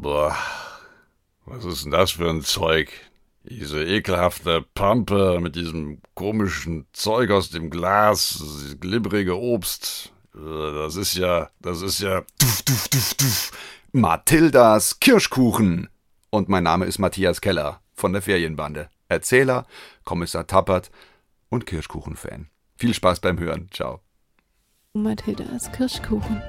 Boah, was ist denn das für ein Zeug? Diese ekelhafte Pampe mit diesem komischen Zeug aus dem Glas, dieses glibberige Obst. Äh, Das ist ja, das ist ja. Duf, duf, duf, duf. Mathildas Kirschkuchen. Und mein Name ist Matthias Keller von der Ferienbande. Erzähler, Kommissar Tappert und Kirschkuchen-Fan. Viel Spaß beim Hören. Ciao. Mathildas Kirschkuchen.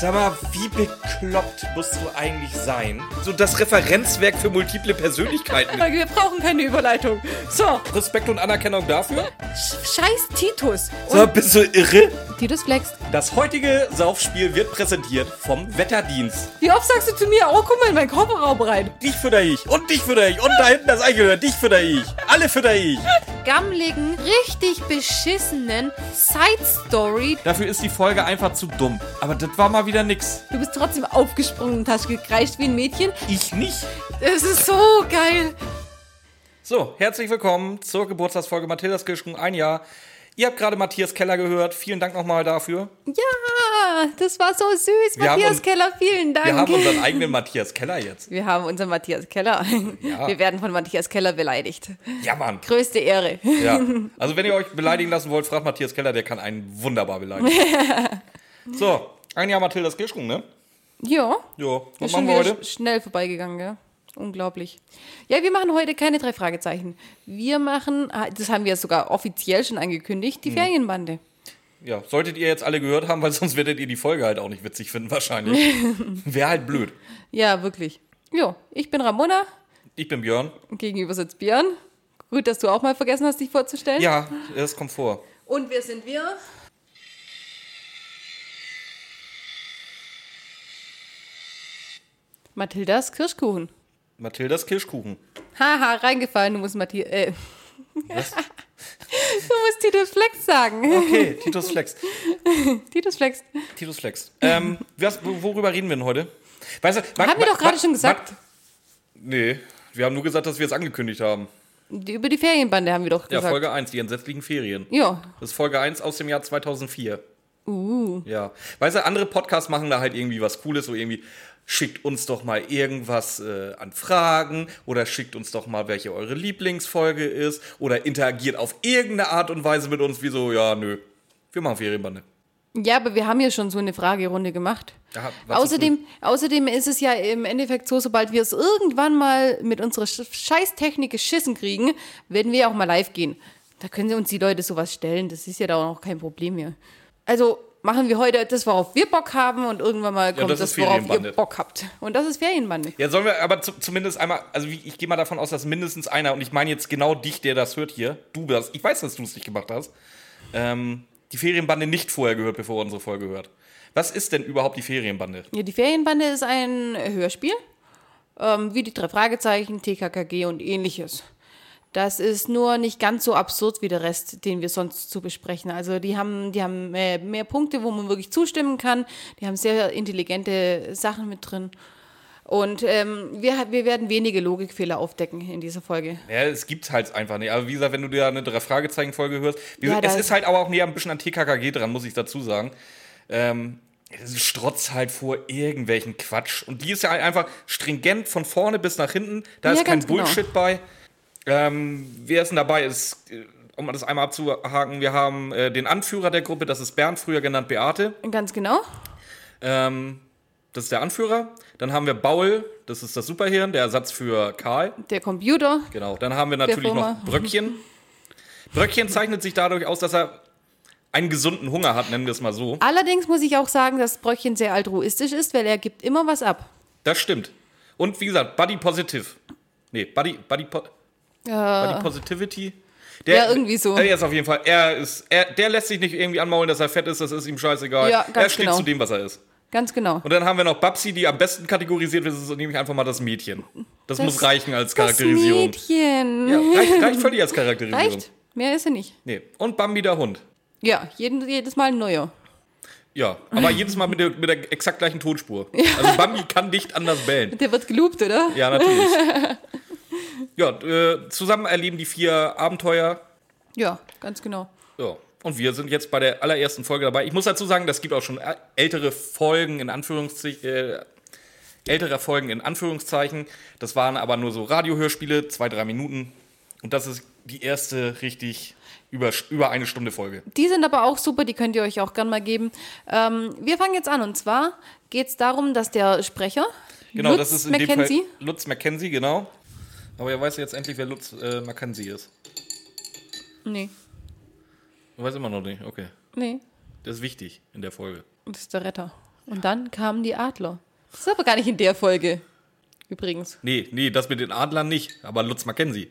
Sag mal, wie bekloppt musst du eigentlich sein? So das Referenzwerk für multiple Persönlichkeiten. Wir brauchen keine Überleitung. So, Respekt und Anerkennung dafür. sch- scheiß Titus. So, bist du irre? Titus flext. Das heutige Saufspiel wird präsentiert vom Wetterdienst. Wie oft sagst du zu mir, oh, guck mal in meinen Kofferraum rein. Dich fütter ich und dich fütter ich und da hinten das Eichhörnchen, dich fütter ich. Alle fütter ich. Gammligen, richtig beschissenen Side-Story. Dafür ist die Folge einfach zu dumm. Aber das war mal wieder nix. Du bist trotzdem aufgesprungen und hast gekreischt wie ein Mädchen. Ich nicht. Es ist so geil. So, herzlich willkommen zur Geburtstagsfolge Mathildas Kirschkuchen, ein Jahr. Ihr habt gerade Matthias Keller gehört. Vielen Dank nochmal dafür. Ja, das war so süß. Wir Matthias uns- Keller, vielen Dank. Wir haben unseren eigenen Matthias Keller jetzt. Wir haben unseren Matthias Keller. Ja. Wir werden von Matthias Keller beleidigt. Ja, Mann. Größte Ehre. Ja. Also, wenn ihr euch beleidigen lassen wollt, fragt Matthias Keller, der kann einen wunderbar beleidigen. so, ein Jahr Mathildas Kirschkuchen, ne? Ja. Jo, was Ist machen wir heute? sch- schnell vorbeigegangen, gell? Unglaublich. Ja, wir machen heute keine drei Fragezeichen. Wir machen, ah, das haben wir sogar offiziell schon angekündigt, die Ferienbande. Ja, solltet ihr jetzt alle gehört haben, weil sonst werdet ihr die Folge halt auch nicht witzig finden, wahrscheinlich. Wäre halt blöd. Ja, wirklich. Jo, ich bin Ramona, Ich bin Björn. gegenüber sitzt Björn. Gut, dass du auch mal vergessen hast, dich vorzustellen. Ja, das kommt vor. Und wer sind wir? Mathildas Kirschkuchen. Mathildas Kirschkuchen. Haha, reingefallen, du musst Matthias, äh, Was? du musst Titus Flex sagen. Okay, Titus Flex. Titus Flex. Titus Flex. Ähm, was, worüber reden wir denn heute? Weißt du, Haben wir doch gerade schon gesagt. nee, wir haben nur gesagt, dass wir es angekündigt haben. Die- Über die Ferienbande haben wir doch Ja, gesagt. Folge 1, die entsetzlichen Ferien. Ja. Das ist Folge 1 aus dem Jahr 2004. Uh. Ja. Weißt du, andere Podcasts machen da halt irgendwie was Cooles, so irgendwie schickt uns doch mal irgendwas äh, an Fragen oder schickt uns doch mal, welche eure Lieblingsfolge ist oder interagiert auf irgendeine Art und Weise mit uns, wie so, ja, nö, wir machen Ferienbande. Ja, aber wir haben ja schon so eine Fragerunde gemacht. Ja, war zu Außerdem, außerdem ist es ja im Endeffekt so, sobald wir es irgendwann mal mit unserer Sch- Scheißtechnik geschissen kriegen, werden wir ja auch mal live gehen. Da können sie uns die Leute sowas stellen. Das ist ja da auch kein Problem mehr. Also machen wir heute das, worauf wir Bock haben und irgendwann mal kommt das das, ist worauf ihr. Bock habt. Und das ist Ferienbande. Ja, sollen wir aber zu, zumindest einmal, also ich gehe mal davon aus, dass mindestens einer, und ich meine jetzt genau dich, der das hört hier, du das, ich weiß, dass du es nicht gemacht hast, ähm, die Ferienbande nicht vorher gehört, bevor er unsere Folge hört. Was ist denn überhaupt die Ferienbande? Ja, die Ferienbande ist ein Hörspiel, ähm, wie die drei Fragezeichen, TKKG und ähnliches. Das ist nur nicht ganz so absurd wie der Rest, den wir sonst zu besprechen. Also die haben, die haben mehr, mehr Punkte, wo man wirklich zustimmen kann. Die haben sehr intelligente Sachen mit drin. Und ähm, wir, wir werden wenige Logikfehler aufdecken in dieser Folge. Ja, es gibt halt einfach nicht. Aber wie gesagt, wenn du dir eine drei Fragezeichen-Folge hörst, wie Ja, es ist- halt aber auch näher ein bisschen an TKKG dran, muss ich dazu sagen. Ähm, es strotzt halt vor irgendwelchen Quatsch. Und die ist ja einfach stringent von vorne bis nach hinten. Da Ja, ist kein genau. Bullshit bei. Ähm, wer ist denn dabei? Ist, äh, um das einmal abzuhaken, wir haben äh, den Anführer der Gruppe, das ist Bernd, früher genannt Beate. Ganz genau. Ähm, das ist der Anführer. Dann haben wir Baul, das ist das Superhirn, der Ersatz für Karl. Der Computer. Genau, dann haben wir natürlich noch Bröckchen. Bröckchen zeichnet sich dadurch aus, dass er einen gesunden Hunger hat, nennen wir es mal so. Allerdings muss ich auch sagen, dass Bröckchen sehr altruistisch ist, weil er gibt immer was ab. Das stimmt. Und wie gesagt, Body Positive. Nee, Body, Body, po Body Positivity. Der, Ja, irgendwie so. Er ist auf jeden Fall, er ist, er, der lässt sich nicht irgendwie anmaulen, dass er fett ist, das ist ihm scheißegal. Ja, ganz er steht genau. zu dem, was er ist. Ganz genau. Und dann haben wir noch Babsi, die am besten kategorisiert wird, das ist nämlich einfach mal das Mädchen. Das, Das- muss reichen als Das Charakterisierung. Mädchen. Ja, reicht, reicht völlig als Charakterisierung. Reicht. Mehr ist er nicht. Nee. Und Bambi der Hund. Ja, jeden, jedes Mal ein neuer. Ja, aber jedes Mal mit der, mit der exakt gleichen Tonspur. Also Bambi kann nicht anders bellen. Der wird geloopt, oder? Ja, natürlich. Ja, äh, zusammen erleben die vier Abenteuer. Ja, ganz genau. Ja. Und wir sind jetzt bei der allerersten Folge dabei. Ich muss dazu sagen, das gibt auch schon ältere Folgen, in Anführungszeichen. Äh, älterer Folgen in Anführungszeichen. Das waren aber nur so Radiohörspiele, zwei, drei Minuten. Und das ist die erste richtig über, über eine Stunde Folge. Die sind aber auch super, die könnt ihr euch auch gern mal geben. Ähm, wir fangen jetzt an und zwar geht es darum, dass der Sprecher, Genau, Lutz das ist in Mackenzie, dem Fall Lutz Mackenzie, genau. Aber er weiß jetzt endlich, wer Lutz äh, Mackenzie ist. nee, Du weißt immer noch nicht, okay. nee, Das ist wichtig in der Folge. das ist der Retter. Und dann kamen die Adler. Das ist aber gar nicht in der Folge, übrigens. Nee, nee, das mit den Adlern nicht, aber Lutz Mackenzie.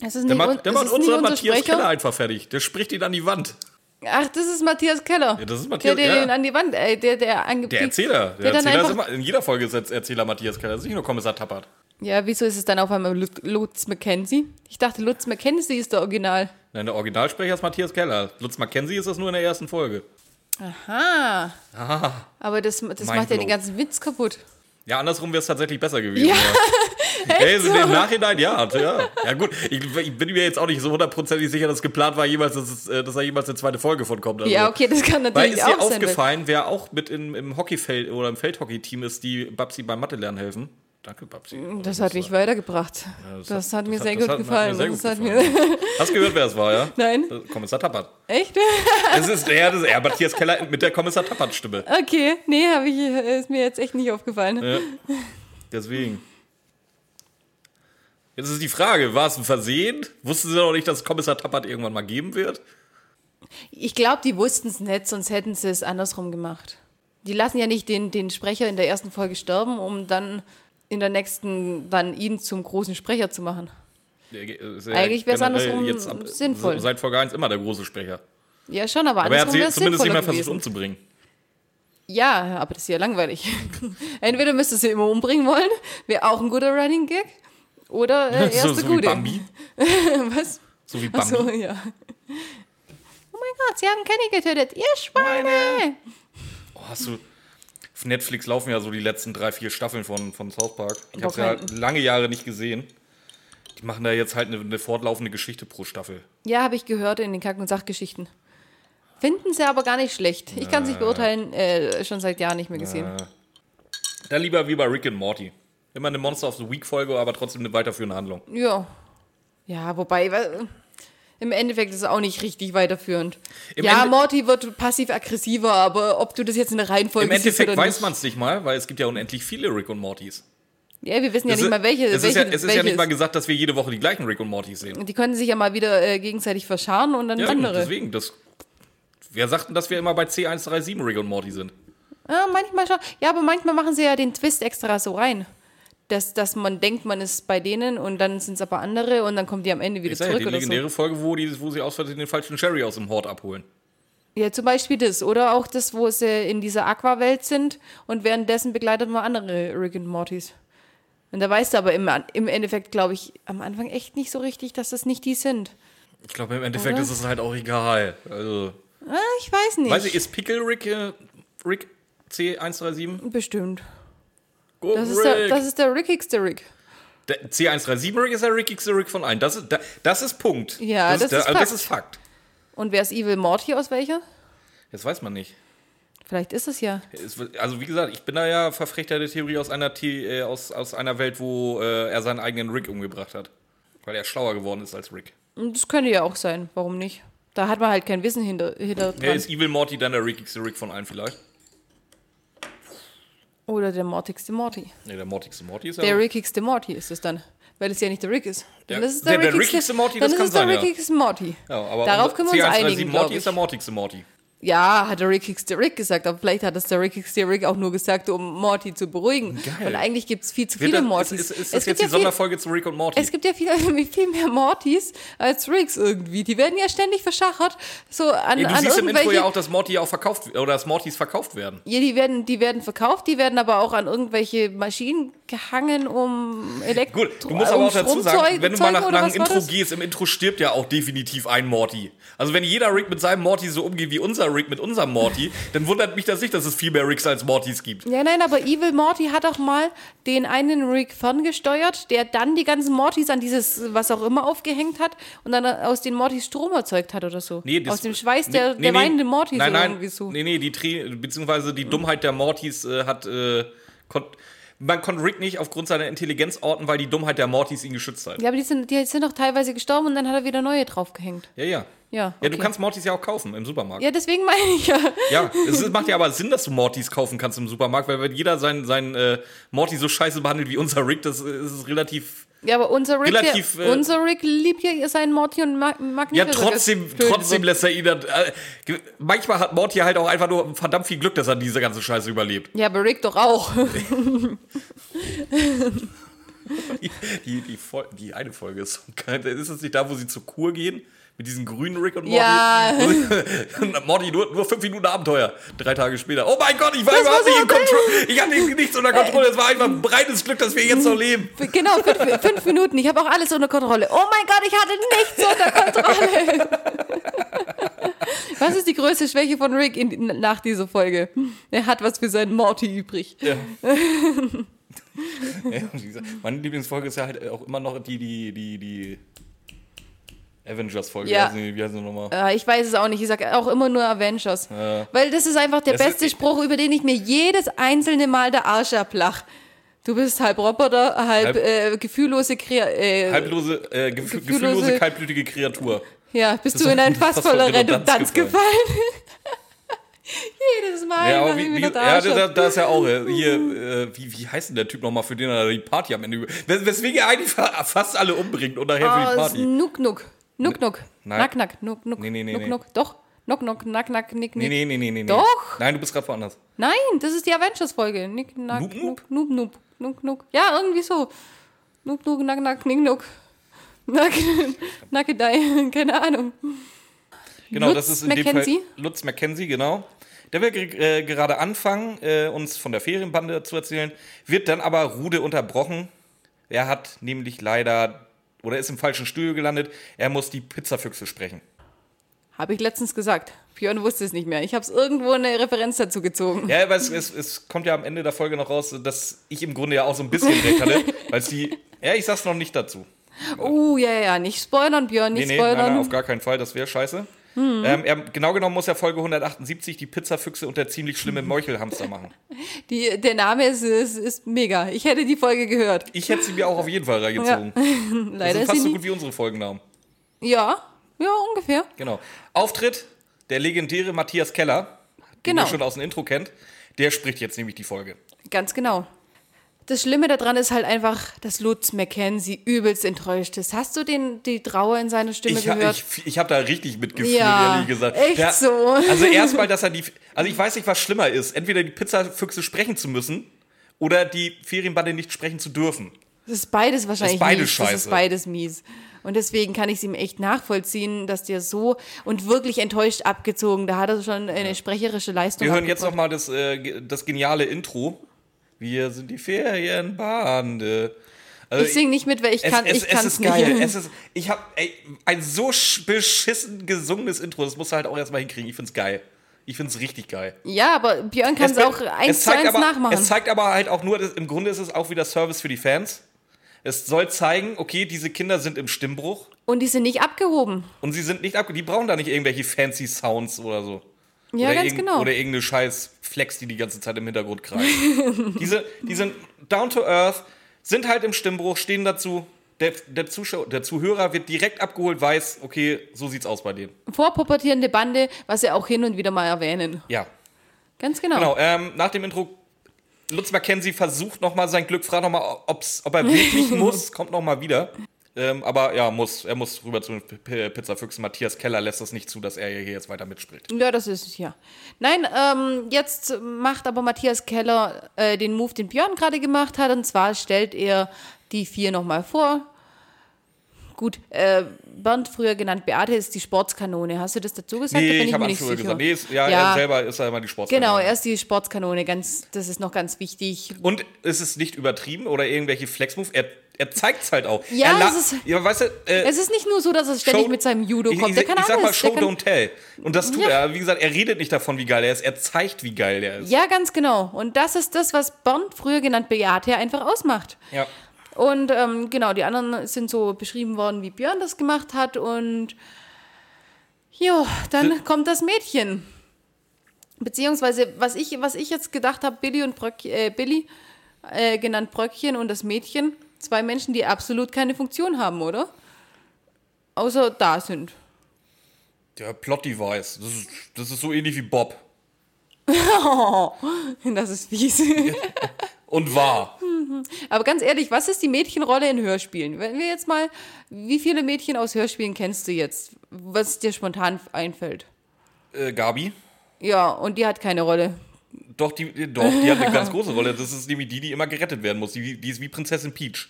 Das ist Der nicht, macht, der macht unseren unser Matthias Sprecher. Keller einfach fertig. Der spricht ihn an die Wand. Ach, das ist Matthias Keller. Ja, das ist Matthias- Der, der ja. den an die Wand, äh, der, der angeblich. Der Erzähler. Der, Der Erzähler ist immer, in jeder Folge ist Erzähler Matthias Keller. Das ist nicht nur Kommissar Tappert. ja, wieso ist es dann auf einmal Lutz, Mackenzie? Ich dachte, Lutz Mackenzie ist der Original. Nein, der Originalsprecher ist Matthias Keller. Lutz Mackenzie ist das nur in der ersten Folge. Aha. Aber das, das macht ja den ganzen Witz kaputt. Ja, andersrum wäre es tatsächlich besser gewesen. Ja. Ey, so so? Im Nachhinein, ja, ja. Ja gut, ich, ich bin mir jetzt auch nicht so hundertprozentig sicher, dass geplant war, jemals, dass, es, äh, dass da jemals eine zweite Folge von kommt. Also, Ja, okay, das kann natürlich ist dir auch sein. weil- aufgefallen, wer auch mit in, im Hockeyfeld oder im Feldhockey-Team ist, die Babsi beim Mathe-Lernen helfen? Danke, Babsi. Das hat mich weitergebracht. das, hat mir sehr gut das gefallen. Hat mir das sehr hat gut mir gefallen. Hast du gehört, wer es war, ja? Nein. Äh, Kommissar Tappert. Echt? Es ist ja, das ist ja Matthias Keller mit der Kommissar Tappert-Stimme. Okay, nee, ich, ist mir jetzt echt nicht aufgefallen. Ja. Deswegen. Jetzt ist die Frage, war es ein Versehen? Wussten sie noch nicht, dass es Kommissar Tappert irgendwann mal geben wird? Ich glaube, die wussten es nicht, sonst hätten sie es andersrum gemacht. Die lassen ja nicht den, den Sprecher in der ersten Folge sterben, um dann in der nächsten dann ihn zum großen Sprecher zu machen. Ja Eigentlich wär's generell andersrum jetzt ab- sinnvoll. Seit Folge 1 immer der große Sprecher. Ja, schon, aber, Aber er hat andersrum sie wäre es zumindest mehr versucht umzubringen. Ja, aber das ist ja langweilig. Entweder müsstest du immer umbringen wollen, wäre auch ein guter Running Gag, oder äh, so, erste so wie gute. Bambi. Was? So wie Bambi. so, ja. Oh mein Gott, sie haben Kenny getötet, ihr Schweine! Oh, hast du. Auf Netflix laufen ja so die letzten drei, vier Staffeln von, von South Park. Ich habe ja lange Jahre nicht gesehen. Die machen da jetzt halt eine, eine fortlaufende Geschichte pro Staffel. Ja, habe ich gehört in den Kack- und Sachgeschichten. Finden sie aber gar nicht schlecht. Ich kann es nicht beurteilen, äh, schon seit Jahren nicht mehr gesehen. Dann lieber wie bei Rick and Morty. Immer eine Monster of the Week Folge, aber trotzdem eine weiterführende Handlung. Ja. Ja, wobei, im Endeffekt ist es auch nicht richtig weiterführend. Im ja, Ende- Morty wird passiv-aggressiver, aber ob du das jetzt in der Reihenfolge Im siehst Endeffekt oder weiß man es nicht mal, weil es gibt ja unendlich viele Rick und Mortys. Ja, wir wissen ja Es nicht ist- mal, welche. Es ist, welche, ja, es ist ja nicht mal gesagt, dass wir jede Woche die gleichen Rick und Mortys sehen. Die können sich ja mal wieder äh, gegenseitig verscharen und dann Ja, andere. deswegen. Das, wer sagt denn, dass wir immer bei C137 Rick und Morty sind? Ja, manchmal schon. Ja, aber manchmal machen sie ja den Twist extra so rein. Dass, dass man denkt, man ist bei denen und dann sind es aber andere und dann kommen die am Ende wieder Ich sag ja, zurück die oder legendäre Folge, wo, die, wo sie aus Versehen den falschen Sherry aus dem Hort abholen. so. Ja, zum Beispiel das. Oder auch das, wo sie in dieser Aqua-Welt sind und währenddessen begleitet man andere Rick und Mortys. Und da weißt du aber im, im Endeffekt, glaube ich, am Anfang echt nicht so richtig, dass das nicht die sind. Ich glaube, im Endeffekt Oder? ist es halt auch egal. Also, Ah, ich weiß nicht. weiß ich, ist Pickle Rick, äh, Rick C137? Bestimmt. Das ist, der, das ist der rickigste Rick. Der C137 Rick ist der rickigste Rick von allen. Das ist, da, das ist Punkt. Ja, das ist, der- ist also das Fakt. ist Fakt. Und wer ist Evil Morty aus welcher? Das weiß man nicht. Vielleicht ist es ja. Also wie gesagt, ich bin da ja Verfechter der Theorie aus einer, The äh, aus, aus einer Welt, wo äh, er seinen eigenen Rick umgebracht hat. Weil er schlauer geworden ist als Rick. Das könnte ja auch sein. Warum nicht? Da hat man halt kein Wissen hinter, hinter dran. ist Evil Morty dann der rickigste Rick von allen vielleicht? Oder der mortigste Morty. Ne, der mortigste Morty ist Der ja. rickigste Morty ist es dann. Weil es ja nicht der Rick ist. Dann Ja, ist es der- der, der rickigste, rickigste Morty, dann das ist kann es der sein, ja. rickigste Morty. Ja, aber Darauf können wir uns C137 einigen, Morty glaub ich. ist der mortigste Morty. Ja, hat der rickigste Rick gesagt, aber vielleicht hat das der rickigste Rick auch nur gesagt, um Morty zu beruhigen. Geil. Weil eigentlich gibt es viel zu viele Mortys. Ist, ist, ist es, das gibt jetzt die ja viel, Sonderfolge zu Rick und Morty? es gibt ja viel, viel mehr Mortys als Ricks irgendwie. Die werden ja ständig verschachert. So an, ja, du an siehst im Intro ja auch, dass Morty auch verkauft oder dass Mortys verkauft werden. Ja, die werden, die werden verkauft, die werden aber auch an irgendwelche Maschinen gehangen um Elektro. Gut, du musst aber um auch dazu sagen, wenn du mal nach, war Intro gehst, im Intro stirbt ja auch definitiv ein Morty. Also wenn jeder Rick mit seinem Morty so umgeht wie unser Rick mit unserem Morty, dann wundert mich das nicht, dass es viel mehr Ricks als Mortys gibt. Ja, nein, aber Evil Morty hat auch mal den einen Rick ferngesteuert, der dann die ganzen Mortys an dieses, was auch immer, aufgehängt hat und dann aus den Mortys Strom erzeugt hat oder so. Nee, das- aus dem Schweiß nee, der, nee, der nee. weinenden Mortys nein, nein, irgendwie so. Nee, nee, die beziehungsweise die Dummheit der Mortys äh, hat äh, man konnte Rick nicht aufgrund seiner Intelligenz orten, weil die Dummheit der Mortys ihn geschützt hat. Ja, aber die sind, die sind doch teilweise gestorben und dann hat er wieder neue draufgehängt. Ja, ja. Ja, Ja, du okay. kannst Mortys ja auch kaufen im Supermarkt. Ja, deswegen meine ich ja. Ja, es macht ja aber Sinn, dass du Mortys kaufen kannst im Supermarkt, weil wenn jeder seinen sein, äh, Morty so scheiße behandelt wie unser Rick, das ist relativ. Ja, aber unser Rick, Relativ, der, äh, unser Rick liebt ja seinen Morty und mag, mag nicht, Ja, trotzdem, trotzdem lässt er ihn dann. Äh, manchmal hat Morty halt auch einfach nur verdammt viel Glück, dass er diese ganze Scheiße überlebt. Ja, aber Rick doch auch. Die, die, die, die eine Folge ist so geil. Ist es nicht da, wo sie zur Kur gehen? Mit diesen grünen Rick und Morty? Ja. Morty nur, nur fünf Minuten Abenteuer. Drei Tage später. Oh mein Gott, ich war Das überhaupt nicht in Kontrolle. Ich hatte nichts unter Kontrolle. Es war einfach ein breites Glück, dass wir jetzt noch leben. genau, fünf, fünf Minuten. Ich habe auch alles unter Kontrolle. Oh mein Gott, ich hatte nichts unter Kontrolle. Was ist die größte Schwäche von Rick in, nach dieser Folge? Er hat was für seinen Morty übrig. Ja. ja, meine Lieblingsfolge ist ja halt auch immer noch die, die, die, die Avengers-Folge. Ja. Wie heißt sie nochmal? Äh, ich weiß es auch nicht. Ich sage auch immer nur Avengers. Weil das ist einfach der Das beste Spruch, über den ich mir jedes einzelne Mal der Arsch ablach. Du bist halb Roboter, halb, Halb- äh, gefühllose Krea äh, Halblose, äh, gef Gefühllose- gefühllose, kaltblütige Kreatur. Ja, bist Das du in ein fast Fass voller Redundanz gefallen. Jedes Mal Ja, aber wie, mir wie, das ja, da, da ist ja auch äh, hier, äh, wie, wie heißt denn der Typ nochmal, für den er die Party am Ende über. Wes- Weswegen er eigentlich fa- fast alle umbringt und nachher für die Oh, Party. Nuck, nuck. Nuck, nuck. Nack, nack. Nuck, nuck. Nee, nee, nee, Nuck, nuck. Doch. Nuck, nuck. Nack, nack. Nick, nick. nee, nee, nee, nee. nee. Doch. Nein, du bist gerade woanders. Nein, das ist die Avengers-Folge. Nick, nack, nup? nuck, nup, nup. Nuck, nuck. Ja, irgendwie so. Nuck, nuck, nack, nack, nick, nuck. Nack, nackedei. Keine Ahnung. Genau, Lutz das ist in dem Mackenzie? Fall Lutz Mackenzie, genau. Der will äh, gerade anfangen, äh, uns von der Ferienbande zu erzählen, wird dann aber Rude unterbrochen. Er hat nämlich leider, oder ist im falschen Studio gelandet, er muss die Pizzafüchse sprechen. Habe ich letztens gesagt. Björn wusste es nicht mehr. Ich habe es irgendwo eine Referenz dazu gezogen. Ja, aber es, es, es kommt ja am Ende der Folge noch raus, dass ich im Grunde ja auch so ein bisschen recht hatte, weil die, ja, ich sag's noch nicht dazu. Oh, ja, ja. Nicht spoilern, Björn, Nee, nicht nee, nein, spoilern. nein, auf gar keinen Fall, das wäre scheiße. Ähm, er, genau genommen muss er Folge 178 die Pizzafüchse und der ziemlich schlimme Meuchelhamster machen. Die, der Name ist, ist, ist mega. Ich hätte die Folge gehört. Ich hätte sie mir auch auf jeden Fall reingezogen. Leider Das ist fast so gut wie unsere Folgennamen. Ja, ja, ungefähr. Genau. Auftritt der legendäre Matthias Keller, den Genau. ihr schon aus dem Intro kennt. Der spricht jetzt nämlich die Folge. Ganz genau. Das Schlimme daran ist halt einfach, dass Lutz Mackenzie übelst enttäuscht ist. Hast du den, die Trauer in seiner Stimme Ich, gehört? ich, ich habe da richtig mitgefühlt, Ja, ehrlich gesagt. echt Der- so. Also erstmal, dass er die. Also ich weiß nicht, was schlimmer ist. Entweder die Pizzafüchse sprechen zu müssen oder die Ferienbande nicht sprechen zu dürfen. das ist beides wahrscheinlich beides mies. Das ist scheiße. beides mies. Und deswegen kann ich es ihm echt nachvollziehen, dass der so und wirklich enttäuscht abgezogen. Da hat er schon eine sprecherische Leistung. Wir hören jetzt abgebracht. nochmal das, äh, das geniale Intro. Wir sind die Ferienbande. Also Ich singe nicht mit, weil ich kann es, ich es ist nicht. geil. Es ist, ich habe ein so sch- beschissen gesungenes Intro. Das musst du halt auch erstmal hinkriegen. Ich find's geil. Ich find's richtig geil. Ja, aber Björn kann es auch eins zu eins aber, nachmachen. Es zeigt aber halt auch nur, im Grunde ist es auch wieder Service für die Fans. Es soll zeigen, okay, diese Kinder sind im Stimmbruch Und die sind nicht abgehoben. und sie sind nicht ab, die brauchen da nicht irgendwelche fancy Sounds oder so. Ja, oder ganz genau. Oder irgendeine scheiß Flex, die die ganze Zeit im Hintergrund kreisen. diese, die sind down to earth, sind halt im Stimmbruch, stehen dazu. Der, der, Zuschauer, der Zuhörer wird direkt abgeholt, weiß, okay, so sieht's aus bei denen. Vorpubertierende Bande, was sie auch hin und wieder mal erwähnen. Ja. Ganz genau. Genau, ähm, nach dem Intro, Lutz Mackenzie versucht nochmal sein Glück, fragt nochmal, ob er wirklich muss, kommt nochmal wieder. Ähm, aber ja, muss, er muss rüber zu den Pizzafüchsen. Matthias Keller lässt das nicht zu, dass er hier jetzt weiter mitspricht. Ja, das ist es ja. Nein, ähm, jetzt macht aber Matthias Keller äh, den Move, den Björn gerade gemacht hat. Und zwar stellt er die vier nochmal vor. gut. Äh, Bernd, früher genannt Beate, ist die Sportskanone. Hast du das dazu gesagt? Da Nee, bin ich mir habe nicht früher sicher. gesagt. Nee, ist, ja, Ja. er selber ist ja immer die Sportskanone. Genau, er ist die Sportskanone. Ganz, das ist noch ganz wichtig. Und es ist nicht übertrieben oder irgendwelche Flexmoves. Er, er zeigt es halt auch. Ja, er es ist- ja, weißt du, äh, Es ist nicht nur so, dass er ständig Show- mit seinem Judo ich, kommt. Ich, Der kann ich sag mal. Show, kann, don't tell. Und das tut Ja. er. Wie gesagt, er redet nicht davon, wie geil er ist. Er zeigt, wie geil er ist. ja, ganz genau. Und das ist das, was Bernd, früher genannt Beate, einfach ausmacht. Ja. Und ähm, genau, die anderen sind so beschrieben worden, wie Björn das gemacht hat. Und jo, dann kommt das Mädchen. Beziehungsweise, was ich, was ich jetzt gedacht habe, Billy und Bröck, äh, Billy, äh, genannt Bröckchen und das Mädchen, zwei Menschen, die absolut keine Funktion haben, oder? Außer da sind. Der Plot-Device. Das ist, das ist so ähnlich wie Bob. Das ist fies. Und wahr. Aber ganz ehrlich, was ist die Mädchenrolle in Hörspielen? Wenn wir jetzt mal, wie viele Mädchen aus Hörspielen kennst du jetzt, was dir spontan einfällt? Äh, Gabi? Ja, und die hat keine Rolle. Doch, die, doch, die hat eine ganz große Rolle. Das ist nämlich die, die immer gerettet werden muss. Die, die ist wie Prinzessin Peach.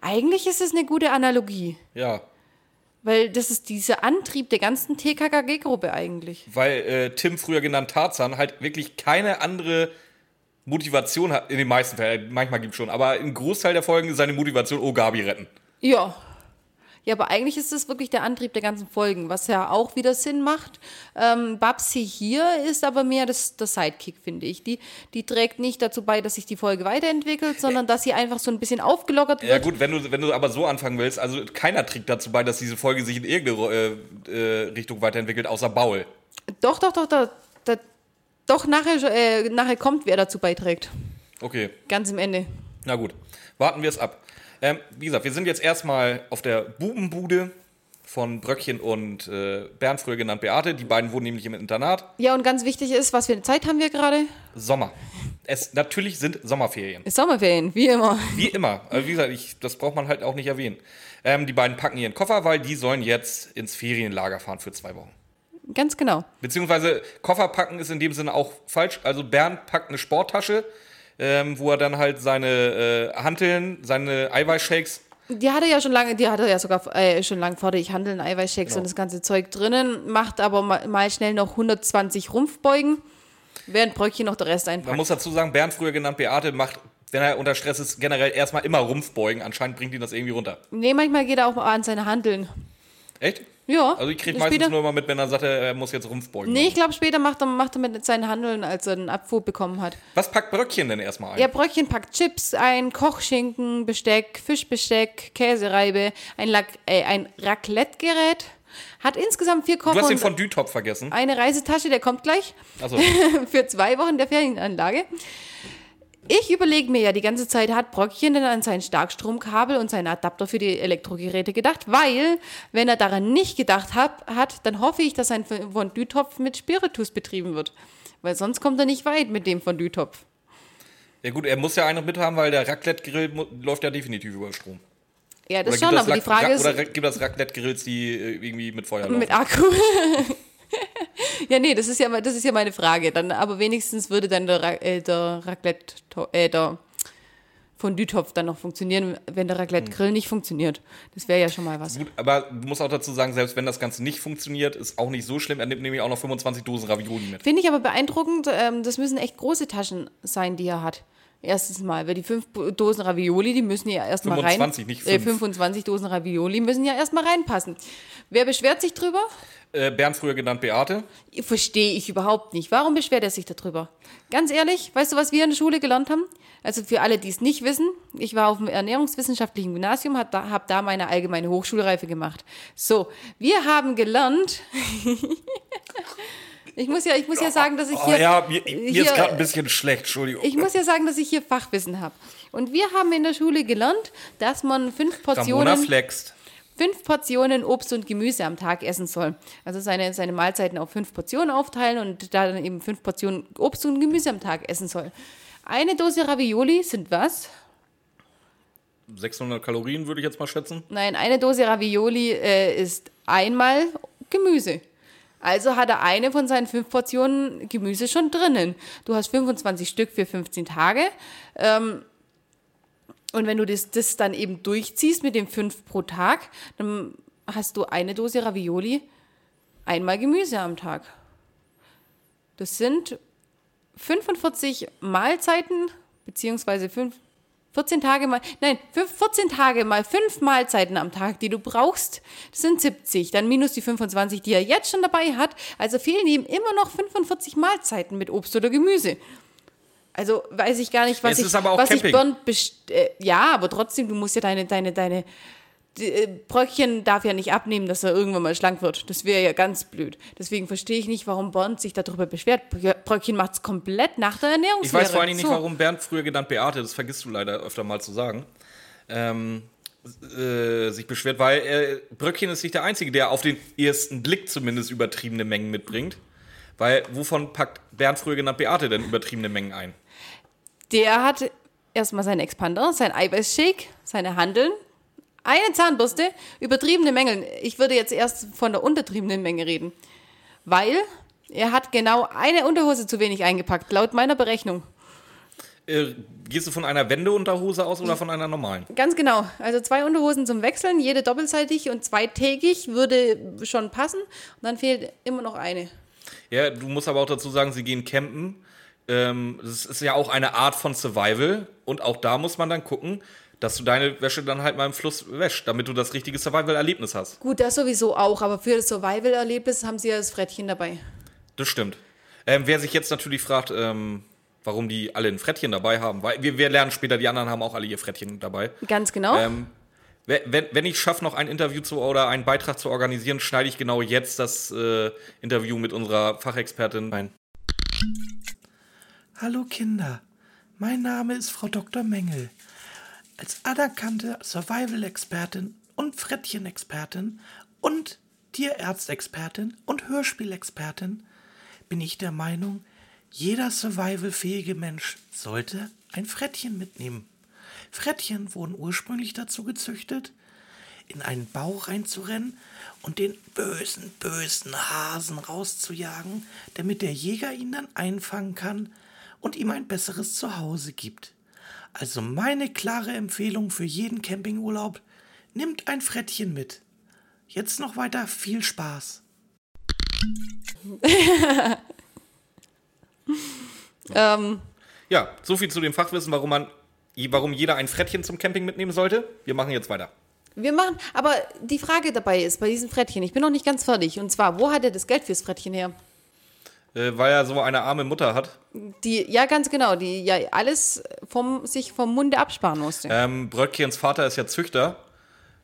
Eigentlich ist es eine gute Analogie, Ja. weil das ist dieser Antrieb der ganzen TKKG-Gruppe eigentlich. Weil äh, Tim, früher genannt Tarzan, halt wirklich keine andere Motivation hat. In den meisten Fällen, manchmal gibt es schon. Aber im Großteil der Folgen ist seine Motivation, oh, Gabi retten. Ja. Ja, aber eigentlich ist das wirklich der Antrieb der ganzen Folgen, was ja auch wieder Sinn macht. Ähm, Babsi hier ist aber mehr das, das Sidekick, finde ich. Die, die trägt nicht dazu bei, dass sich die Folge weiterentwickelt, sondern dass sie einfach so ein bisschen aufgelockert wird. Ja gut, wenn du, wenn du aber so anfangen willst, also keiner trägt dazu bei, dass diese Folge sich in irgendeine äh, äh, Richtung weiterentwickelt, außer Baul. Doch, doch, doch, doch. Da, doch, nachher, äh, nachher kommt, wer dazu beiträgt. Okay, Ganz im Ende. na gut. Warten wir es ab. Ähm, wie gesagt, wir sind jetzt erstmal auf der Bubenbude von Bröckchen und äh, Bernd, früher genannt Beate. Die beiden wohnen nämlich im Internat. Ja, und ganz wichtig ist, was für eine Zeit haben wir gerade? Sommer. Es natürlich sind Sommerferien. Ist Sommerferien, wie immer. Wie immer. Also wie gesagt, ich, das braucht man halt auch nicht erwähnen. Ähm, die beiden packen ihren Koffer, weil die sollen jetzt ins Ferienlager fahren für zwei Wochen. Ganz genau. Beziehungsweise Koffer packen ist in dem Sinne auch falsch. Also Bernd packt eine Sporttasche, ähm, wo er dann halt seine äh, Hanteln, seine Eiweißshakes. Die hatte ja schon lange, die hatte ja sogar äh, schon lange vor ich handeln Eiweißshakes und das ganze Zeug drinnen, macht aber mal, mal schnell noch 120 Rumpfbeugen, während Bröckchen noch der Rest Man einpackt. muss dazu sagen, Bernd, früher genannt Beate, macht, wenn er unter Stress ist, generell erstmal immer Rumpfbeugen. Anscheinend bringt ihn das irgendwie runter. Nee, manchmal geht er auch mal an seine Handeln. Echt? Ja. Also ich kriege meistens später, nur mal mit, wenn er sagt, er muss jetzt Rumpfbeugen. Nee, machen. ich glaube, später macht er, macht er mit seinen Handeln, als er einen Abfuhr bekommen hat. Was packt Bröckchen denn erstmal ein? Ja, Bröckchen packt Chips ein, Kochschinken, Besteck, Fischbesteck, Käsereibe, ein, äh, ein Raclette-Gerät, hat insgesamt vier du Kocher hast den und Fondue-Topf vergessen. eine Reisetasche, der kommt gleich. Achso. für zwei Wochen der Ferienanlage. Ich überlege mir ja die ganze Zeit, hat Bröckchen denn an sein Starkstromkabel und seinen Adapter für die Elektrogeräte gedacht? Weil, wenn er daran nicht gedacht hat, hat dann hoffe ich, dass sein Fondue-Topf mit Spiritus betrieben wird. Weil sonst kommt er nicht weit mit dem Fondue-Topf. Ja gut, er muss ja einen noch mit haben, weil der Raclette-Grill läuft ja definitiv über Strom. Ja, das Oder schon, gibt aber die Rac- Frage Ra- ist Oder gibt das Raclette-Grills, die äh, irgendwie mit Feuer laufen? mit Akku. ja, nee, das ist ja, das ist ja meine Frage. Dann, aber wenigstens würde dann der, äh, der Raclette, äh, der Fondue-Topf dann noch funktionieren, wenn der Raclette-Grill nicht funktioniert. Das wäre ja schon mal was. Gut, aber du musst auch dazu sagen, selbst wenn das Ganze nicht funktioniert, ist auch nicht so schlimm. Er nimmt nämlich auch noch 25 Dosen Ravioli mit. Finde ich aber beeindruckend. Ähm, das müssen echt große Taschen sein, die er hat. Erstens mal, weil die fünf Dosen Ravioli, die müssen ja erstmal rein. 25, nicht Äh, fünf. 25 Dosen Ravioli müssen ja erstmal reinpassen. Wer beschwert sich drüber? Äh, Bernd, früher genannt Beate. Verstehe ich überhaupt nicht. Warum beschwert er sich darüber? Ganz ehrlich, weißt du, was wir in der Schule gelernt haben? Also für alle, die es nicht wissen, ich war auf dem ernährungswissenschaftlichen Gymnasium, habe da, hab da meine allgemeine Hochschulreife gemacht. So, wir haben gelernt. ich muss ja, ich muss ja sagen, dass ich Oh hier, ja, mir, mir hier- ist gerade ein bisschen schlecht, Entschuldigung. ich muss ja sagen, dass ich hier Fachwissen habe. Und wir haben in der Schule gelernt, dass man fünf Ramona Portionen flext. fünf Portionen Obst und Gemüse am Tag essen soll. Also seine, seine Mahlzeiten auf fünf Portionen aufteilen und da dann eben fünf Portionen Obst und Gemüse am Tag essen soll. Eine Dose Ravioli sind was? 600 Kalorien würde ich jetzt mal schätzen. Nein, eine Dose Ravioli äh, ist einmal Gemüse. Also hat er eine von seinen fünf Portionen Gemüse schon drinnen. Du hast 25 Stück für 15 Tage. Ähm, Und wenn du das, das dann eben durchziehst mit dem fünf pro Tag, dann hast du eine Dose Ravioli, einmal Gemüse am Tag. Das sind 45 Mahlzeiten, beziehungsweise fünf, 14 Tage mal, nein, 14 Tage mal fünf Mahlzeiten am Tag, die du brauchst, das sind 70. Dann minus die 25, die er jetzt schon dabei hat. Also fehlen ihm immer noch 45 Mahlzeiten mit Obst oder Gemüse. Also weiß ich gar nicht, was Es ich, was ich Camping. Bernd best äh, ja, aber trotzdem, du musst ja deine, deine, deine Bröckchen darf ja nicht abnehmen, dass er irgendwann mal schlank wird. Das wäre ja ganz blöd. Deswegen verstehe ich nicht, warum Bernd sich darüber beschwert. Brö- Bröckchen macht es komplett nach der Ich Ernährungslehre. weiß vor allen Dingen nicht, So. warum Bernd früher genannt Beate, das vergisst du leider öfter mal zu sagen, ähm, äh, sich beschwert, weil äh, Bröckchen ist nicht der Einzige, der auf den ersten Blick zumindest übertriebene Mengen mitbringt. Weil wovon packt Bernd früher genannt Beate denn übertriebene Mengen ein? Der hat erstmal seinen Expander, sein Eiweißshake, seine Handeln, eine Zahnbürste, übertriebene Mengen. Ich würde jetzt erst von der untertriebenen Menge reden. Weil er hat genau eine Unterhose zu wenig eingepackt, laut meiner Berechnung. Äh, gehst du von einer Wendeunterhose aus oder von einer normalen? Ganz genau. Also zwei Unterhosen zum Wechseln, jede doppelseitig und zweitägig würde schon passen. Und dann fehlt immer noch eine. Ja, du musst aber auch dazu sagen, sie gehen campen. Ähm, das ist ja auch eine Art von Survival. Und auch da muss man dann gucken, dass du deine Wäsche dann halt mal im Fluss wäschst, damit du das richtige Survival-Erlebnis hast. Gut, das sowieso auch, aber für das Survival-Erlebnis haben sie ja das Frettchen dabei. Das stimmt. Ähm, wer sich jetzt natürlich fragt, ähm, warum die alle ein Frettchen dabei haben, weil wir, wir lernen später, die anderen haben auch alle ihr Frettchen dabei. Ganz genau. Ähm, we- wenn, wenn ich schaffe, noch ein Interview zu oder einen Beitrag zu organisieren, schneide ich genau jetzt das äh, Interview mit unserer Fachexpertin ein. Hallo Kinder, mein Name ist Frau Dr. Mengel. Als anerkannte Survival-Expertin und Frettchen-Expertin und Tierärztexpertin und Hörspielexpertin bin ich der Meinung, jeder survivalfähige Mensch sollte ein Frettchen mitnehmen. Frettchen wurden ursprünglich dazu gezüchtet, in einen Bauch reinzurennen und den bösen, bösen Hasen rauszujagen, damit der Jäger ihn dann einfangen kann und ihm ein besseres Zuhause gibt. Also meine klare Empfehlung für jeden Campingurlaub, nimmt ein Frettchen mit. Jetzt noch weiter viel Spaß. ähm, Ja, so viel zu dem Fachwissen, warum man, warum jeder ein Frettchen zum Camping mitnehmen sollte. Wir machen jetzt weiter. wir machen, aber die Frage dabei ist, bei diesem Frettchen, ich bin noch nicht ganz fertig. Und zwar, wo hat er das Geld fürs Frettchen her? Äh, weil er so eine arme Mutter hat. Die, ja, ganz genau, die ja alles vom, sich vom Munde absparen musste. Ähm, Bröckchens Vater ist ja Züchter.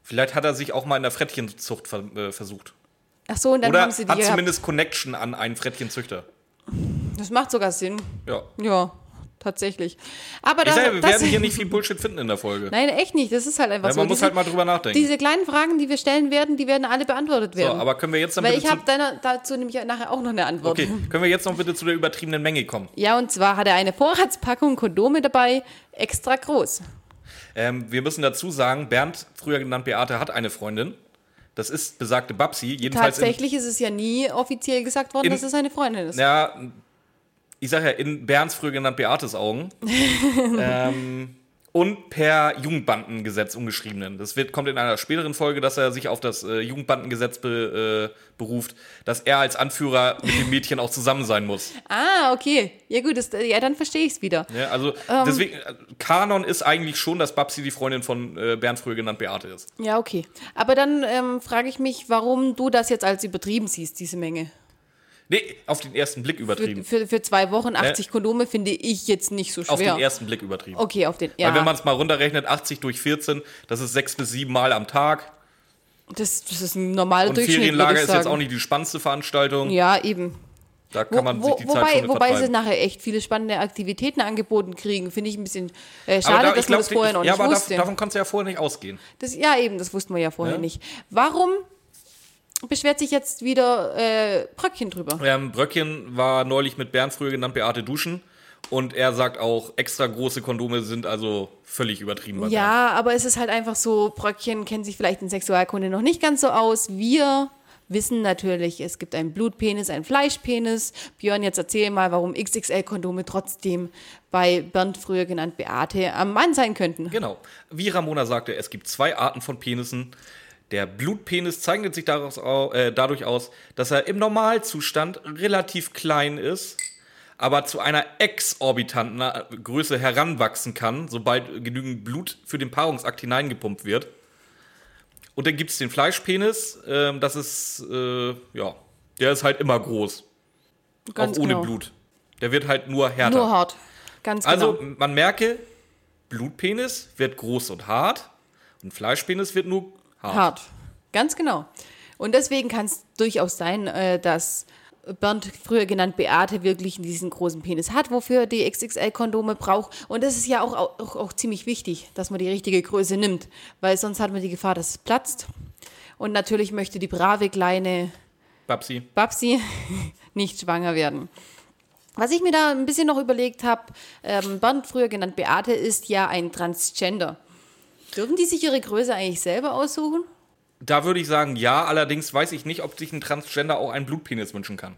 Vielleicht hat er sich auch mal in der Frettchenzucht ver äh, versucht. Ach so, und dann Oder haben sie die hat gehabt. zumindest Connection an einen Frettchenzüchter. Das macht sogar Sinn. Ja. Ja, tatsächlich. Aber Ich da, sage, wir das, werden hier nicht viel Bullshit finden in der Folge. Nein, echt nicht. Das ist halt einfach Ja, so. man muss diese, halt mal drüber nachdenken. diese kleinen Fragen, die wir stellen werden, die werden alle beantwortet So, werden. aber können wir jetzt dann Weil bitte ich habe dazu nämlich nachher auch noch eine Antwort. Okay, können wir jetzt noch bitte zu der übertriebenen Menge kommen? Ja, und zwar hat er eine Vorratspackung Kondome dabei, extra groß. Ähm, wir müssen dazu sagen, Bernd, früher genannt Beate, hat eine Freundin. Das ist besagte Babsi. Jedenfalls Tatsächlich ist es ja nie offiziell gesagt worden, in- dass es seine Freundin ist. In, ja, ich sag ja, in Bernds früher genannt Beates Augen. ähm, und per Jugendbandengesetz umgeschriebenen. Das wird, kommt in einer späteren Folge, dass er sich auf das äh, Jugendbandengesetz be, äh, beruft, dass er als Anführer mit dem Mädchen auch zusammen sein muss. Ah, okay. Ja gut, das, ja, dann verstehe ich es wieder. Ja, also Ähm. deswegen, äh, Kanon ist eigentlich schon, dass Babsi die Freundin von äh, Bernd früher genannt Beate ist. Ja, okay. Aber dann ähm, frage ich mich, warum du das jetzt als übertrieben siehst, diese Menge. Nee, auf den ersten Blick Für, übertrieben. für, für zwei Wochen 80 Kondome finde ich jetzt nicht so Auf den schwer. ersten Blick übertrieben. Okay, auf den. Ja, Weil wenn man es mal runterrechnet, 80 durch 14, das ist sechs bis sieben Mal am Tag. das, das ist ein normaler Und Durchschnitt, Ferienlager ich ist jetzt auch nicht die spannendste Veranstaltung. Ja, eben. Da kann man sich die Zeit wobei, schon wobei sie nachher echt viele spannende Aktivitäten angeboten kriegen, finde ich ein bisschen äh, Aber schade, da- dass ich man glaub, das vorher noch ja, nicht aber wusste. dav- davon kannst du ja vorher nicht ausgehen. Das, ja, eben, das wussten wir ja vorher Ja. nicht. Warum beschwert sich jetzt wieder äh, Bröckchen drüber? Ähm, Bröckchen war neulich mit Bernd, früher genannt Beate, duschen. Und er sagt auch, extra große Kondome sind also völlig übertrieben. bei Bernd. Ja, aber es ist halt einfach so, Bröckchen kennt sich vielleicht in Sexualkunde noch nicht ganz so aus. Wir wissen natürlich, es gibt einen Blutpenis, einen Fleischpenis. Björn, jetzt erzähl mal, warum XXL-Kondome trotzdem bei Bernd, früher genannt Beate, am Mann sein könnten. Genau. Wie Ramona sagte, es gibt zwei Arten von Penissen. Der Blutpenis zeichnet sich daraus, au- äh, dadurch aus, dass er im Normalzustand relativ klein ist, aber zu einer exorbitanten äh, Größe heranwachsen kann, sobald genügend Blut für den Paarungsakt hineingepumpt wird. Und dann gibt es den Fleischpenis, ähm, das ist, äh, ja, der ist halt immer groß, Ganz auch ohne genau. Blut. Der wird halt nur härter. Nur hart. Ganz Also genau. man merke, Blutpenis wird groß und hart und Fleischpenis wird nur hart. Hart. Ganz genau. Und deswegen kann es durchaus sein, äh, dass Bernd, früher genannt Beate, wirklich diesen großen Penis hat, wofür er die XXL-Kondome braucht. Und das ist ja auch, auch, auch ziemlich wichtig, dass man die richtige Größe nimmt, weil sonst hat man die Gefahr, dass es platzt. Und natürlich möchte die brave kleine Babsi. Babsi nicht schwanger werden. Was ich mir da ein bisschen noch überlegt habe, ähm, Bernd, früher genannt Beate, ist ja ein Transgender. Dürfen die sich ihre Größe eigentlich selber aussuchen? Da würde ich sagen, ja, allerdings weiß ich nicht, ob sich ein Transgender auch einen Blutpenis wünschen kann.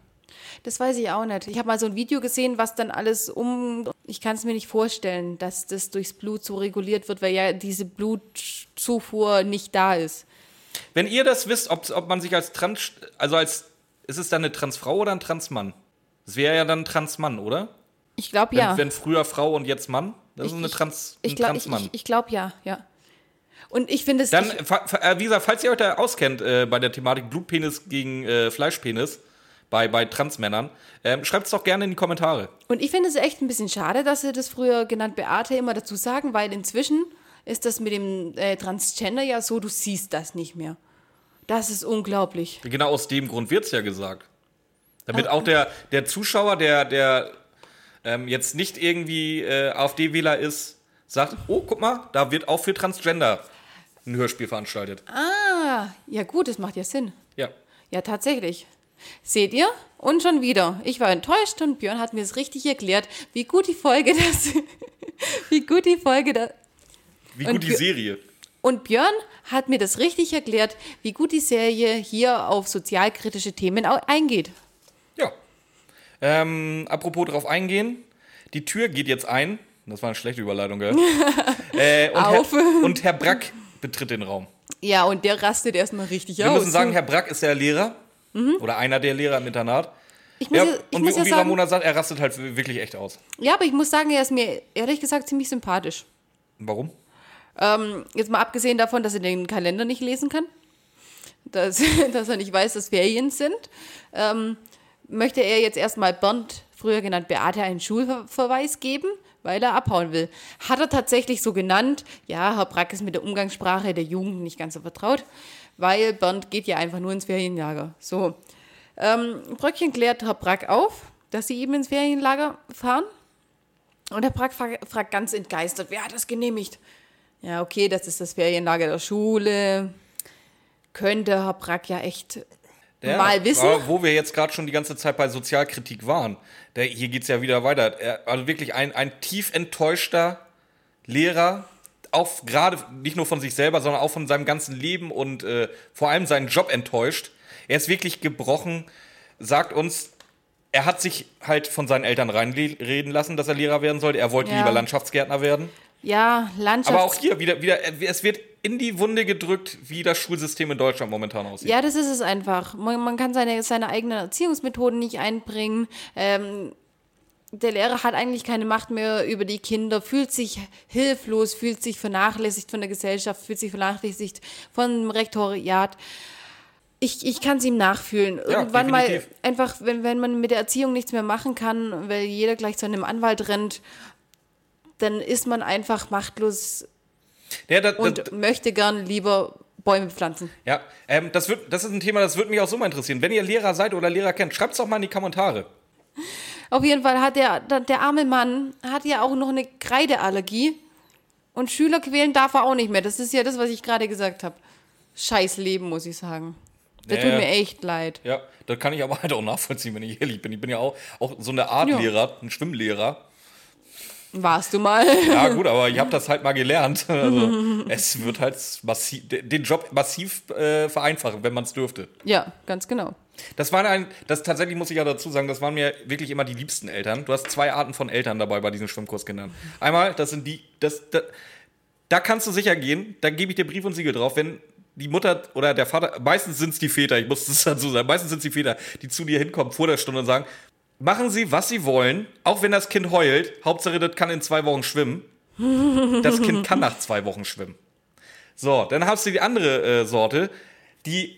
Das weiß ich auch nicht. Ich habe mal so ein Video gesehen, was dann alles um. Ich kann es mir nicht vorstellen, dass das durchs Blut so reguliert wird, weil ja diese Blutzufuhr nicht da ist. Wenn ihr das wisst, ob, ob man sich als Trans, also als, ist es dann eine Transfrau oder ein Transmann? Es wäre ja dann ein Transmann, oder? Ich glaube ja. wenn früher Frau und jetzt Mann, das ich, ist eine Trans, ich, ein ich glaube ich, Transmann. ich, ich glaub, ja, ja. Und ich finde es. Dann, äh, wie gesagt, falls ihr euch da auskennt äh, bei der Thematik Blutpenis gegen äh, Fleischpenis bei, bei Transmännern, ähm, schreibt es doch gerne in die Kommentare. Und ich finde es echt ein bisschen schade, dass sie das früher genannt Beate immer dazu sagen, weil inzwischen ist das mit dem äh, Transgender ja so, du siehst das nicht mehr. Das ist unglaublich. Genau aus dem Grund wird es ja gesagt. Damit auch der, der Zuschauer, der, der ähm, jetzt nicht irgendwie äh, AfD-Wähler ist, sagt, oh, guck mal, da wird auch für Transgender ein Hörspiel veranstaltet. Ah, ja gut, das macht ja Sinn. Ja. Ja, tatsächlich. Seht ihr? Und schon wieder. Ich war enttäuscht und Björn hat mir es richtig erklärt, wie gut die Folge das. wie gut die Folge da. Wie gut die Serie. Und Björn hat mir das richtig erklärt, wie gut die Serie hier auf sozialkritische Themen eingeht. Ja. Ähm, apropos drauf eingehen, die Tür geht jetzt ein. Das war eine schlechte Überleitung, gell? äh, und, Auf. Herr, und Herr Brack betritt den Raum. Ja, und der rastet erstmal richtig Wir aus. müssen sagen, Herr Brack ist der Lehrer. Oder einer der Lehrer im Internat. ich muss, Ja, ich und, muss wie, ja wie sagen, Ramona sagt, er rastet halt wirklich echt aus. ja, aber ich muss sagen, er ist mir ehrlich gesagt ziemlich sympathisch. Warum? Ähm, jetzt mal abgesehen davon, dass er den Kalender nicht lesen kann, dass, dass er nicht weiß, dass Ferien sind, ähm, möchte er jetzt erstmal Bernd, früher genannt Beate, einen Schulverweis geben, weil er abhauen will. Hat er tatsächlich so genannt. Ja, Herr Brack ist mit der Umgangssprache der Jugend nicht ganz so vertraut, weil Bernd geht ja einfach nur ins Ferienlager. So. Ähm, Bröckchen klärt Herr Brack auf, dass sie eben ins Ferienlager fahren. Und Herr Brack fra fragt ganz entgeistert, wer hat das genehmigt? Ja, okay, das ist das Ferienlager der Schule. Könnte Herr Brack ja echt mal wissen. Wo wir jetzt gerade schon die ganze Zeit bei Sozialkritik waren. Der, hier geht es ja wieder weiter. Er, also wirklich ein, ein tief enttäuschter Lehrer, auch gerade nicht nur von sich selber, sondern auch von seinem ganzen Leben und äh, vor allem seinen Job enttäuscht. Er ist wirklich gebrochen, sagt uns, er hat sich halt von seinen Eltern reinreden lassen, dass er Lehrer werden sollte. Er wollte Ja. lieber Landschaftsgärtner werden. Ja, Landschaft. Aber auch hier wieder, wieder, es wird in die Wunde gedrückt, wie das Schulsystem in Deutschland momentan aussieht. Ja, das ist es einfach. Man, man kann seine, seine eigenen Erziehungsmethoden nicht einbringen. Ähm, der Lehrer hat eigentlich keine Macht mehr über die Kinder, fühlt sich hilflos, fühlt sich vernachlässigt von der Gesellschaft, fühlt sich vernachlässigt vom Rektoriat. Ich, ich kann es ihm nachfühlen. Irgendwann mal definitiv. einfach, wenn, wenn man mit der Erziehung nichts mehr machen kann, weil jeder gleich zu einem Anwalt rennt, dann ist man einfach machtlos Ja, da, da, und möchte gern lieber Bäume pflanzen. Ja, ähm, das, wird, das ist ein Thema, das würde mich auch so mal interessieren. Wenn ihr Lehrer seid oder Lehrer kennt, schreibt es doch mal in die Kommentare. Auf jeden Fall hat der, der, arme Mann hat ja auch noch eine Kreideallergie. Und Schüler quälen darf er auch nicht mehr. Das ist ja das, was ich gerade gesagt habe. Scheiß Leben, muss ich sagen. Der Nee. tut mir echt leid. Ja, das kann ich aber halt auch nachvollziehen, wenn ich ehrlich bin. Ich bin ja auch, auch so eine Art Ja. Lehrer, ein Schwimmlehrer. Warst du mal? Ja, gut, aber ich habe das halt mal gelernt. Also, es wird halt massiv, den Job massiv äh, vereinfachen, wenn man es dürfte. Ja, ganz genau. Das waren ein, das tatsächlich muss ich ja dazu sagen, das waren mir wirklich immer die liebsten Eltern. Du hast zwei Arten von Eltern dabei bei diesen Schwimmkurskindern. Einmal, das sind die, das, da, da kannst du sicher gehen, da gebe ich dir Brief und Siegel drauf, wenn die Mutter oder der Vater, meistens sind es die Väter, ich muss das dazu sagen, meistens sind es die Väter, die zu dir hinkommen vor der Stunde und sagen, machen Sie, was Sie wollen, auch wenn das Kind heult, Hauptsache, das kann in zwei Wochen schwimmen. Das Kind kann nach zwei Wochen schwimmen. So, dann hast du die andere äh, Sorte, die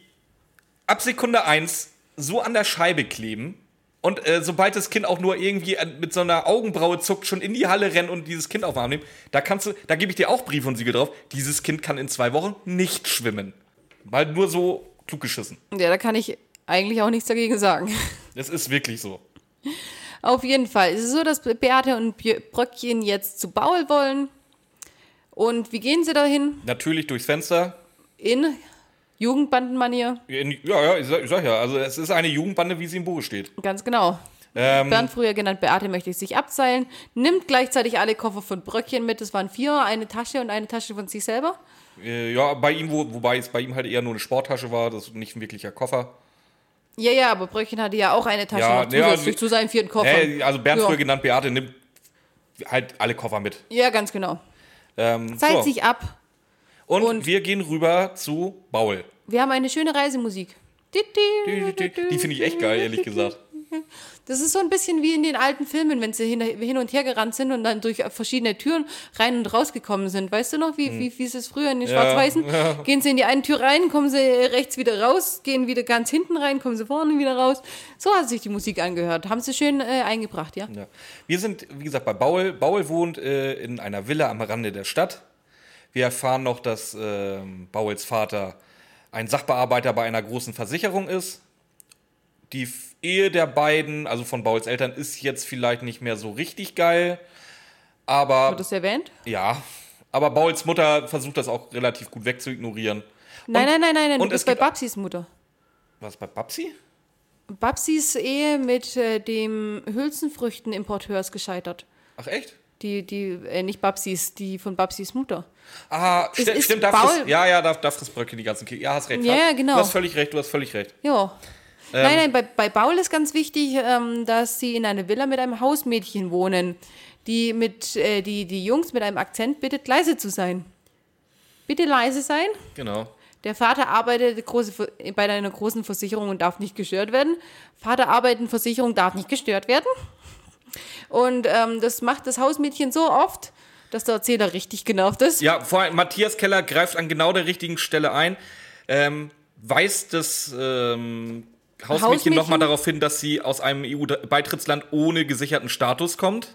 ab Sekunde eins so an der Scheibe kleben und äh, sobald das Kind auch nur irgendwie mit so einer Augenbraue zuckt, schon in die Halle rennen und dieses Kind auf den Arm nehmen, da kannst du, da gebe ich dir auch Brief und Siegel drauf, dieses Kind kann in zwei Wochen nicht schwimmen. Mal nur so klug geschissen. Ja, da kann ich eigentlich auch nichts dagegen sagen. Das ist wirklich so. Auf jeden Fall. Es ist so, dass Beate und Bröckchen jetzt zu Baul wollen. Und wie gehen sie dahin? Natürlich durchs Fenster. In Jugendbandenmanier. In, ja, ja, ich sag, ich sag ja, also es ist eine Jugendbande, wie sie im Buche steht. Ganz genau. Ähm, Bernd, früher genannt Beate, möchte sich abseilen, nimmt gleichzeitig alle Koffer von Bröckchen mit. Das waren vier, eine Tasche und eine Tasche von sich selber. äh, ja, bei ihm, wo, wobei es bei ihm halt eher nur eine Sporttasche war, das ist nicht ein wirklicher Koffer. Ja, ja, aber Bröckchen hatte ja auch eine Tasche Ja, noch ja, also- zu seinen vierten Koffern. Äh, also Bernd, Ja. früher genannt Beate, nimmt halt alle Koffer mit. Ja, ganz genau. Ähm, Seilt so. sich ab. und, und- wir gehen rüber zu Baul. Wir haben eine schöne Reisemusik. Die finde ich echt geil, ehrlich gesagt. Das ist so ein bisschen wie in den alten Filmen, wenn sie hin, hin und her gerannt sind und dann durch verschiedene Türen rein und rausgekommen sind. Weißt du noch, wie, wie, wie ist es früher in den Schwarz-Weißen? Gehen sie in die eine Tür rein, kommen sie rechts wieder raus, gehen wieder ganz hinten rein, kommen sie vorne wieder raus. So hat sich die Musik angehört. Haben sie schön äh, eingebracht, ja? Ja. Wir sind, wie gesagt, bei Baul. Baul wohnt äh, in einer Villa am Rande der Stadt. Wir erfahren noch, dass ähm, Bauls Vater ein Sachbearbeiter bei einer großen Versicherung ist. Die Ehe der beiden, also von Bauls Eltern, ist jetzt vielleicht nicht mehr so richtig geil. Aber Wird das erwähnt? ja, aber Bauls Mutter versucht das auch relativ gut wegzuignorieren. Nein, nein, nein, nein, nein. Du und es bist bei Babsis Mutter. Was bei Babsi? Babsis Ehe mit äh, dem Hülsenfrüchtenimporteur ist gescheitert. Ach echt? Die, die, äh, nicht Babsis, die von Babsis Mutter. Ah, sti ist stimmt, Baul- frisst, ja, ja, da, da frisst Bröckchen die ganzen Kekse. Ja, hast recht. Ja, ja, genau. Du hast völlig recht, du hast völlig recht. Ja. Ähm. nein, nein, bei, bei Baul ist ganz wichtig, ähm, dass sie in einer Villa mit einem Hausmädchen wohnen, die mit äh, die, die Jungs mit einem Akzent bittet, leise zu sein. Bitte leise sein. Genau. Der Vater arbeitet große, bei einer großen Versicherung und darf nicht gestört werden. Vater arbeitet in Versicherung, darf nicht gestört werden. Und ähm, das macht das Hausmädchen so oft, dass der Erzähler richtig genervt ist. Ja, vor allem Matthias Keller greift an genau der richtigen Stelle ein, ähm, weist das ähm, Hausmädchen, Hausmädchen? nochmal darauf hin, dass sie aus einem EU-Beitrittsland ohne gesicherten Status kommt.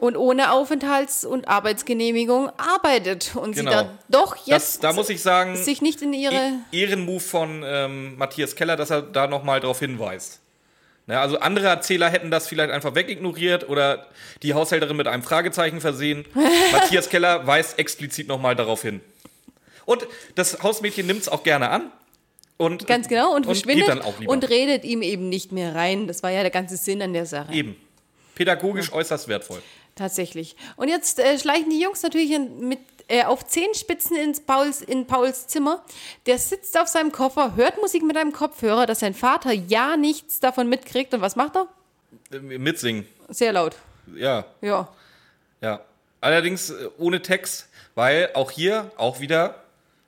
Und ohne Aufenthalts- und Arbeitsgenehmigung arbeitet. Und Genau. sie dann doch Das, jetzt da muss ich sagen, sich nicht in ihre. E- Ehrenmove von ähm, Matthias Keller, dass er da nochmal darauf hinweist. Ne, also andere Erzähler hätten das vielleicht einfach wegignoriert oder die Haushälterin mit einem Fragezeichen versehen. Matthias Keller weist explizit nochmal darauf hin. Und das Hausmädchen nimmt es auch gerne an. Und, Ganz genau, und, verschwindet auch lieber. und redet ihm eben nicht mehr rein. Das war ja der ganze Sinn an der Sache. Eben. Pädagogisch äußerst wertvoll. Tatsächlich. Und jetzt äh, schleichen die Jungs natürlich in, mit, äh, auf Zehenspitzen ins Pauls, in Pauls Zimmer. Der sitzt auf seinem Koffer, hört Musik mit einem Kopfhörer, dass sein Vater ja nichts davon mitkriegt. Und was macht er? Äh, Mitsingen. Sehr laut. Ja, Ja. ja. Allerdings äh, ohne Text, weil auch hier auch wieder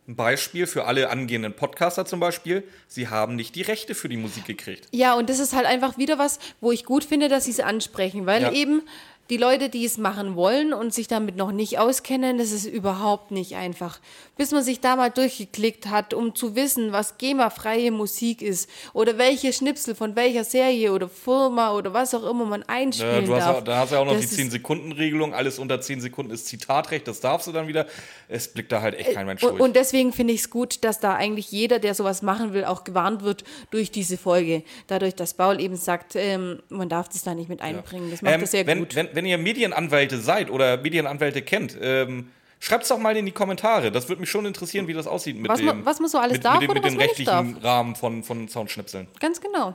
ein Beispiel für alle angehenden Podcaster zum Beispiel. Sie haben nicht die Rechte für die Musik gekriegt. Ja, und das ist halt einfach wieder was, wo ich gut finde, dass sie es ansprechen, weil Ja. eben die Leute, die es machen wollen und sich damit noch nicht auskennen, das ist überhaupt nicht einfach. Bis man sich da mal durchgeklickt hat, um zu wissen, was GEMA-freie Musik ist oder welche Schnipsel von welcher Serie oder Firma oder was auch immer man Ja, einspielen du hast, darf. auch, da hast ja auch noch Das die ist- 10-Sekunden-Regelung. Alles unter 10 Sekunden ist Zitatrecht, das darfst du dann wieder. Es blickt da halt echt kein Mensch durch. und deswegen finde ich es gut, dass da eigentlich jeder, der sowas machen will, auch gewarnt wird durch diese Folge. Dadurch, dass Paul eben sagt, ähm, man darf das da nicht mit einbringen. Das macht Ähm, das sehr wenn, gut. Wenn, wenn ihr Medienanwälte seid oder Medienanwälte kennt, ähm, schreibt es doch mal in die Kommentare. Das würde mich schon interessieren, wie das aussieht mit Was dem, was man so alles mit, darf mit dem, mit dem rechtlichen Rahmen von, von Soundschnipseln. Ganz genau.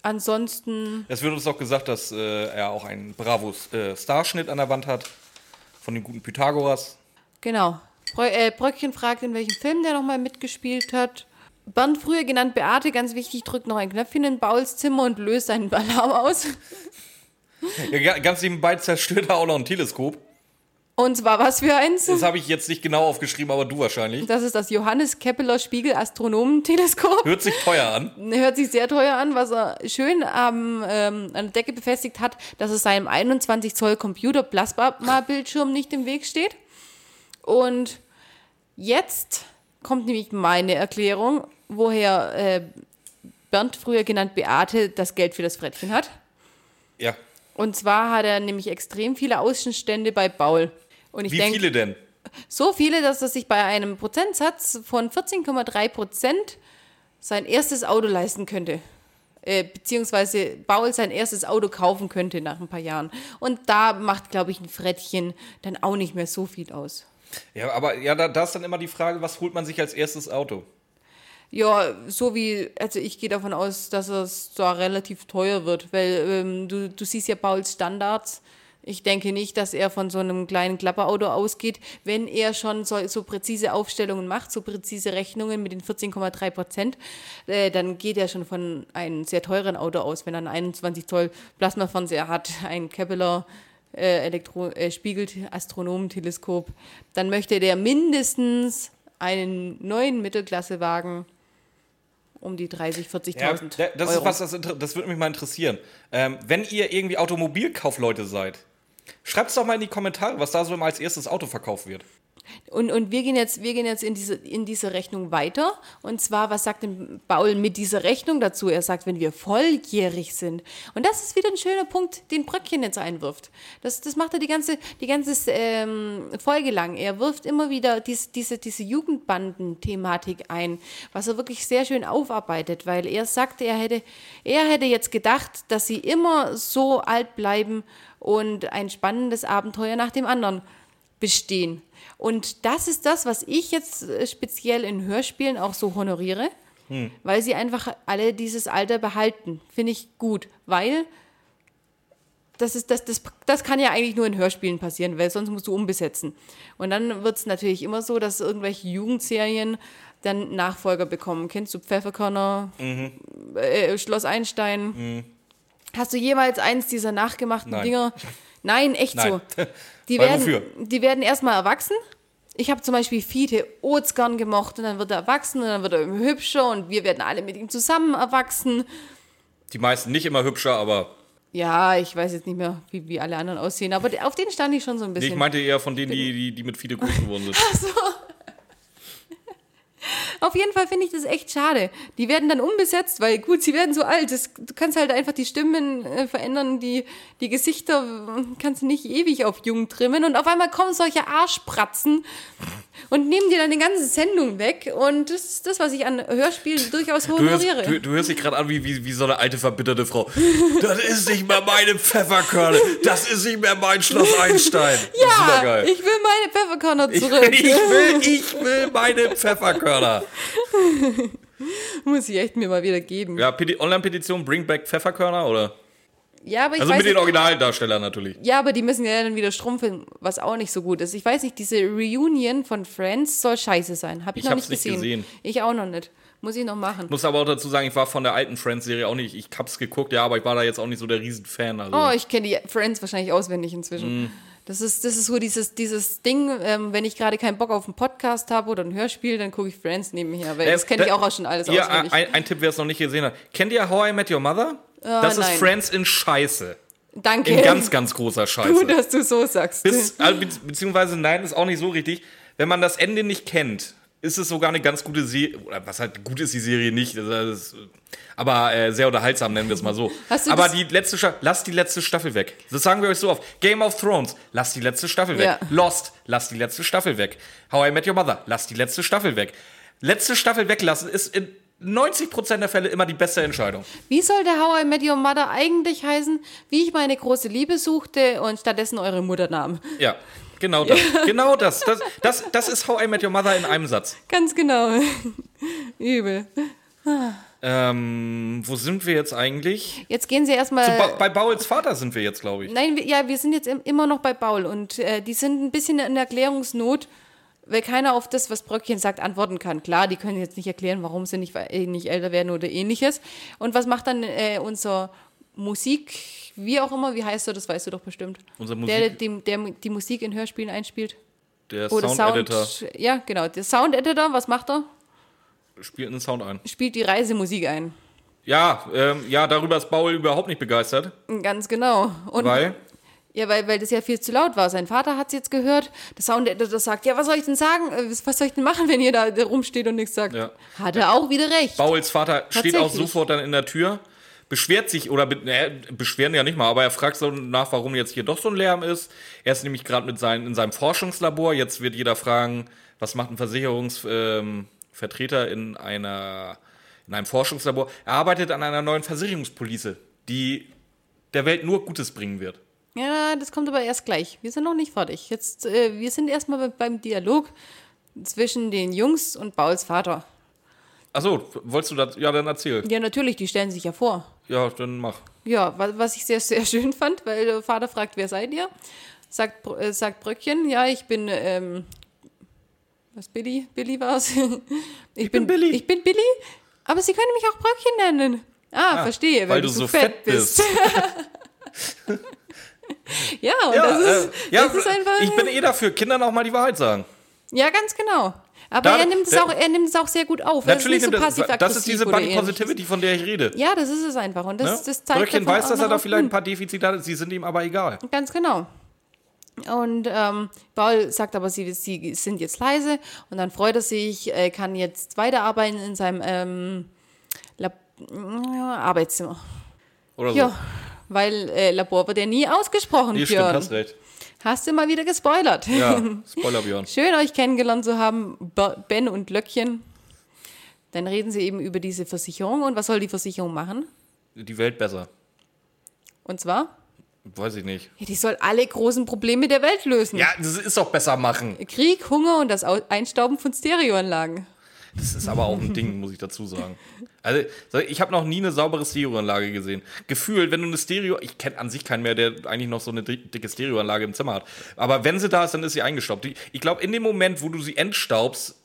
ansonsten, Es wird uns auch gesagt, dass äh, er auch einen Bravo äh, Starschnitt an der Wand hat. Von dem guten Pythagoras. genau. Brö äh, Bröckchen fragt, in welchem Film der nochmal mitgespielt hat. Bernd, früher genannt Beate, ganz wichtig, drückt noch ein Knöpfchen in Bauls Zimmer und löst seinen Alarm aus. Ja, ga- ganz nebenbei zerstört er auch noch ein Teleskop. Und zwar was für eins? Das habe ich jetzt nicht genau aufgeschrieben, aber du wahrscheinlich. Das ist das Johannes Kepler Spiegel Astronomenteleskop. Hört sich teuer an. Hört sich sehr teuer an, was er schön am, ähm, an der Decke befestigt hat, dass es seinem 21 Zoll Computer Plasma Bildschirm nicht im Weg steht. Und jetzt kommt nämlich meine Erklärung, woher äh, Bernd, früher genannt Beate, das Geld für das Frettchen hat. Ja. Und zwar hat er nämlich extrem viele Außenstände bei Baul. Und ich Wie denke, viele denn? so viele, dass er sich bei einem Prozentsatz von 14,3 Prozent sein erstes Auto leisten könnte. Äh, beziehungsweise Baul sein erstes Auto kaufen könnte nach ein paar Jahren. Und da macht, glaube ich, ein Frettchen dann auch nicht mehr so viel aus. Ja, aber ja, da, da ist dann immer die Frage, was holt man sich als erstes Auto? Ja, so wie, also ich gehe davon aus, dass es da relativ teuer wird, weil ähm, du, du siehst ja Pauls Standards. Ich denke nicht, dass er von so einem kleinen Klapperauto ausgeht, wenn er schon so, so präzise Aufstellungen macht, so präzise Rechnungen mit den 14,3 Prozent, äh, dann geht er schon von einem sehr teuren Auto aus, wenn er einen 21 Zoll Plasmafernseher hat, ein Kepler äh, Elektro äh, spiegelt Astronomenteleskop, dann möchte der mindestens einen neuen Mittelklassewagen um die 30, 40.000 Ja, da- das Euro. ist was, das, das würde mich mal interessieren. Ähm, wenn ihr irgendwie Automobilkaufleute seid, schreibt es doch mal in die Kommentare, was da so immer als erstes Auto verkauft wird. Und, und wir gehen jetzt, wir gehen jetzt in, diese, in diese Rechnung weiter. Und zwar, was sagt denn Paul mit dieser Rechnung dazu? Er sagt, wenn wir volljährig sind. Und das ist wieder ein schöner Punkt, den Bröckchen jetzt einwirft. Das, das macht er die ganze, die ganze ähm, Folge lang. Er wirft immer wieder dies, diese, diese Jugendbanden-Thematik ein, was er wirklich sehr schön aufarbeitet, weil er sagt, er hätte, er hätte jetzt gedacht, dass sie immer so alt bleiben und ein spannendes Abenteuer nach dem anderen bestehen. Und das ist das, was ich jetzt äh, speziell in Hörspielen auch so honoriere, weil sie einfach alle dieses Alter behalten. Finde ich gut, weil das, ist, das, das, das kann ja eigentlich nur in Hörspielen passieren, weil sonst musst du umbesetzen. Und dann wird es natürlich immer so, dass irgendwelche Jugendserien dann Nachfolger bekommen. Kennst du Pfefferkörner, äh, Schloss Einstein? Hast du jemals eins dieser nachgemachten Nein. Dinger? Nein, echt Nein. so. Die Weil werden, wofür? die werden erstmal erwachsen. Ich habe zum Beispiel Fiete Oats gern gemocht und dann wird er erwachsen und dann wird er immer hübscher und wir werden alle mit ihm zusammen erwachsen. Die meisten nicht immer hübscher, aber Ja, ich weiß jetzt nicht mehr, wie, wie alle anderen aussehen, aber auf den stand ich schon so ein nee, bisschen. ich meinte eher von denen, die, die, die mit Fide groß geworden sind. Auf jeden Fall finde ich das echt schade. Die werden dann umbesetzt, weil gut, sie werden so alt. Das, du kannst halt einfach die Stimmen äh, verändern, die, die Gesichter äh, kannst du nicht ewig auf jung trimmen. Und auf einmal kommen solche Arschpratzen und nehmen dir dann die ganze Sendung weg. Und das ist das, was ich an Hörspielen durchaus honoriere. du, du hörst dich gerade an wie, wie, wie so eine alte, verbitterte Frau. Das ist nicht mehr meine Pfefferkörner. Das ist nicht mehr mein Schloss Einstein. Ja, ich will meine Pfefferkörner Ich, zurück. ich, will, ich will meine Pfefferkörner. Muss ich echt mir mal wieder geben. Ja, Ja, Peti Online-Petition, bring back Pfefferkörner, oder? Aber ich Also weiß mit den Originaldarstellern natürlich. Ja, aber die müssen ja dann wieder schrumpfen, was auch nicht so gut ist. Ich weiß nicht, diese Reunion von Friends soll scheiße sein. Hab ich, Ich noch nicht nicht gesehen. gesehen. Ich auch noch nicht. Muss ich noch machen. Muss aber auch dazu sagen, ich war von der alten Friends-Serie auch nicht, ich hab's geguckt, ja, aber ich war da jetzt auch nicht so der Riesenfan. Also. Oh, ich kenne die Friends wahrscheinlich auswendig inzwischen. Mm. Das ist, das ist so dieses, dieses Ding, ähm, wenn ich gerade keinen Bock auf einen Podcast habe oder ein Hörspiel, dann gucke ich Friends nebenher, weil das kenne ich auch schon alles ja, auswendig. ein, ein Tipp, wer es noch nicht gesehen hat. Kennt ihr How I Met Your Mother? Das ist Ah, nein. Friends in Scheiße. Danke. In ganz, ganz großer Scheiße. Gut, dass du so sagst. Bis, also, be beziehungsweise, nein, ist auch nicht so richtig. Wenn man das Ende nicht kennt, ist es sogar eine ganz gute Serie. Oder was halt gut ist die Serie nicht. Ist, aber äh, sehr unterhaltsam, nennen wir es mal so. Aber die letzte Staffel, lasst die letzte Staffel weg. Das sagen wir euch so oft. Game of Thrones, lasst die letzte Staffel weg. Ja. Lost, lasst die letzte Staffel weg. How I Met Your Mother, lasst die letzte Staffel weg. Letzte Staffel weglassen ist in 90% der Fälle immer die beste Entscheidung. Wie soll der How I Met Your Mother eigentlich heißen? Wie ich meine große Liebe suchte und stattdessen eure Mutter nahm. Ja, genau das. Genau das. Das, das. das ist How I Met Your Mother in einem Satz. Ganz genau. Übel. Ähm, wo sind wir jetzt eigentlich? Jetzt gehen Sie erstmal. Ba bei Bauls Vater sind wir jetzt, glaube ich. Nein, wir, ja, wir sind jetzt im, immer noch bei Baul und äh, die sind ein bisschen in Erklärungsnot, weil keiner auf das, was Bröckchen sagt, antworten kann. Klar, die können jetzt nicht erklären, warum sie nicht, äh, nicht älter werden oder ähnliches. Und was macht dann äh, unser Musik, wie auch immer, wie heißt er, das weißt du doch bestimmt. Unser Der, Musik- die, der die Musik in Hörspielen einspielt. Der Oder Sound-Editor Sound, ja, genau. Der Sound-Editor, was macht er? spielt einen Sound ein. Spielt die Reisemusik ein. Ja, ähm, ja, darüber ist Baul überhaupt nicht begeistert. Ganz genau. Und Weil? Ja, weil, weil das ja viel zu laut war. Sein Vater hat es jetzt gehört. Der Sound-Editor sagt, ja, was soll ich denn sagen? Äh, Was soll ich denn machen, wenn ihr da rumsteht und nichts sagt? Ja. Hat er auch wieder recht. Bauls Vater steht auch sofort dann in der Tür, beschwert sich, oder äh, beschweren ja nicht mal, aber er fragt so nach, warum jetzt hier doch so ein Lärm ist. Er ist nämlich gerade mit in seinem Forschungslabor. Jetzt wird jeder fragen, was macht ein Versicherungsvertreter ähm, in, einer, in einem Forschungslabor? Er arbeitet an einer neuen Versicherungspolice, die der Welt nur Gutes bringen wird. Ja, das kommt aber erst gleich. Wir sind noch nicht fertig. Jetzt, äh, wir sind erstmal be- beim Dialog zwischen den Jungs und Bauls Vater. Achso, wolltest du das? Ja, dann erzähl. Ja, natürlich, die stellen sich ja vor. Ja, dann mach. Ja, wa- was ich sehr, sehr schön fand, weil der Vater fragt, wer seid ihr? Sagt, äh, sagt Bröckchen, ja, ich bin, ähm, was, Billy? Billy war's? ich, bin Billy. Ich bin Billy, aber Sie können mich auch Bröckchen nennen. Ah, verstehe, weil, weil du so fett bist. ja, und Ja, das, ist, äh, ja, das ist einfach. ich bin eh dafür, Kindern auch mal die Wahrheit sagen. ja, ganz genau. Aber Da- er, nimmt es auch, er nimmt es auch sehr gut auf. Ist Natürlich, nicht so nimmt das, das ist diese Body. Positivity, von der ich rede. Ja, das ist es einfach. Und das, Ne? das zeigt Bröckchen davon weiß, dass er da vielleicht ein gut. paar Defizite hat, sie sind ihm aber egal. Ganz genau. Und ähm, Paul sagt aber, sie, sie sind jetzt leise und dann freut er sich, äh, kann jetzt weiterarbeiten in seinem ähm, Lab Arbeitszimmer. Oder so. Ja, weil äh, Labor wird ja nie ausgesprochen, Nee, stimmt, Björn. hast recht. Hast du mal wieder gespoilert. Ja, Spoiler Björn. Schön, euch kennengelernt zu haben, Ben und Löckchen. Dann reden sie eben über diese Versicherung. Und was soll die Versicherung machen? Die Welt besser. Und zwar, Weiß ich nicht. ja, die soll alle großen Probleme der Welt lösen. Ja, das ist doch besser machen. Krieg, Hunger und das Au- Einstauben von Stereoanlagen. Das ist aber auch ein Ding, muss ich dazu sagen. Also, ich habe noch nie eine saubere Stereoanlage gesehen. Gefühlt, wenn du eine Stereo, ich kenne an sich keinen mehr, der eigentlich noch so eine di- dicke Stereoanlage im Zimmer hat. Aber wenn sie da ist, dann ist sie eingestaubt. Ich glaube, in dem Moment, wo du sie entstaubst,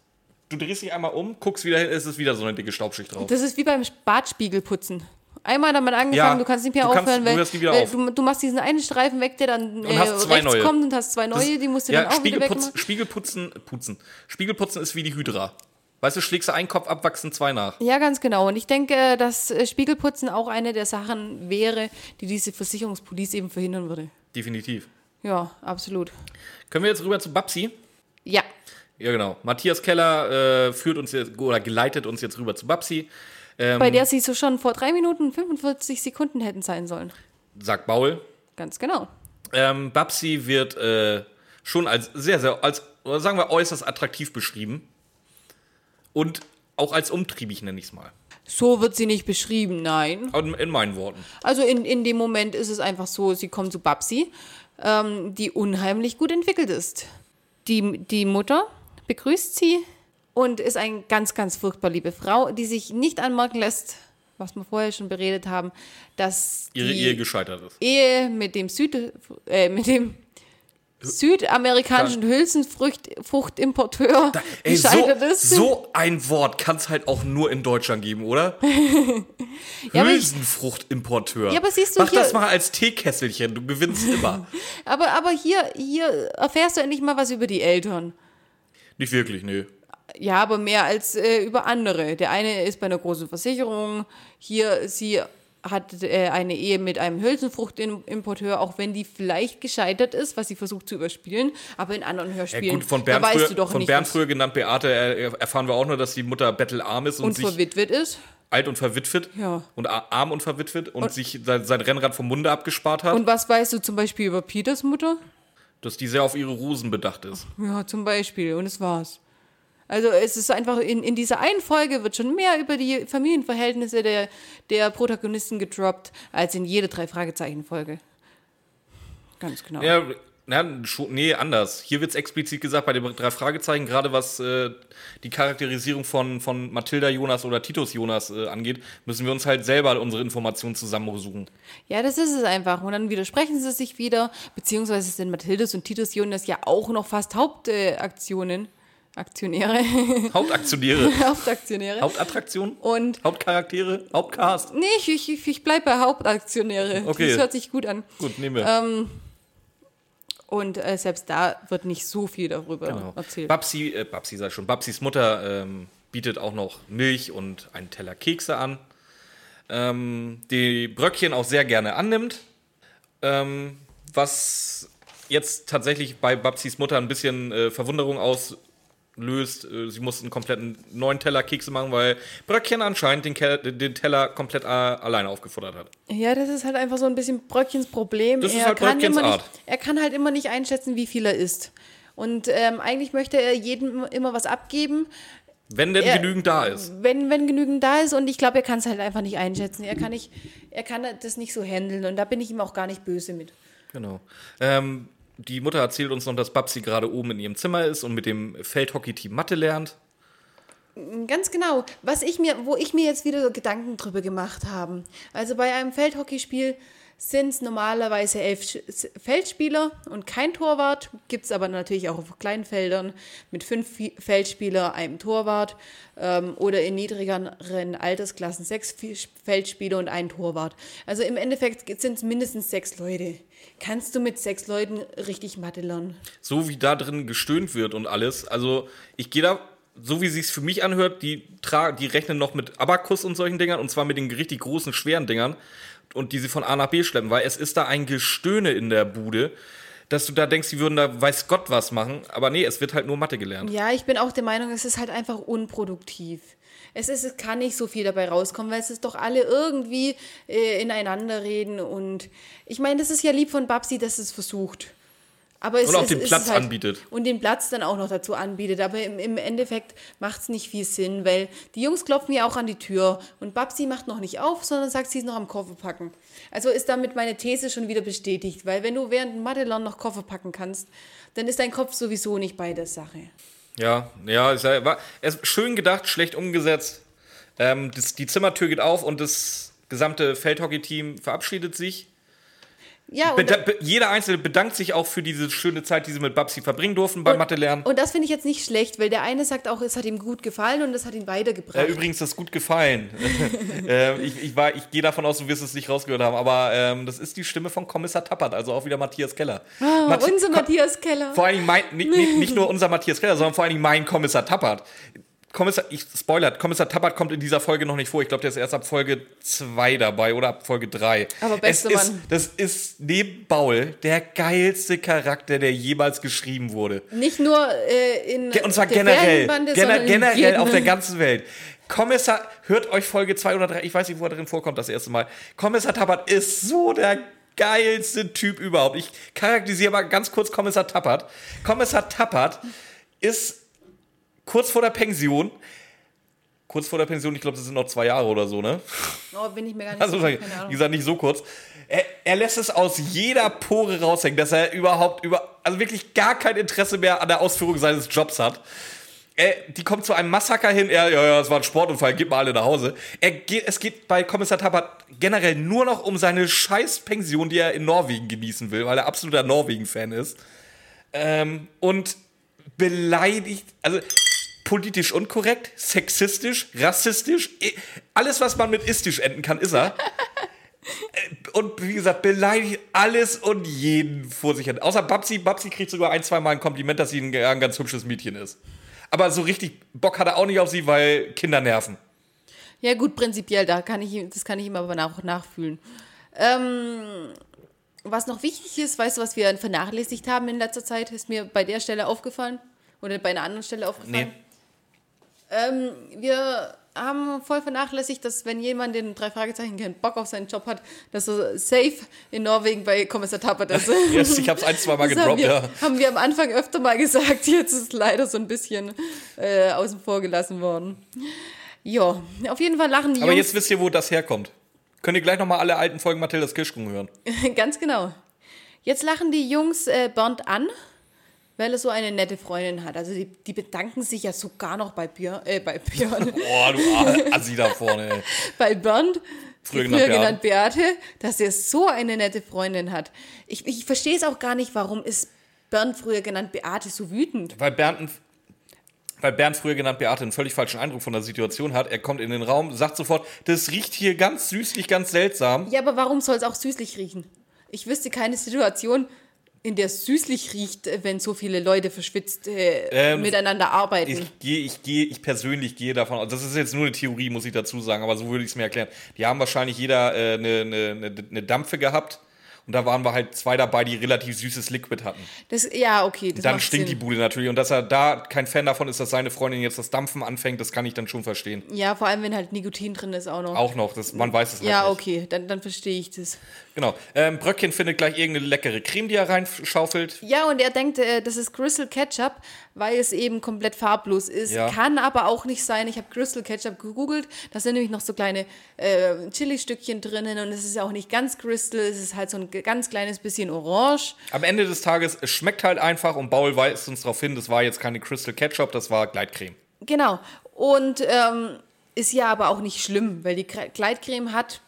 du drehst dich einmal um, guckst wieder hin, ist es wieder so eine dicke Staubschicht drauf. Das ist wie beim Badspiegelputzen. Einmal damit angefangen, Ja, du kannst nicht mehr du kannst- aufhören, du weil, wieder weil auf. du, du machst diesen einen Streifen weg, der dann äh, hast zwei rechts neue. kommt und hast zwei neue, die musst du ja, dann auch wieder wegmachen. Spiegelputzen, putzen. Spiegelputzen ist wie die Hydra. Weißt du, schlägst du einen Kopf ab, wachsen zwei nach. Ja, ganz genau. Und ich denke, dass äh, Spiegelputzen auch eine der Sachen wäre, die diese Versicherungspolice eben verhindern würde. Definitiv. Ja, absolut. Können wir jetzt rüber zu Babsi? Ja, Ja, genau. Matthias Keller äh, führt uns jetzt oder geleitet uns jetzt rüber zu Babsi. Ähm, bei der sie so schon vor drei Minuten und 45 Sekunden hätten sein sollen. sagt Baul. Ganz genau. Ähm, Babsi wird äh, schon als sehr, sehr, als, sagen wir, äußerst attraktiv beschrieben. Und auch als umtriebig, nenne ich es mal. So wird sie nicht beschrieben, nein. In, in meinen Worten. Also in, in dem Moment ist es einfach so, sie kommt zu Babsi, ähm, die unheimlich gut entwickelt ist. Die, die Mutter begrüßt sie und ist eine ganz, ganz furchtbar liebe Frau, die sich nicht anmerken lässt, was wir vorher schon beredet haben, dass Ihre die Ehe gescheitert ist. Ehe mit dem Süd, äh, mit dem südamerikanischen Hülsenfruchtimporteur Ey, so, gescheitert ist. so ein Wort kann es halt auch nur in Deutschland geben, oder? Ja, Hülsenfruchtimporteur. Ja, aber siehst du, Mach das hier- mal als Teekesselchen, du gewinnst immer. aber aber hier, hier erfährst du endlich mal was über die Eltern. Nicht wirklich, nee. Ja, aber mehr als äh, über andere. Der eine ist bei einer großen Versicherung. Hier, sie hat äh, eine Ehe mit einem Hülsenfruchtimporteur, auch wenn die vielleicht gescheitert ist, was sie versucht zu überspielen. Aber in anderen Ja, Hörspielen, gut, von da Bernd, weißt früher, du doch von was früher genannt Beate erfahren wir auch nur, dass die Mutter bettelarm ist und, und sich verwitwet ist. alt und verwitwet Ja. und arm und verwitwet und, sich sein, sein Rennrad vom Munde abgespart hat, Und was weißt du zum Beispiel über Peters Mutter? dass die sehr auf ihre Rosen bedacht ist. Ja, zum Beispiel. Und es war's. Also es ist einfach, in, in dieser einen Folge wird schon mehr über die Familienverhältnisse der, der Protagonisten gedroppt, als in jede drei Fragezeichen-Folge. Ganz genau. Ja, Na, nee, anders. Hier wird es explizit gesagt bei den drei Fragezeichen, gerade was äh, die Charakterisierung von, von Mathilda Jonas oder Titus Jonas äh, angeht, müssen wir uns halt selber unsere Informationen zusammensuchen. Ja, das ist es einfach. Und dann widersprechen sie sich wieder, beziehungsweise sind Mathildes und Titus Jonas ja auch noch fast Hauptaktionen. Aktionäre. Hauptaktionäre. Hauptaktionäre. Hauptattraktion? Und Hauptcharaktere? Hauptcast? nee, ich, ich, ich bleibe bei Hauptaktionäre. Okay. Das hört sich gut an. Gut, nehmen wir. Ähm, und äh, selbst da wird nicht so viel darüber Genau. erzählt. Babsi, äh, Babsi sei schon, Babsis Mutter ähm, bietet auch noch Milch und einen Teller Kekse an. Ähm, die Bröckchen auch sehr gerne annimmt. Ähm, was jetzt tatsächlich bei Babsis Mutter ein bisschen äh, Verwunderung auslöst. Äh, sie muss einen kompletten neuen Teller Kekse machen, weil Bröckchen anscheinend den, Ke den Teller komplett äh, alleine aufgefordert hat. Ja, das ist halt einfach so ein bisschen Bröckchens Problem. Das ist er, halt kann Bröckchens immer Art. nicht, er kann halt immer nicht einschätzen, wie viel er isst. Und ähm, eigentlich möchte er jedem immer was abgeben, Wenn denn Er- genügend da ist. wenn, wenn genügend da ist. Und ich glaube, er kann es halt einfach nicht einschätzen. Er kann, nicht, er kann das nicht so handeln. Und da bin ich ihm auch gar nicht böse mit. Genau. Ähm, die Mutter erzählt uns noch, dass Babsi gerade oben in ihrem Zimmer ist und mit dem Feldhockey-Team Mathe lernt. Ganz genau. Was ich mir, wo ich mir jetzt wieder Gedanken drüber gemacht habe. Also bei einem Feldhockeyspiel sind es normalerweise elf Feldspieler und kein Torwart. Gibt es aber natürlich auch auf kleinen Feldern mit fünf Feldspieler, einem Torwart ähm, oder in niedrigeren Altersklassen sechs Feldspieler und ein Torwart. Also im Endeffekt sind es mindestens sechs Leute. Kannst du mit sechs Leuten richtig Mathe lernen? So wie da drin gestöhnt wird und alles. Also ich gehe da, so wie sich's für mich anhört, die, die rechnen noch mit Abakus und solchen Dingern und zwar mit den richtig großen, schweren Dingern und die sie von A nach B schleppen, weil es ist da ein Gestöhne in der Bude, dass du da denkst, sie würden da weiß Gott was machen, aber nee, es wird halt nur Mathe gelernt. Ja, ich bin auch der Meinung, es ist halt einfach unproduktiv. Es, ist, es kann nicht so viel dabei rauskommen, weil es ist doch alle irgendwie äh, ineinander reden und ich meine, das ist ja lieb von Babsi, dass es versucht. Aber es Und auch es- den es Platz ist halt, anbietet. Und den Platz dann auch noch dazu anbietet. Aber im, im Endeffekt macht es nicht viel Sinn, weil die Jungs klopfen ja auch an die Tür und Babsi macht noch nicht auf, sondern sagt, sie ist noch am Koffer packen. Also ist damit meine These schon wieder bestätigt, weil wenn du während Mathe-Lernen noch Koffer packen kannst, dann ist dein Kopf sowieso nicht bei der Sache. Ja, ja, es war es ist schön gedacht, schlecht umgesetzt. Ähm, das, die Zimmertür geht auf und das gesamte Feldhockey-Team verabschiedet sich. Ja, Beda be jeder Einzelne bedankt sich auch für diese schöne Zeit, die sie mit Babsi verbringen durften beim Mathe lernen. und das finde ich jetzt nicht schlecht, weil der eine sagt auch, es hat ihm gut gefallen und es hat ihn weitergebracht. Äh, übrigens, das gut gefallen. äh, ich ich, war- ich gehe davon aus, du wirst es nicht rausgehört haben, aber ähm, das ist die Stimme von Kommissar Tappert, also auch wieder Matthias Keller. Ah, Mathi- unser Matthias Keller. Vor allen Dingen mein, nicht, nicht, nicht nur unser Matthias Keller, sondern vor allen Dingen mein Kommissar Tappert. Kommissar, ich spoilert, Kommissar Tappert kommt in dieser Folge noch nicht vor. Ich glaube, der ist erst ab Folge 2 dabei oder ab Folge 3. Aber bester es ist, Mann. Das ist neben Baul der geilste Charakter, der jemals geschrieben wurde. Nicht nur äh, in Ge- Und zwar der generell. Gener generell auf der ganzen Welt. Kommissar, hört euch Folge 2 oder 3, ich weiß nicht, wo er drin vorkommt, das erste Mal. Kommissar Tappert ist so der geilste Typ überhaupt. Ich charakterisiere mal ganz kurz Kommissar Tappert. Kommissar Tappert ist kurz vor der Pension. Kurz vor der Pension, ich glaube, das sind noch zwei Jahre oder so, ne? Oh, bin ich mir gar nicht Also, sicher, wie gesagt, nicht so kurz. Er, er lässt es aus jeder Pore raushängen, dass er überhaupt über, also wirklich gar kein Interesse mehr an der Ausführung seines Jobs hat. Er, die kommt zu einem Massaker hin, er, ja, ja, es war ein Sportunfall, gib mal alle nach Hause. Er geht, es geht bei Kommissar Tappert generell nur noch um seine scheiß Pension, die er in Norwegen genießen will, weil er absoluter Norwegen-Fan ist. Ähm, und beleidigt, also politisch unkorrekt, sexistisch, rassistisch, alles, was man mit istisch enden kann, ist er. Äh, Und wie gesagt, beleidigt alles und jeden vor sich hin. Außer Babsi. Babsi kriegt sogar ein, zwei Mal ein Kompliment, dass sie ein, ein ganz hübsches Mädchen ist. Aber so richtig Bock hat er auch nicht auf sie, weil Kinder nerven. Ja, gut, prinzipiell, da kann ich, ihm- das kann ich ihm aber auch nachfühlen. Ähm, was noch wichtig ist, weißt du, was wir vernachlässigt haben in letzter Zeit, ist mir bei der Stelle aufgefallen oder bei einer anderen Stelle aufgefallen. Ähm, wir haben voll vernachlässigt, dass wenn jemand den drei Fragezeichen keinen Bock auf seinen Job hat, dass er safe in Norwegen bei Kommissar Tappert ist. Yes, ich hab's ein, zwei Mal Das haben gedroppt, wir, ja. haben wir am Anfang öfter mal gesagt, jetzt ist leider so ein bisschen äh, außen vor gelassen worden. Ja, auf jeden Fall lachen die Aber Jungs. jetzt wisst ihr, wo das herkommt. Könnt ihr gleich nochmal alle alten Folgen Mathildas Kirschkuchen hören. Ganz genau. Jetzt lachen die Jungs äh, Bernd an, weil er so eine nette Freundin hat. Also die, die bedanken sich ja sogar noch bei Björn, äh, bei Björn, Boah, du Assi da vorne, ey. bei Bernd, Früher früher, genannt genannt Beate, dass er so eine nette Freundin hat. Ich, ich verstehe es auch gar nicht, warum ist Bernd früher genannt Beate so wütend. Weil Bernd, weil Bernd früher genannt Beate einen völlig falschen Eindruck von der Situation hat. Er kommt in den Raum, sagt sofort, das riecht hier ganz süßlich, ganz seltsam. Ja, aber warum soll es auch süßlich riechen? Ich wüsste keine Situation, in der es süßlich riecht, äh, wenn so viele Leute verschwitzt äh, Ähm, miteinander arbeiten. Ich gehe, ich gehe, ich persönlich gehe davon aus, das ist jetzt nur eine Theorie, muss ich dazu sagen, aber so würde ich es mir erklären. Die haben wahrscheinlich jeder äh, eine, eine, eine, eine Dampfe gehabt und da waren wir halt zwei dabei, die relativ süßes Liquid hatten. das, ja, okay, das dann macht stinkt die Sinn. Bude natürlich und dass er da kein Fan davon ist, dass seine Freundin jetzt das Dampfen anfängt, das kann ich dann schon verstehen. Ja, vor allem, wenn halt Nikotin drin ist auch noch. Auch noch, das, man weiß es halt ja, nicht. okay, dann, dann verstehe ich das. Genau. Ähm, Bröckchen findet gleich irgendeine leckere Creme, die er reinschaufelt. Ja, und er denkt, äh, das ist Crystal Ketchup, weil es eben komplett farblos ist. Ja. Kann aber auch nicht sein. Ich habe Crystal Ketchup gegoogelt. Da sind nämlich noch so kleine äh, Chili-Stückchen drinnen und es ist auch nicht ganz Crystal. Es ist halt so ein ganz kleines bisschen orange. Am Ende des Tages, es schmeckt halt einfach und Paul weist uns darauf hin, das war jetzt keine Crystal Ketchup, das war Gleitcreme. Genau. Und ähm, ist ja aber auch nicht schlimm, weil die Gleitcreme hat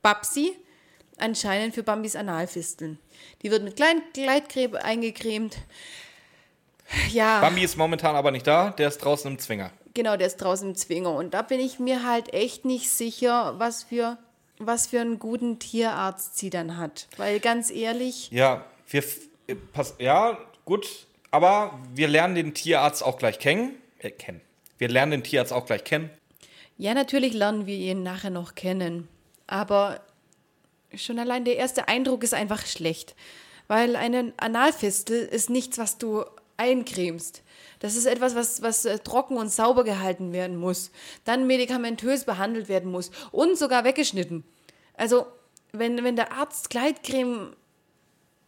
Babsi anscheinend für Bambis Analfisteln. Die wird mit kleinen Gleitcreme eingecremt. Ja. Bambi ist momentan aber nicht da, der ist draußen im Zwinger. Genau, der ist draußen im Zwinger. Und da bin ich mir halt echt nicht sicher, was für, was für einen guten Tierarzt sie dann hat. Weil ganz ehrlich, Ja, wir, äh, pass, ja, gut, aber wir lernen den Tierarzt auch gleich kennen. Äh, kennen. Wir lernen den Tierarzt auch gleich kennen. ja, natürlich lernen wir ihn nachher noch kennen. Aber schon allein der erste Eindruck ist einfach schlecht. Weil eine Analfistel ist nichts, was du eincremst. Das ist etwas, was, was äh, trocken und sauber gehalten werden muss, dann medikamentös behandelt werden muss und sogar weggeschnitten. Also, wenn, wenn der Arzt Gleitcreme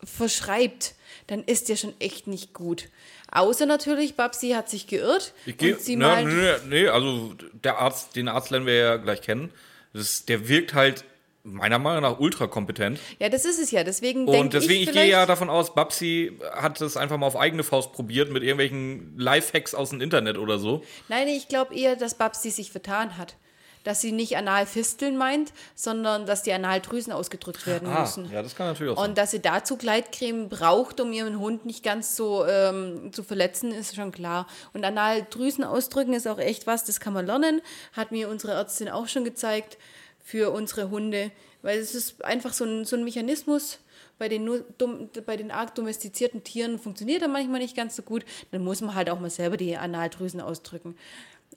verschreibt, dann ist der schon echt nicht gut. Außer natürlich, Babsi hat sich geirrt. Ich gehe, und sie ne, malt, ne, nee, also der Arzt, den Arzt lernen wir ja gleich kennen. Das, der wirkt halt meiner Meinung nach ultra kompetent. Ja, das ist es ja. Deswegen Und deswegen, ich ich gehe ja davon aus, Babsi hat es einfach mal auf eigene Faust probiert mit irgendwelchen Lifehacks aus dem Internet oder so. Nein, ich glaube eher, dass Babsi sich vertan hat. Dass sie nicht Analfisteln meint, sondern dass die Analdrüsen ausgedrückt werden Ah, müssen. ja, das kann natürlich auch sein. Und dass sie dazu Gleitcreme braucht, um ihren Hund nicht ganz so ähm, zu verletzen, ist schon klar. Und Analdrüsen ausdrücken ist auch echt was, das kann man lernen. Hat mir unsere Ärztin auch schon gezeigt für unsere Hunde. Weil es ist einfach so ein, so ein Mechanismus, bei den, nur dumm, bei den arg domestizierten Tieren funktioniert er manchmal nicht ganz so gut. Dann muss man halt auch mal selber die Analdrüsen ausdrücken.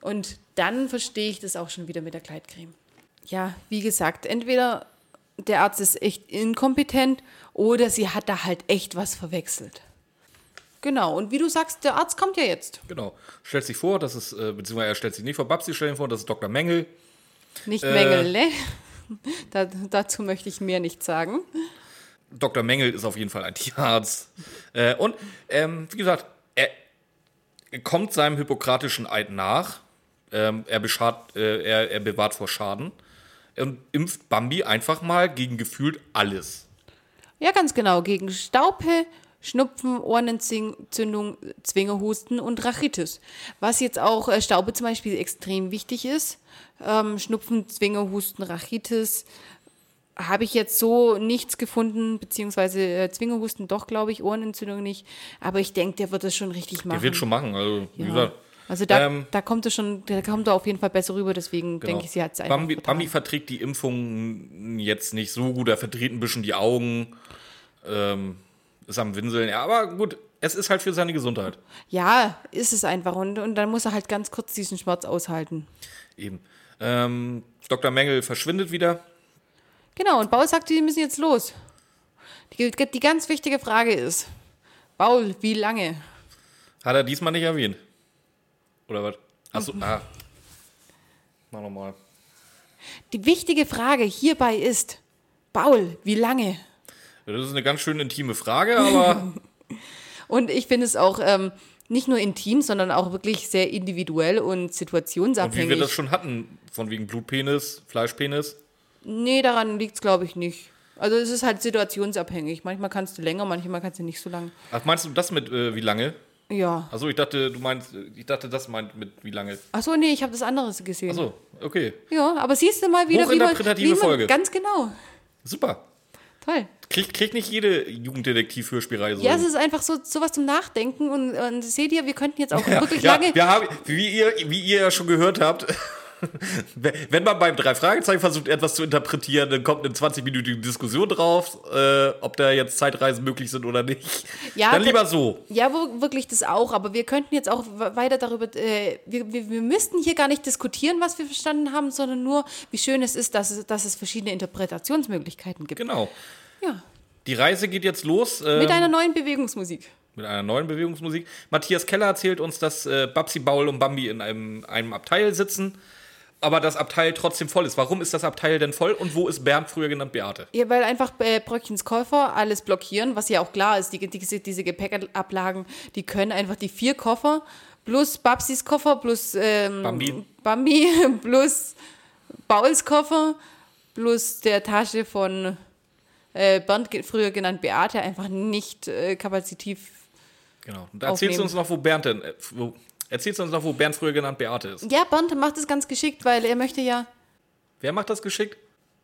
Und dann verstehe ich das auch schon wieder mit der Gleitcreme. Ja, wie gesagt, entweder der Arzt ist echt inkompetent oder sie hat da halt echt was verwechselt. Genau, und wie du sagst, der Arzt kommt ja jetzt. Genau. Stellt sich vor, das ist, äh, beziehungsweise er stellt sich nicht vor, Babsi stellt sich vor, das ist Dr. Mengel. Nicht Äh. Mengele. Da, dazu möchte ich mehr nicht sagen. Dr. Mengel ist auf jeden Fall ein Tierarzt. Äh, und ähm, wie gesagt, er, kommt seinem hippokratischen Eid nach. Ähm, er, beschad, äh, er, er bewahrt vor Schaden und impft Bambi einfach mal gegen gefühlt alles. Ja, ganz genau. Gegen Staupe, Schnupfen, Ohrenentzündung, Zwingerhusten und Rachitis. Was jetzt auch äh, Staupe zum Beispiel extrem wichtig ist. Ähm, Schnupfen, Zwingerhusten, Rachitis. Habe ich jetzt so nichts gefunden, beziehungsweise äh, Zwingerhusten doch, glaube ich, Ohrenentzündung nicht. Aber ich denke, der wird das schon richtig machen. Der wird schon machen. Also, wie Ja. gesagt, Also da, Ähm, da kommt er schon, da kommt er auf jeden Fall besser rüber, deswegen genau. denke ich, sie hat es einfach Bambi. Bambi verträgt die Impfung jetzt nicht so gut. Er verdreht ein bisschen die Augen. Ähm, ist am Winseln. Ja, aber gut, es ist halt für seine Gesundheit. Ja, ist es einfach. Und, und dann muss er halt ganz kurz diesen Schmerz aushalten. Eben. Ähm, Dr. Mengel verschwindet wieder. Genau, und Paul sagt, die müssen jetzt los. Die, die ganz wichtige Frage ist, Paul, wie lange? Hat er diesmal nicht erwähnt. Oder was? Achso, ah. Mach nochmal. Die wichtige Frage hierbei ist, Paul, wie lange? Das ist eine ganz schön intime Frage, aber Und ich finde es auch ähm, nicht nur intim, sondern auch wirklich sehr individuell und und wie situationsabhängig. wir das schon hatten, von wegen Blutpenis, Fleischpenis. nee, daran liegt es, glaube ich, nicht. Also es ist halt situationsabhängig. Manchmal kannst du länger, manchmal kannst du nicht so lang. Ach, meinst du das mit äh, wie lange? Ja. Achso, ich dachte, du meinst, ich dachte, das meint mit wie lange. Achso, nee, ich habe das anderes gesehen. Achso, okay. Ja, aber siehst du mal wieder, wie man, wie man Folge. Ganz genau. Super. Toll. Kriegt, kriegt nicht jede Jugenddetektiv-Hörspielreihe so. Ja, es ist einfach so sowas zum Nachdenken und, und seht ihr, wir könnten jetzt auch wirklich ja, lange. wir haben, wie, ihr, wie ihr ja schon gehört habt, wenn man beim drei Fragezeichen versucht, etwas zu interpretieren, dann kommt eine 20-minütige Diskussion drauf, äh, ob da jetzt Zeitreisen möglich sind oder nicht. Ja, dann da- lieber so. Ja, wo, wirklich das auch, aber wir könnten jetzt auch we- weiter darüber, äh, wir, wir, wir müssten hier gar nicht diskutieren, was wir verstanden haben, sondern nur, wie schön es ist, dass es, dass es verschiedene Interpretationsmöglichkeiten gibt. Genau. Ja, Die Reise geht jetzt los. ähm, mit einer neuen Bewegungsmusik. mit einer neuen Bewegungsmusik. Matthias Keller erzählt uns, dass äh, Babsi, Baul und Bambi in einem, einem Abteil sitzen, aber das Abteil trotzdem voll ist. Warum ist das Abteil denn voll und wo ist Bernd, früher genannt Beate? Ja, weil einfach äh, Bröckchens Käufer alles blockieren, was ja auch klar ist, die, die, diese, diese Gepäckablagen, die können einfach die vier Koffer plus Babsis Koffer plus ähm, Bambi. Bambi plus Bauls Koffer plus der Tasche von äh, Bernd, früher genannt Beate, einfach nicht äh, kapazitiv. Genau. Und da erzählst du uns noch, wo Bernd denn, äh, wo, erzählst du uns noch, wo Bernd früher genannt Beate ist. Ja, Bernd macht es ganz geschickt, weil er möchte ja Wer macht das geschickt?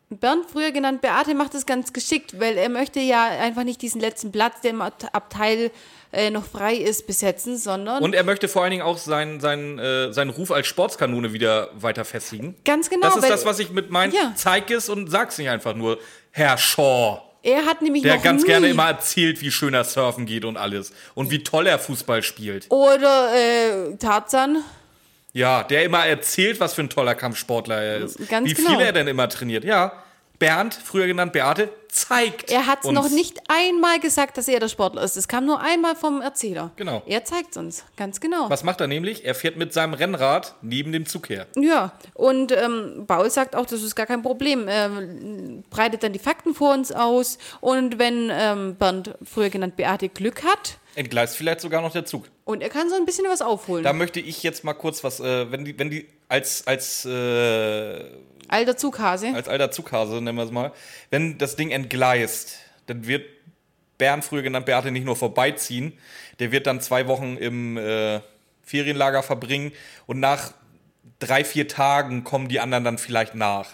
Bernd, früher genannt Beate, macht es ganz geschickt, weil er möchte ja einfach nicht diesen letzten Platz, der im Ab- Abteil äh, noch frei ist, besetzen, sondern Und er möchte vor allen Dingen auch seinen, seinen, äh, seinen Ruf als Sportskanone wieder weiter festigen. ganz genau. das ist das, was ich mit meinen Ja. zeig es und sag's nicht einfach nur. Herr Shaw, er hat nämlich der noch ganz nie gerne immer erzählt, wie schön er surfen geht und alles. Und wie toll er Fußball spielt. oder äh, Tarzan. Ja, der immer erzählt, was für ein toller Kampfsportler er ist. Ganz wie genau. viel er denn immer trainiert. Ja, Bernd, früher genannt Beate, zeigt Er hat es noch nicht einmal gesagt, dass er der Sportler ist. Es kam nur einmal vom Erzähler. Genau. Er zeigt uns, ganz genau. Was macht er nämlich? Er fährt mit seinem Rennrad neben dem Zug her. Ja, und ähm, Paul sagt auch, das ist gar kein Problem. Er breitet dann die Fakten vor uns aus. Und wenn ähm, Bernd, früher genannt Beate, Glück hat Entgleist vielleicht sogar noch der Zug. und er kann so ein bisschen was aufholen. Da möchte ich jetzt mal kurz was, äh, wenn die, wenn die als, als, äh, Alter Zughase. als alter Zughase, nennen wir es mal, wenn das Ding entgleist, dann wird Bernd, früher genannt Beate, nicht nur vorbeiziehen, der wird dann zwei Wochen im äh, Ferienlager verbringen und nach drei, vier Tagen kommen die anderen dann vielleicht nach.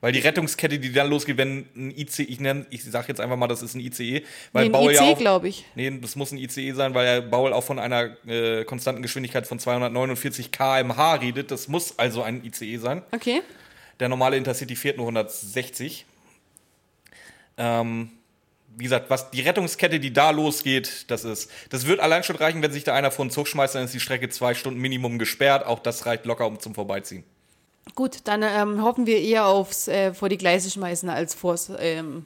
Weil die Rettungskette, die dann losgeht, wenn ein ICE, ich nenne, ich sag jetzt einfach mal, das ist ein ICE, weil Nee, ein Baul ja IC, auch, glaube ich. Nee, das muss ein ICE sein, weil Baul auch von einer äh, konstanten Geschwindigkeit von 249 km/h redet. Das muss also ein ICE sein. Okay. Der normale Intercity fährt nur 160. Ähm, wie gesagt, was die Rettungskette, die da losgeht, das ist, das wird allein schon reichen, wenn sich da einer vor den Zug schmeißt, dann ist die Strecke zwei Stunden Minimum gesperrt. Auch das reicht locker um zum Vorbeiziehen. Gut, dann ähm, hoffen wir eher aufs äh, vor die Gleise schmeißen als vors. Ähm,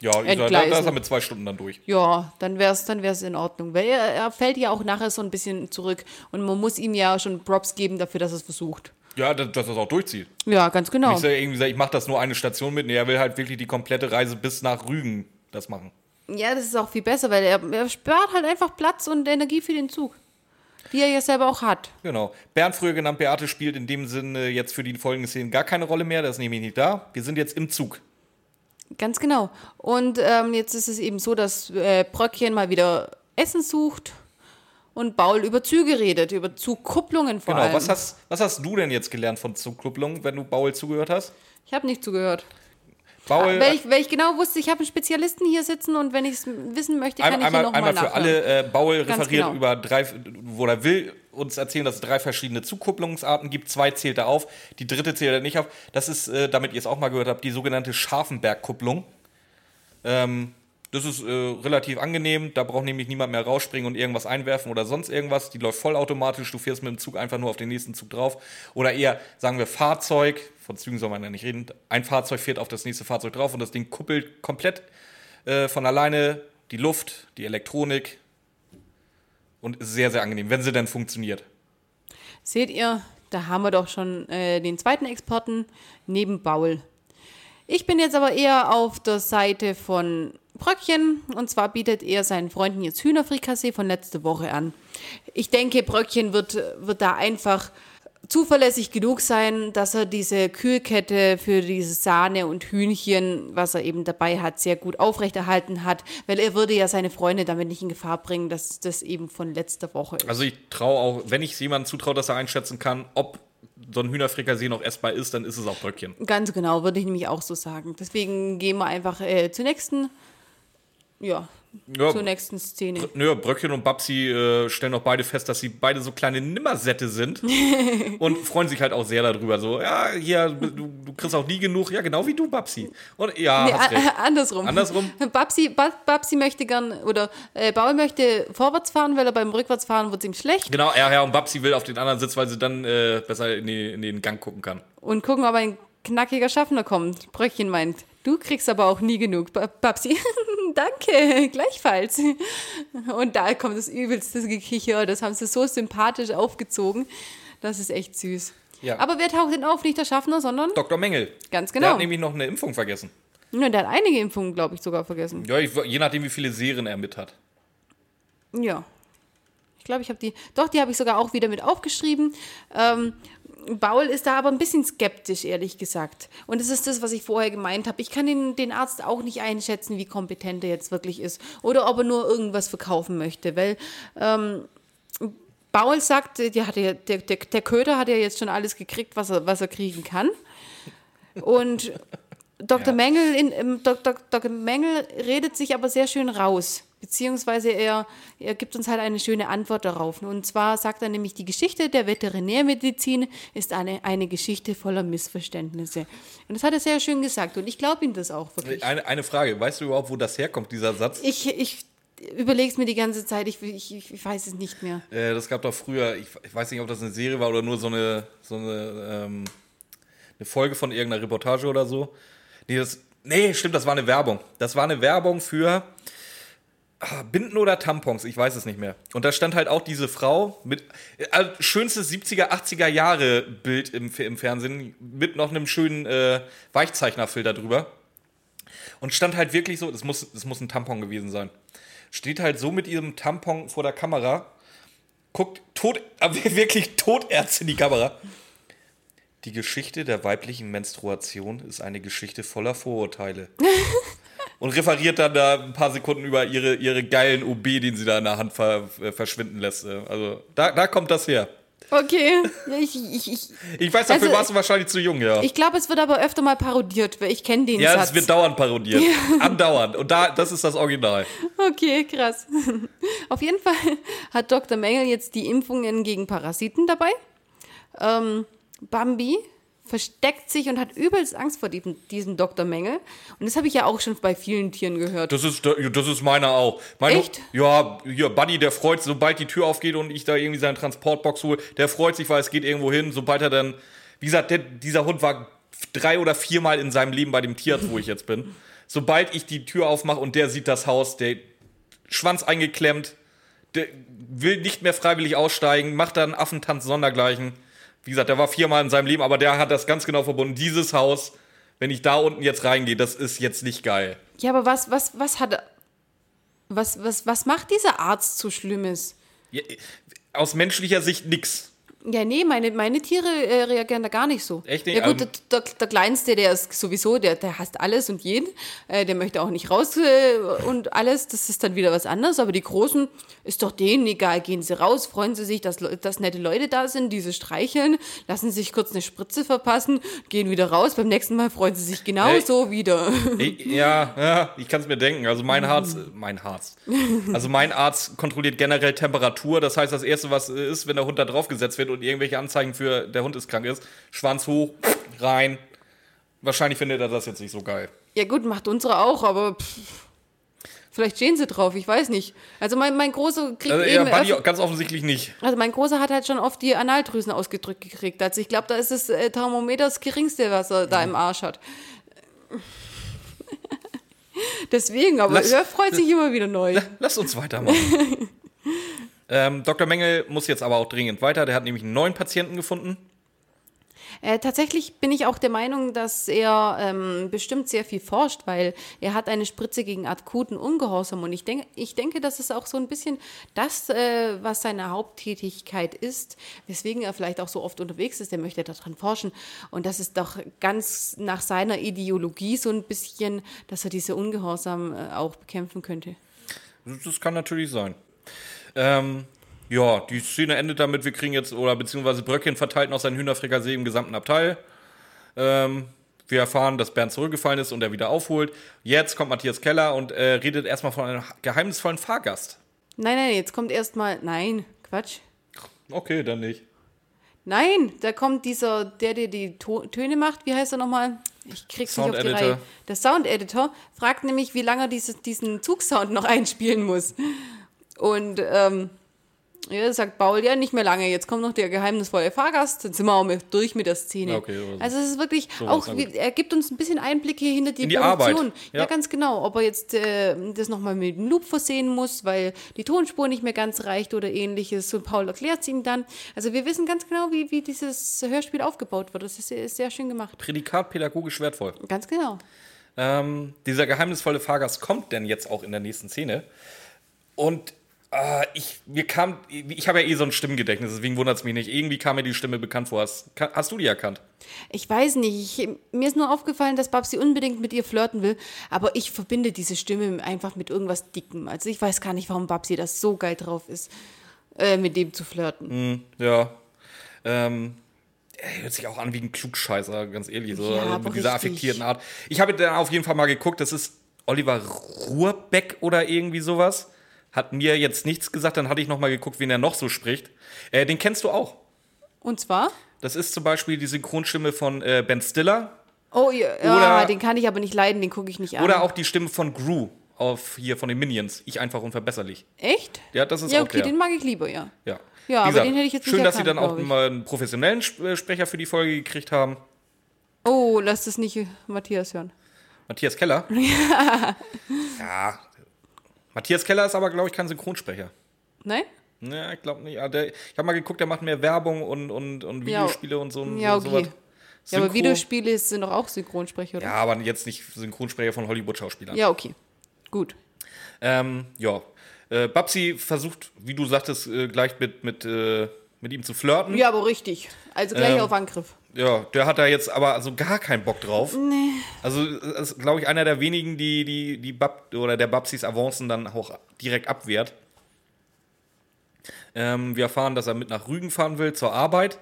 Ja, da, da ist er mit zwei Stunden dann durch. ja, dann wäre es dann wär's in Ordnung. Weil er, er fällt ja auch nachher so ein bisschen zurück und man muss ihm ja schon Props geben dafür, dass er es versucht. Ja, dass, dass er es auch durchzieht. Ja, ganz genau. Ich, sag irgendwie sag, ich mache das nur eine Station mit. Nee, er will halt wirklich die komplette Reise bis nach Rügen das machen. Ja, das ist auch viel besser, weil er, er spart halt einfach Platz und Energie für den Zug. Die er ja selber auch hat. Genau. Bernd, früher genannt Beate, spielt in dem Sinne jetzt für die folgenden Szenen gar keine Rolle mehr. Das ist nämlich nicht da. Wir sind jetzt im Zug. Ganz genau. Und ähm, jetzt ist es eben so, dass äh, Bröckchen mal wieder Essen sucht und Baul über Züge redet, über Zugkupplungen vor Genau. allem. Was hast, was hast du denn jetzt gelernt von Zugkupplung, wenn du Baul zugehört hast? ich habe nicht zugehört. Baul, Weil ich, weil ich genau wusste, ich habe einen Spezialisten hier sitzen und wenn ich es wissen möchte, kann ein, ich einmal, hier nochmal einmal für alle, äh, Baul Ganz referiert genau. über drei, wo er will uns erzählen, dass es drei verschiedene Zugkupplungsarten gibt. Zwei zählt er auf, die dritte zählt er nicht auf. Das ist, äh, damit ihr es auch mal gehört habt, die sogenannte Scharfenbergkupplung. Ähm, das ist äh, relativ angenehm, da braucht nämlich niemand mehr rausspringen und irgendwas einwerfen oder sonst irgendwas. Die läuft vollautomatisch, du fährst mit dem Zug einfach nur auf den nächsten Zug drauf. Oder eher, sagen wir, Fahrzeug, von Zügen soll man ja nicht reden, ein Fahrzeug fährt auf das nächste Fahrzeug drauf und das Ding kuppelt komplett äh, von alleine die Luft, die Elektronik und ist sehr, sehr angenehm, wenn sie denn funktioniert. Seht ihr, da haben wir doch schon äh, den zweiten Experten neben Baul. Ich bin jetzt aber eher auf der Seite von Bröckchen und zwar bietet er seinen Freunden jetzt Hühnerfrikassee von letzte Woche an. Ich denke, Bröckchen wird, wird da einfach zuverlässig genug sein, dass er diese Kühlkette für diese Sahne und Hühnchen, was er eben dabei hat, sehr gut aufrechterhalten hat, weil er würde ja seine Freunde damit nicht in Gefahr bringen, dass das eben von letzter Woche ist. Also ich traue auch, wenn ich jemandem zutraue, dass er einschätzen kann, ob so ein Hühnerfrikassee noch essbar ist, dann ist es auch Bröckchen. Ganz genau, würde ich nämlich auch so sagen. Deswegen gehen wir einfach äh, zur nächsten, ja, Ja, zur nächsten Szene. Nö, Bröckchen und Babsi äh, stellen auch beide fest, dass sie beide so kleine Nimmersätte sind und freuen sich halt auch sehr darüber. So, ja, hier, du, du kriegst auch nie genug. Ja, genau wie du, Babsi. Und ja, Nee, hast recht. andersrum. Andersrum? Babsi, ba Babsi möchte gern, oder äh, Baul möchte vorwärts fahren, weil er beim Rückwärtsfahren wird es ihm schlecht. Genau, ja, ja, und Babsi will auf den anderen Sitz, weil sie dann äh, besser in, die, in den Gang gucken kann. Und gucken, ob ein knackiger Schaffner kommt. Bröckchen meint, du kriegst aber auch nie genug. Ba Babsi, danke, gleichfalls. Und da kommt das übelste Gekicher. Das haben sie so sympathisch aufgezogen. Das ist echt süß. Ja. Aber wer taucht denn auf? Nicht der Schaffner, sondern Dr. Mengel. ganz Der genau. hat nämlich noch eine Impfung vergessen. Ja, der hat einige Impfungen, glaube ich, sogar vergessen. Ja, ich, je nachdem, wie viele Serien er mit hat. Ja. Ich glaube, ich habe die. Doch, die habe ich sogar auch wieder mit aufgeschrieben. Ähm, Baul ist da aber ein bisschen skeptisch, ehrlich gesagt. Und das ist das, was ich vorher gemeint habe. Ich kann den, den Arzt auch nicht einschätzen, wie kompetent er jetzt wirklich ist. Oder ob er nur irgendwas verkaufen möchte. Weil ähm, Baul sagt, der, hat ja, der, der, der Köter hat ja jetzt schon alles gekriegt, was er, was er kriegen kann. Und Dr. Mengel, in, ähm, Dr. Dr. Mengel redet sich aber sehr schön raus. Beziehungsweise er, er gibt uns halt eine schöne Antwort darauf. Und zwar sagt er nämlich, die Geschichte der Veterinärmedizin ist eine, eine Geschichte voller Missverständnisse. Und das hat er sehr schön gesagt. Und ich glaube ihm das auch wirklich. Eine, eine Frage, weißt du überhaupt, wo das herkommt, dieser Satz? Ich, ich überlege es mir die ganze Zeit, ich, ich, ich weiß es nicht mehr. Äh, das gab doch früher, ich, ich weiß nicht, ob das eine Serie war oder nur so eine, so eine, ähm, eine Folge von irgendeiner Reportage oder so. Nee, das, nee, stimmt, das war eine Werbung. Das war eine Werbung für Binden oder Tampons, ich weiß es nicht mehr. Und da stand halt auch diese Frau mit äh, schönstes 70er, 80er Jahre Bild im, im Fernsehen mit noch einem schönen äh, Weichzeichnerfilter drüber. Und stand halt wirklich so, das muss, das muss ein Tampon gewesen sein. Steht halt so mit ihrem Tampon vor der Kamera, guckt tot, aber wirklich toterzt in die Kamera. Die Geschichte der weiblichen Menstruation ist eine Geschichte voller Vorurteile. Und referiert dann da ein paar Sekunden über ihre, ihre geilen OB, den sie da in der Hand ver, äh, verschwinden lässt. Also da, da kommt das her. Okay, Ja, ich, ich, ich, Ich weiß, dafür Also, warst du wahrscheinlich zu jung, ja. ich glaube, es wird aber öfter mal parodiert, weil ich kenne den ja, Satz. es wird dauernd parodiert. Andauernd. Und da, das ist das Original. Okay, krass. Auf jeden Fall hat Dr. Mengel jetzt die Impfungen gegen Parasiten dabei. Ähm, Bambi versteckt sich und hat übelst Angst vor diesem, diesem Dr. Mengel. Und das habe ich ja auch schon bei vielen Tieren gehört. Das ist, das ist meiner auch. Meine, Echt? Ja, hier, Buddy, der freut sich, sobald die Tür aufgeht und ich da irgendwie seine Transportbox hole, der freut sich, weil es geht irgendwo hin. Sobald er dann, wie gesagt, der, dieser Hund war drei oder viermal in seinem Leben bei dem Tierarzt, wo ich jetzt bin. Sobald ich die Tür aufmache und der sieht das Haus, der Schwanz eingeklemmt, der will nicht mehr freiwillig aussteigen, macht dann Affentanz sondergleichen. Wie gesagt, der war viermal in seinem Leben, aber der hat das ganz genau verbunden. Dieses Haus, wenn ich da unten jetzt reingehe, das ist jetzt nicht geil. Ja, aber was, was, was hat. Was, was, was macht dieser Arzt so Schlimmes? Ja, aus menschlicher Sicht nix. Ja, nee, meine, meine Tiere äh, reagieren da gar nicht so. Echt nicht? Ja gut, Ähm, der, der, der Kleinste, der ist sowieso, der, der hasst alles und jeden. Äh, der möchte auch nicht raus äh, und alles. Das ist dann wieder was anderes. Aber die Großen ist doch denen egal. Gehen sie raus, freuen sie sich, dass, dass nette Leute da sind, diese streicheln, lassen sich kurz eine Spritze verpassen, gehen wieder raus. Beim nächsten Mal freuen sie sich genauso wieder. Ich, ja, ja, ich kann es mir denken. Also mein Arzt, äh, mein Arzt. Also mein Arzt kontrolliert generell Temperatur. Das heißt, das erste, was äh, ist, wenn der Hund da draufgesetzt wird und irgendwelche Anzeigen für der Hund ist krank ist, Schwanz hoch, rein. Wahrscheinlich findet er das jetzt nicht so geil. Ja gut, macht unsere auch, aber pff, vielleicht stehen sie drauf, ich weiß nicht. Also mein, mein Großer kriegt Also ja, eben... Öff- ganz offensichtlich nicht. Also mein Großer hat halt schon oft die Analdrüsen ausgedrückt gekriegt. Also ich glaube, da ist das äh, Thermometer das geringste, was er da im Arsch hat. Deswegen, aber Lass- er freut sich immer wieder neu. Lass uns weitermachen. ähm, Dr. Mengel muss jetzt aber auch dringend weiter. Der hat nämlich einen neuen Patienten gefunden. Äh, tatsächlich bin ich auch der Meinung, dass er ähm, bestimmt sehr viel forscht, weil er hat eine Spritze gegen akuten Ungehorsam und ich denke, ich denke, das ist auch so ein bisschen das, äh, was seine Haupttätigkeit ist, weswegen er vielleicht auch so oft unterwegs ist. Er möchte daran forschen und das ist doch ganz nach seiner Ideologie so ein bisschen, dass er diese Ungehorsam äh, auch bekämpfen könnte. Das kann natürlich sein. Ähm, ja, die Szene endet damit, wir kriegen jetzt, oder beziehungsweise Bröckchen verteilt noch seinen Hühnerfrikassee im gesamten Abteil. Ähm, wir erfahren, dass Bernd zurückgefallen ist und er wieder aufholt. Jetzt kommt Matthias Keller und äh, redet erstmal von einem geheimnisvollen Fahrgast. Nein, nein, jetzt kommt erstmal, nein, Quatsch. Okay, dann nicht. Nein, da kommt dieser, der, der die Töne macht, wie heißt er nochmal? Ich krieg's nicht auf die. Reihe. Der Sound-Editor fragt nämlich, wie lange er dieses, diesen Zugsound noch einspielen muss. Und ähm, ja, sagt Paul, ja, nicht mehr lange, jetzt kommt noch der geheimnisvolle Fahrgast, dann sind wir auch mit, durch mit der Szene. Okay, also- also es ist wirklich So auch, er gibt uns ein bisschen Einblicke hinter die, In die Produktion. Arbeit, Ja. ja. ganz genau. Ob er jetzt äh, das nochmal mit dem Loop versehen muss, weil die Tonspur nicht mehr ganz reicht oder ähnliches. Und Paul erklärt es ihm dann. Also wir wissen ganz genau, wie, wie dieses Hörspiel aufgebaut wird. Das ist, ist sehr schön gemacht. Prädikat pädagogisch wertvoll. Ganz genau. Ähm, dieser geheimnisvolle Fahrgast kommt denn jetzt auch in der nächsten Szene. Und äh, ich, mir kam, ich habe ja eh so ein Stimmgedächtnis, deswegen wundert es mich nicht. Irgendwie kam mir die Stimme bekannt vor. Hast, hast du die erkannt? Ich weiß nicht. Ich, mir ist nur aufgefallen, dass Babsi unbedingt mit ihr flirten will. Aber ich verbinde diese Stimme einfach mit irgendwas Dickem. Also ich weiß gar nicht, warum Babsi das so geil drauf ist, äh, mit dem zu flirten. Ja. Ähm, er hört sich auch an wie ein Klugscheißer, ganz ehrlich. So, Ja, also mit dieser richtig. affektierten Art. Ich habe dann auf jeden Fall mal geguckt, das ist Oliver Ruhrbeck oder irgendwie sowas. Hat mir jetzt nichts gesagt, dann hatte ich noch mal geguckt, wen er noch so spricht. Äh, den kennst du auch. Und zwar? Das ist zum Beispiel die Synchronstimme von äh, Ben Stiller Oh, ja, ja Oder- den kann ich aber nicht leiden, den gucke ich nicht an. oder auch die Stimme von Gru auf hier von den Minions. Ich einfach unverbesserlich. Echt? Ja, das ist Ja, auch okay, der. den mag ich lieber, ja. Ja, Ja, Wie aber den hätte ich jetzt nicht Schön, dass sie erkannt, dann auch ich. mal einen professionellen äh, Sprecher für die Folge gekriegt haben. Oh, lass das nicht Matthias hören. Matthias Keller. ja. Matthias Keller ist aber, glaube ich, kein Synchronsprecher. Nein? Ja, ich glaube nicht. Ja, der, ich habe mal geguckt, der macht mehr Werbung und, und, und Ja. Videospiele und so. Ja, so okay. sowas. Ja, aber Videospiele sind doch auch Synchronsprecher, oder? Ja, aber jetzt nicht Synchronsprecher von Hollywood-Schauspielern. Ja, okay. Gut. Ähm, ja. Äh, Babsi versucht, wie du sagtest, äh, gleich mit, mit, äh, mit ihm zu flirten. Ja, aber richtig. Also gleich Ähm, auf Angriff. Ja, der hat da jetzt aber also gar keinen Bock drauf. Nee. Also ist, glaube ich, einer der wenigen, die, die, die Bab oder der Babsis Avancen dann auch direkt abwehrt. Ähm, wir erfahren, dass er mit nach Rügen fahren will zur Arbeit.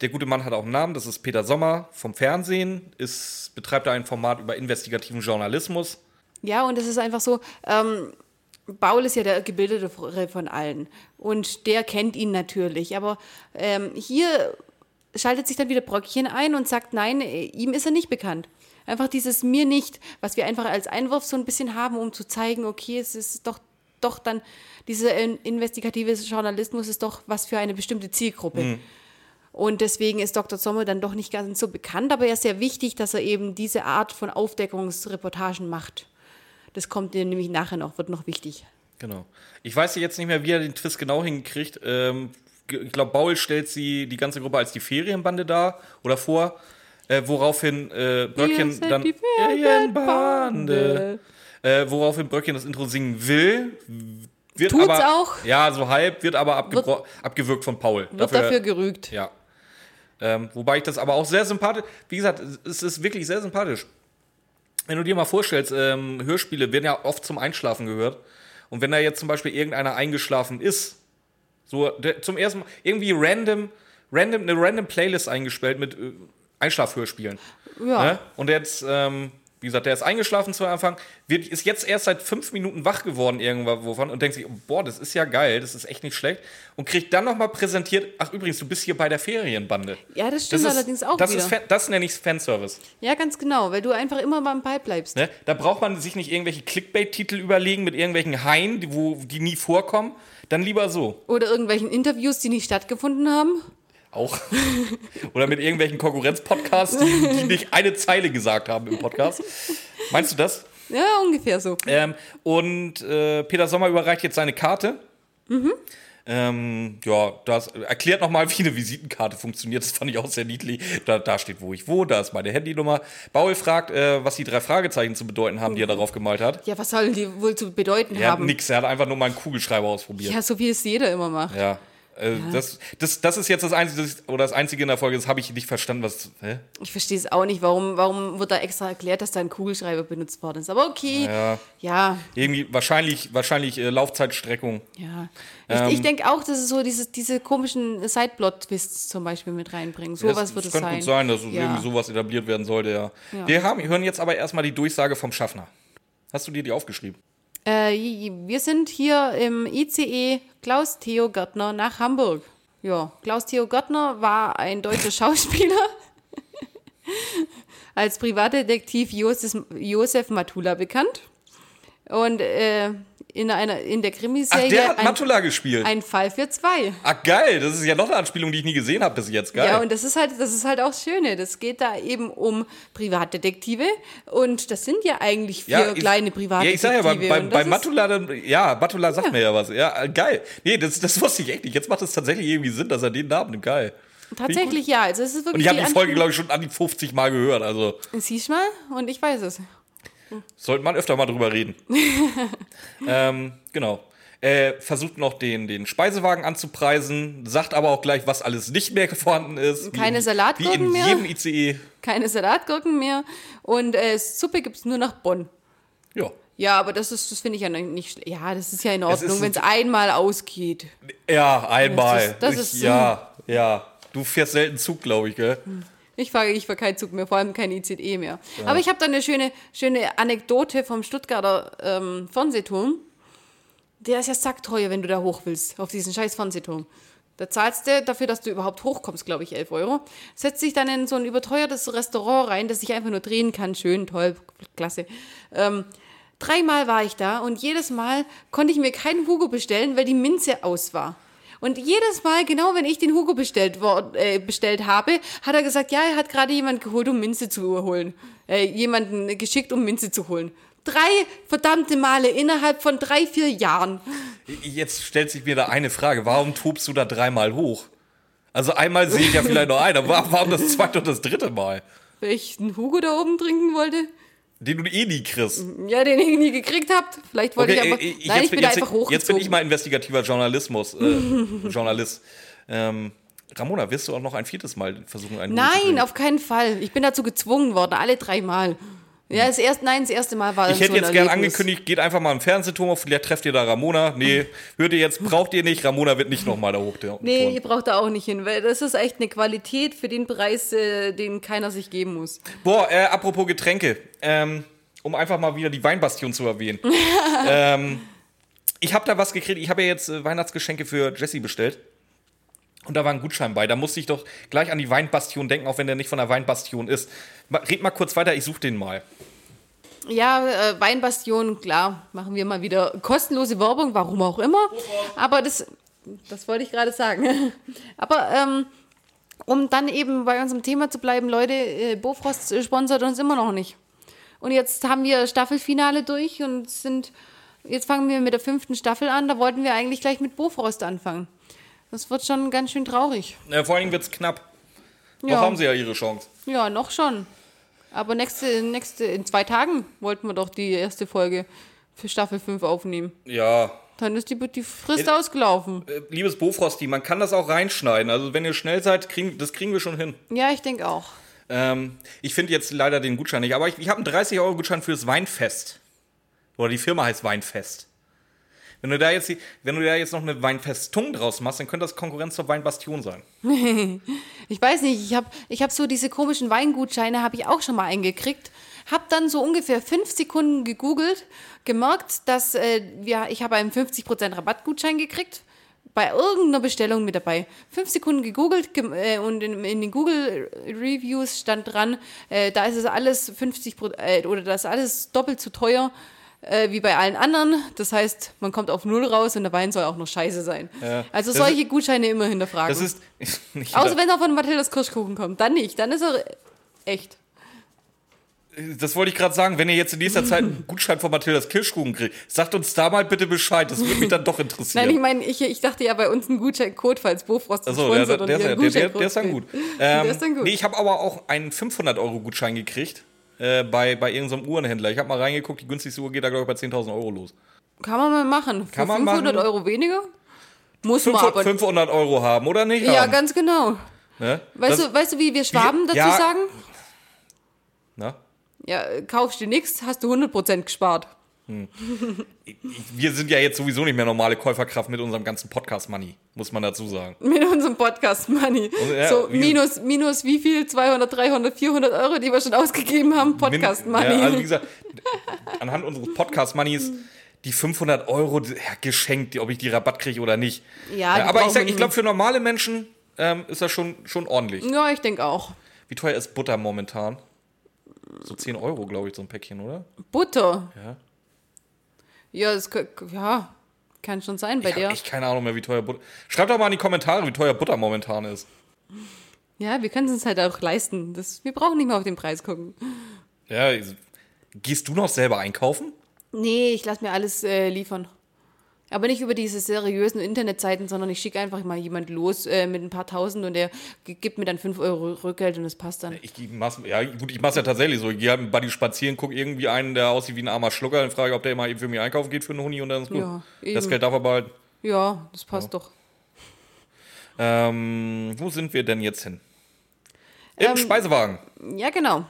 Der gute Mann hat auch einen Namen, das ist Peter Sommer vom Fernsehen, ist, betreibt da ein Format über investigativen Journalismus. Ja, und es ist einfach so, ähm, Paul ist ja der Gebildete von allen. Und der kennt ihn natürlich. Aber ähm, hier schaltet sich dann wieder Bröckchen ein und sagt, nein, äh, ihm ist er nicht bekannt. Einfach dieses mir nicht, was wir einfach als Einwurf so ein bisschen haben, um zu zeigen, okay, es ist doch, doch dann, dieser investigative Journalismus ist doch was für eine bestimmte Zielgruppe. Und deswegen ist Dr. Sommer dann doch nicht ganz so bekannt, aber er ist sehr wichtig, dass er eben diese Art von Aufdeckungsreportagen macht. Das kommt nämlich nachher noch, wird noch wichtig. Genau. Ich weiß jetzt nicht mehr, wie er den Twist genau hinkriegt. Ähm, ich glaube, Baul stellt sie die ganze Gruppe als die Ferienbande dar oder vor, äh, woraufhin äh, Bröckchen dann die Ferienbande, äh, woraufhin Bröckchen das Intro singen will. Wird Tut's aber, auch. Ja, so halb, wird aber abgebro- abgewürgt von Paul. Wird dafür, gerügt. Ja. Ähm, wobei ich das aber auch sehr sympathisch, wie gesagt, es ist wirklich sehr sympathisch. Wenn du dir mal vorstellst, ähm, Hörspiele werden ja oft zum Einschlafen gehört. Und wenn da jetzt zum Beispiel irgendeiner eingeschlafen ist, so der, zum ersten Mal irgendwie random, random, eine random Playlist eingespielt mit äh, Einschlafhörspielen. Ja. Ne? Und jetzt, ähm, wie gesagt, der ist eingeschlafen zu Anfang, wird, ist jetzt erst seit fünf Minuten wach geworden irgendwann wovon und denkt sich, boah, das ist ja geil, das ist echt nicht schlecht. Und kriegt dann nochmal präsentiert, ach übrigens, du bist hier bei der Ferienbande. Ja, das stimmt ist, allerdings auch das wieder. Ist Fan, das nenne ich Fanservice. Ja, ganz genau, weil du einfach immer beim Ball bleibst. Ne? Da braucht man sich nicht irgendwelche Clickbait-Titel überlegen mit irgendwelchen Haien, die, wo, die nie vorkommen. Dann lieber so. Oder irgendwelchen Interviews, die nicht stattgefunden haben. Auch. Oder mit irgendwelchen Konkurrenz-Podcasts, die, die nicht eine Zeile gesagt haben im Podcast. Meinst du das? Ja, ungefähr so. Ähm, und äh, Peter Sommer überreicht jetzt seine Karte. Ähm, ja, das erklärt nochmal, wie eine Visitenkarte funktioniert. Das fand ich auch sehr niedlich. Da, da steht, wo ich wohne, da ist meine Handynummer. Baul fragt, äh, was die drei Fragezeichen zu bedeuten haben, die er darauf gemalt hat. Ja, was sollen die wohl zu bedeuten Er hat haben? nix, er hat einfach nur mal einen Kugelschreiber ausprobiert. Ja, so wie es jeder immer macht. Ja. Äh, Das, das, das ist jetzt das Einzige, das, oder das Einzige in der Folge, das habe ich nicht verstanden, was. Hä? Ich verstehe es auch nicht, warum, warum wird da extra erklärt, dass da ein Kugelschreiber benutzt worden ist. Aber okay. Ja. Ja, Irgendwie wahrscheinlich, wahrscheinlich äh, Laufzeitstreckung. ja. Ich, Ähm. ich denke auch, dass es so dieses, diese komischen Sideplot-Twists zum Beispiel mit reinbringen. Sowas wird es könnte sein. gut sein, dass ja. irgendwie sowas etabliert werden sollte, ja. Ja. Wir haben, hören jetzt aber erstmal die Durchsage vom Schaffner. Hast du dir die aufgeschrieben? Äh, wir sind hier im ICE Klaus Theo Gärtner nach Hamburg. Ja, Klaus Theo Gärtner war ein deutscher Schauspieler. Als Privatdetektiv Josef, Josef Matula bekannt. Und äh, in, einer, in der Ach, Krimiserie der hat ein, Matula gespielt. ein Fall für zwei. Ach, geil. Das ist ja noch eine Anspielung, die ich nie gesehen habe bis jetzt. Geil. Ja, und das ist halt, das ist halt auch das Schöne. Das geht da eben um Privatdetektive und das sind ja eigentlich vier ich- kleine Ja, Privatdetektive. ich sag ja, bei, bei, bei Matula, dann, ja, Matula sagt mir ja was. Ja, geil. Nee, das, das wusste ich echt nicht. Jetzt macht es tatsächlich irgendwie Sinn, dass er den Namen nimmt. Geil. Tatsächlich ja. Also es ist wirklich Und ich habe die Folge, glaube ich, schon an die 50 Mal gehört. Also Siehst mal, und ich weiß es. Sollte man öfter mal drüber reden. ähm, genau. Äh, versucht noch den, den Speisewagen anzupreisen, sagt aber auch gleich, was alles nicht mehr vorhanden ist. Keine wie, Salatgurken Wie in mehr? jedem ICE. Keine Salatgurken mehr und äh, Suppe gibt es nur nach Bonn. Ja. Ja, aber das ist, das finde ich ja nicht, ja, das ist ja in Ordnung, wenn es einmal ausgeht. Ja, einmal. Das ist- das ich, ist- ja, ja. Du fährst selten Zug, glaube ich, gell? Ich fahre ich fahr keinen Zug mehr, vor allem kein ICE mehr. Aber ich habe da eine schöne, schöne Anekdote vom Stuttgarter ähm, Fernsehturm. Der ist ja sackteuer, wenn du da hoch willst, auf diesen scheiß Fernsehturm. Da zahlst du dafür, dass du überhaupt hochkommst, glaube ich, 11 Euro. Setzt dich dann in so ein überteuertes Restaurant rein, das sich einfach nur drehen kann. Schön, toll, klasse. Ähm, dreimal war ich da und jedes Mal konnte ich mir keinen Hugo bestellen, weil die Minze aus war. Und jedes Mal, genau wenn ich den Hugo bestellt, wor- äh, bestellt habe, hat er gesagt, ja, er hat gerade jemand geholt, um Minze zu holen. Äh, jemanden geschickt, um Minze zu holen. Drei verdammte Male innerhalb von drei, vier Jahren. Jetzt stellt sich mir da eine Frage. Warum tobst du da dreimal hoch? Also einmal sehe ich ja vielleicht noch einen, aber warum das zweite und das dritte Mal? Weil ich einen Hugo da oben trinken wollte. Den du eh nie kriegst. Ja, den ich nie gekriegt habt. Vielleicht wollte ich aber. äh, ich- nein, ich jetzt, bin jetzt, einfach hochgezogen. jetzt bin ich mal investigativer Journalismus, äh, Journalist. Ähm, Ramona, wirst du auch noch ein viertes Mal versuchen, einen Nein, auf keinen Fall. Ich bin dazu gezwungen worden, alle drei Mal. Ja, das erste, nein, das erste Mal war Ich hätte so jetzt gern Erlebnis. angekündigt, geht einfach mal im Fernsehturm auf, vielleicht trefft ihr da Ramona. Nee, hört ihr jetzt, braucht ihr nicht, Ramona wird nicht nochmal da hoch. Nee, ihr braucht da auch nicht hin, weil das ist echt eine Qualität für den Preis, äh, den keiner sich geben muss. Boah, äh, apropos Getränke, ähm, um einfach mal wieder die Weinbastion zu erwähnen. ähm, ich habe da was gekriegt, ich habe ja jetzt äh, Weihnachtsgeschenke für Jessie bestellt. Und da war ein Gutschein bei. Da musste ich doch gleich an die Weinbastion denken, auch wenn der nicht von der Weinbastion ist. Red mal kurz weiter, ich suche den mal. Ja, äh, Weinbastion, klar, machen wir mal wieder kostenlose Werbung, warum auch immer. Aber das, das wollte ich gerade sagen. Aber ähm, um dann eben bei unserem Thema zu bleiben, Leute, äh, Bofrost äh, sponsert uns immer noch nicht. Und jetzt haben wir Staffelfinale durch und sind, jetzt fangen wir mit der fünften Staffel an. Da wollten wir eigentlich gleich mit Bofrost anfangen. Das wird schon ganz schön traurig. Äh, vor Dingen wird es knapp. Noch Ja. haben sie ja ihre Chance. Ja, noch schon. Aber nächste, nächste, in zwei Tagen wollten wir doch die erste Folge für Staffel 5 aufnehmen. Ja. Dann ist die, die Frist ausgelaufen. Äh, liebes Bofrosti, man kann das auch reinschneiden. Also wenn ihr schnell seid, kriegen, das kriegen wir schon hin. Ja, ich denke auch. Ähm, ich finde jetzt leider den Gutschein nicht, aber ich, ich habe einen 30-Euro-Gutschein fürs Weinfest. Oder die Firma heißt Weinfest. Wenn du da jetzt, wenn du da jetzt noch eine Weinfestung draus machst, dann könnte das Konkurrenz zur Weinbastion sein. Ich weiß nicht, ich habe ich hab so diese komischen Weingutscheine, habe ich auch schon mal eingekriegt. Habe dann so ungefähr fünf Sekunden gegoogelt, gemerkt, dass äh, wir, ich habe einen 50% Rabattgutschein gekriegt. Bei irgendeiner Bestellung mit dabei. Fünf Sekunden gegoogelt gem- äh, und in, in den Google Reviews stand dran, äh, da ist es alles 50 Pro- äh, oder das ist alles doppelt so teuer äh, wie bei allen anderen. Das heißt, man kommt auf Null raus und der Wein soll auch noch scheiße sein. Also Das solche Gutscheine immer hinterfragen. Das ist. nicht Außer wenn er von Mathildas Kirschkuchen kommt. Dann nicht. Dann ist er echt. Das wollte ich gerade sagen, wenn ihr jetzt in nächster Zeit einen Gutschein von Mathildas Kirschkuchen kriegt, sagt uns da mal bitte Bescheid. Das würde mich dann doch interessieren. Nein, ich meine, ich, ich dachte ja bei uns ein Gutscheincode, falls Bofrost der, sponsert der, der, der, einen der, ist dann gut. Ähm, der ist dann gut. Nee, ich habe aber auch einen 500-Euro-Gutschein gekriegt äh, bei, bei irgendeinem Uhrenhändler. Ich habe mal reingeguckt, die günstigste Uhr geht da, glaube ich, bei 10.000 Euro los. Kann man mal machen. Für Kann man 500 machen. Euro weniger? Muss man 500, aber. 500 Euro haben, oder nicht? ja, haben. ganz genau. Ne? Weißt Das- du, weißt du, wie wir Schwaben dazu ja. sagen? Na? Ja, kaufst du nichts, hast du 100% gespart. Wir sind ja jetzt sowieso nicht mehr normale Käuferkraft mit unserem ganzen Podcast-Money, muss man dazu sagen. Mit unserem Podcast Money. ja, so minus, minus wie viel? 200, 300, 400 Euro, die wir schon ausgegeben haben? Podcast Min- Money. Ja, also wie gesagt, anhand unseres Podcast-Moneys, die 500 Euro ja, geschenkt, ob ich die Rabatt kriege oder nicht. Ja, aber ich, sag, ich glaube, für normale Menschen ähm, ist das schon, schon ordentlich. ja, ich denke auch. Wie teuer ist Butter momentan? So 10 Euro, glaube ich, so ein Päckchen, oder? Butter. Ja. Ja, das, ja, kann schon sein bei Ich dir. habe echt keine Ahnung mehr, wie teuer Butter. Schreibt doch mal in die Kommentare, wie teuer Butter momentan ist. Ja, wir können es uns halt auch leisten. Das, wir brauchen nicht mehr auf den Preis gucken. Ja, gehst du noch selber einkaufen? Nee, ich lasse mir alles äh, liefern. Aber nicht über diese seriösen Internetseiten, sondern ich schicke einfach mal jemand los äh, mit ein paar Tausend und der gibt mir dann 5 Euro Rückgeld und das passt dann. Ich mach's, ja, gut, ich mach's ja tatsächlich so. Ich gehe halt mit Buddy spazieren, guck irgendwie einen, der aussieht wie ein armer Schlucker, und frage, ob der mal eben für mich einkaufen geht für einen Huni und dann ist gut. Ja, das. Geld darf er behalten. Ja, das passt doch. Ähm, wo sind wir denn jetzt hin? Im Ähm, Speisewagen. Ja, genau.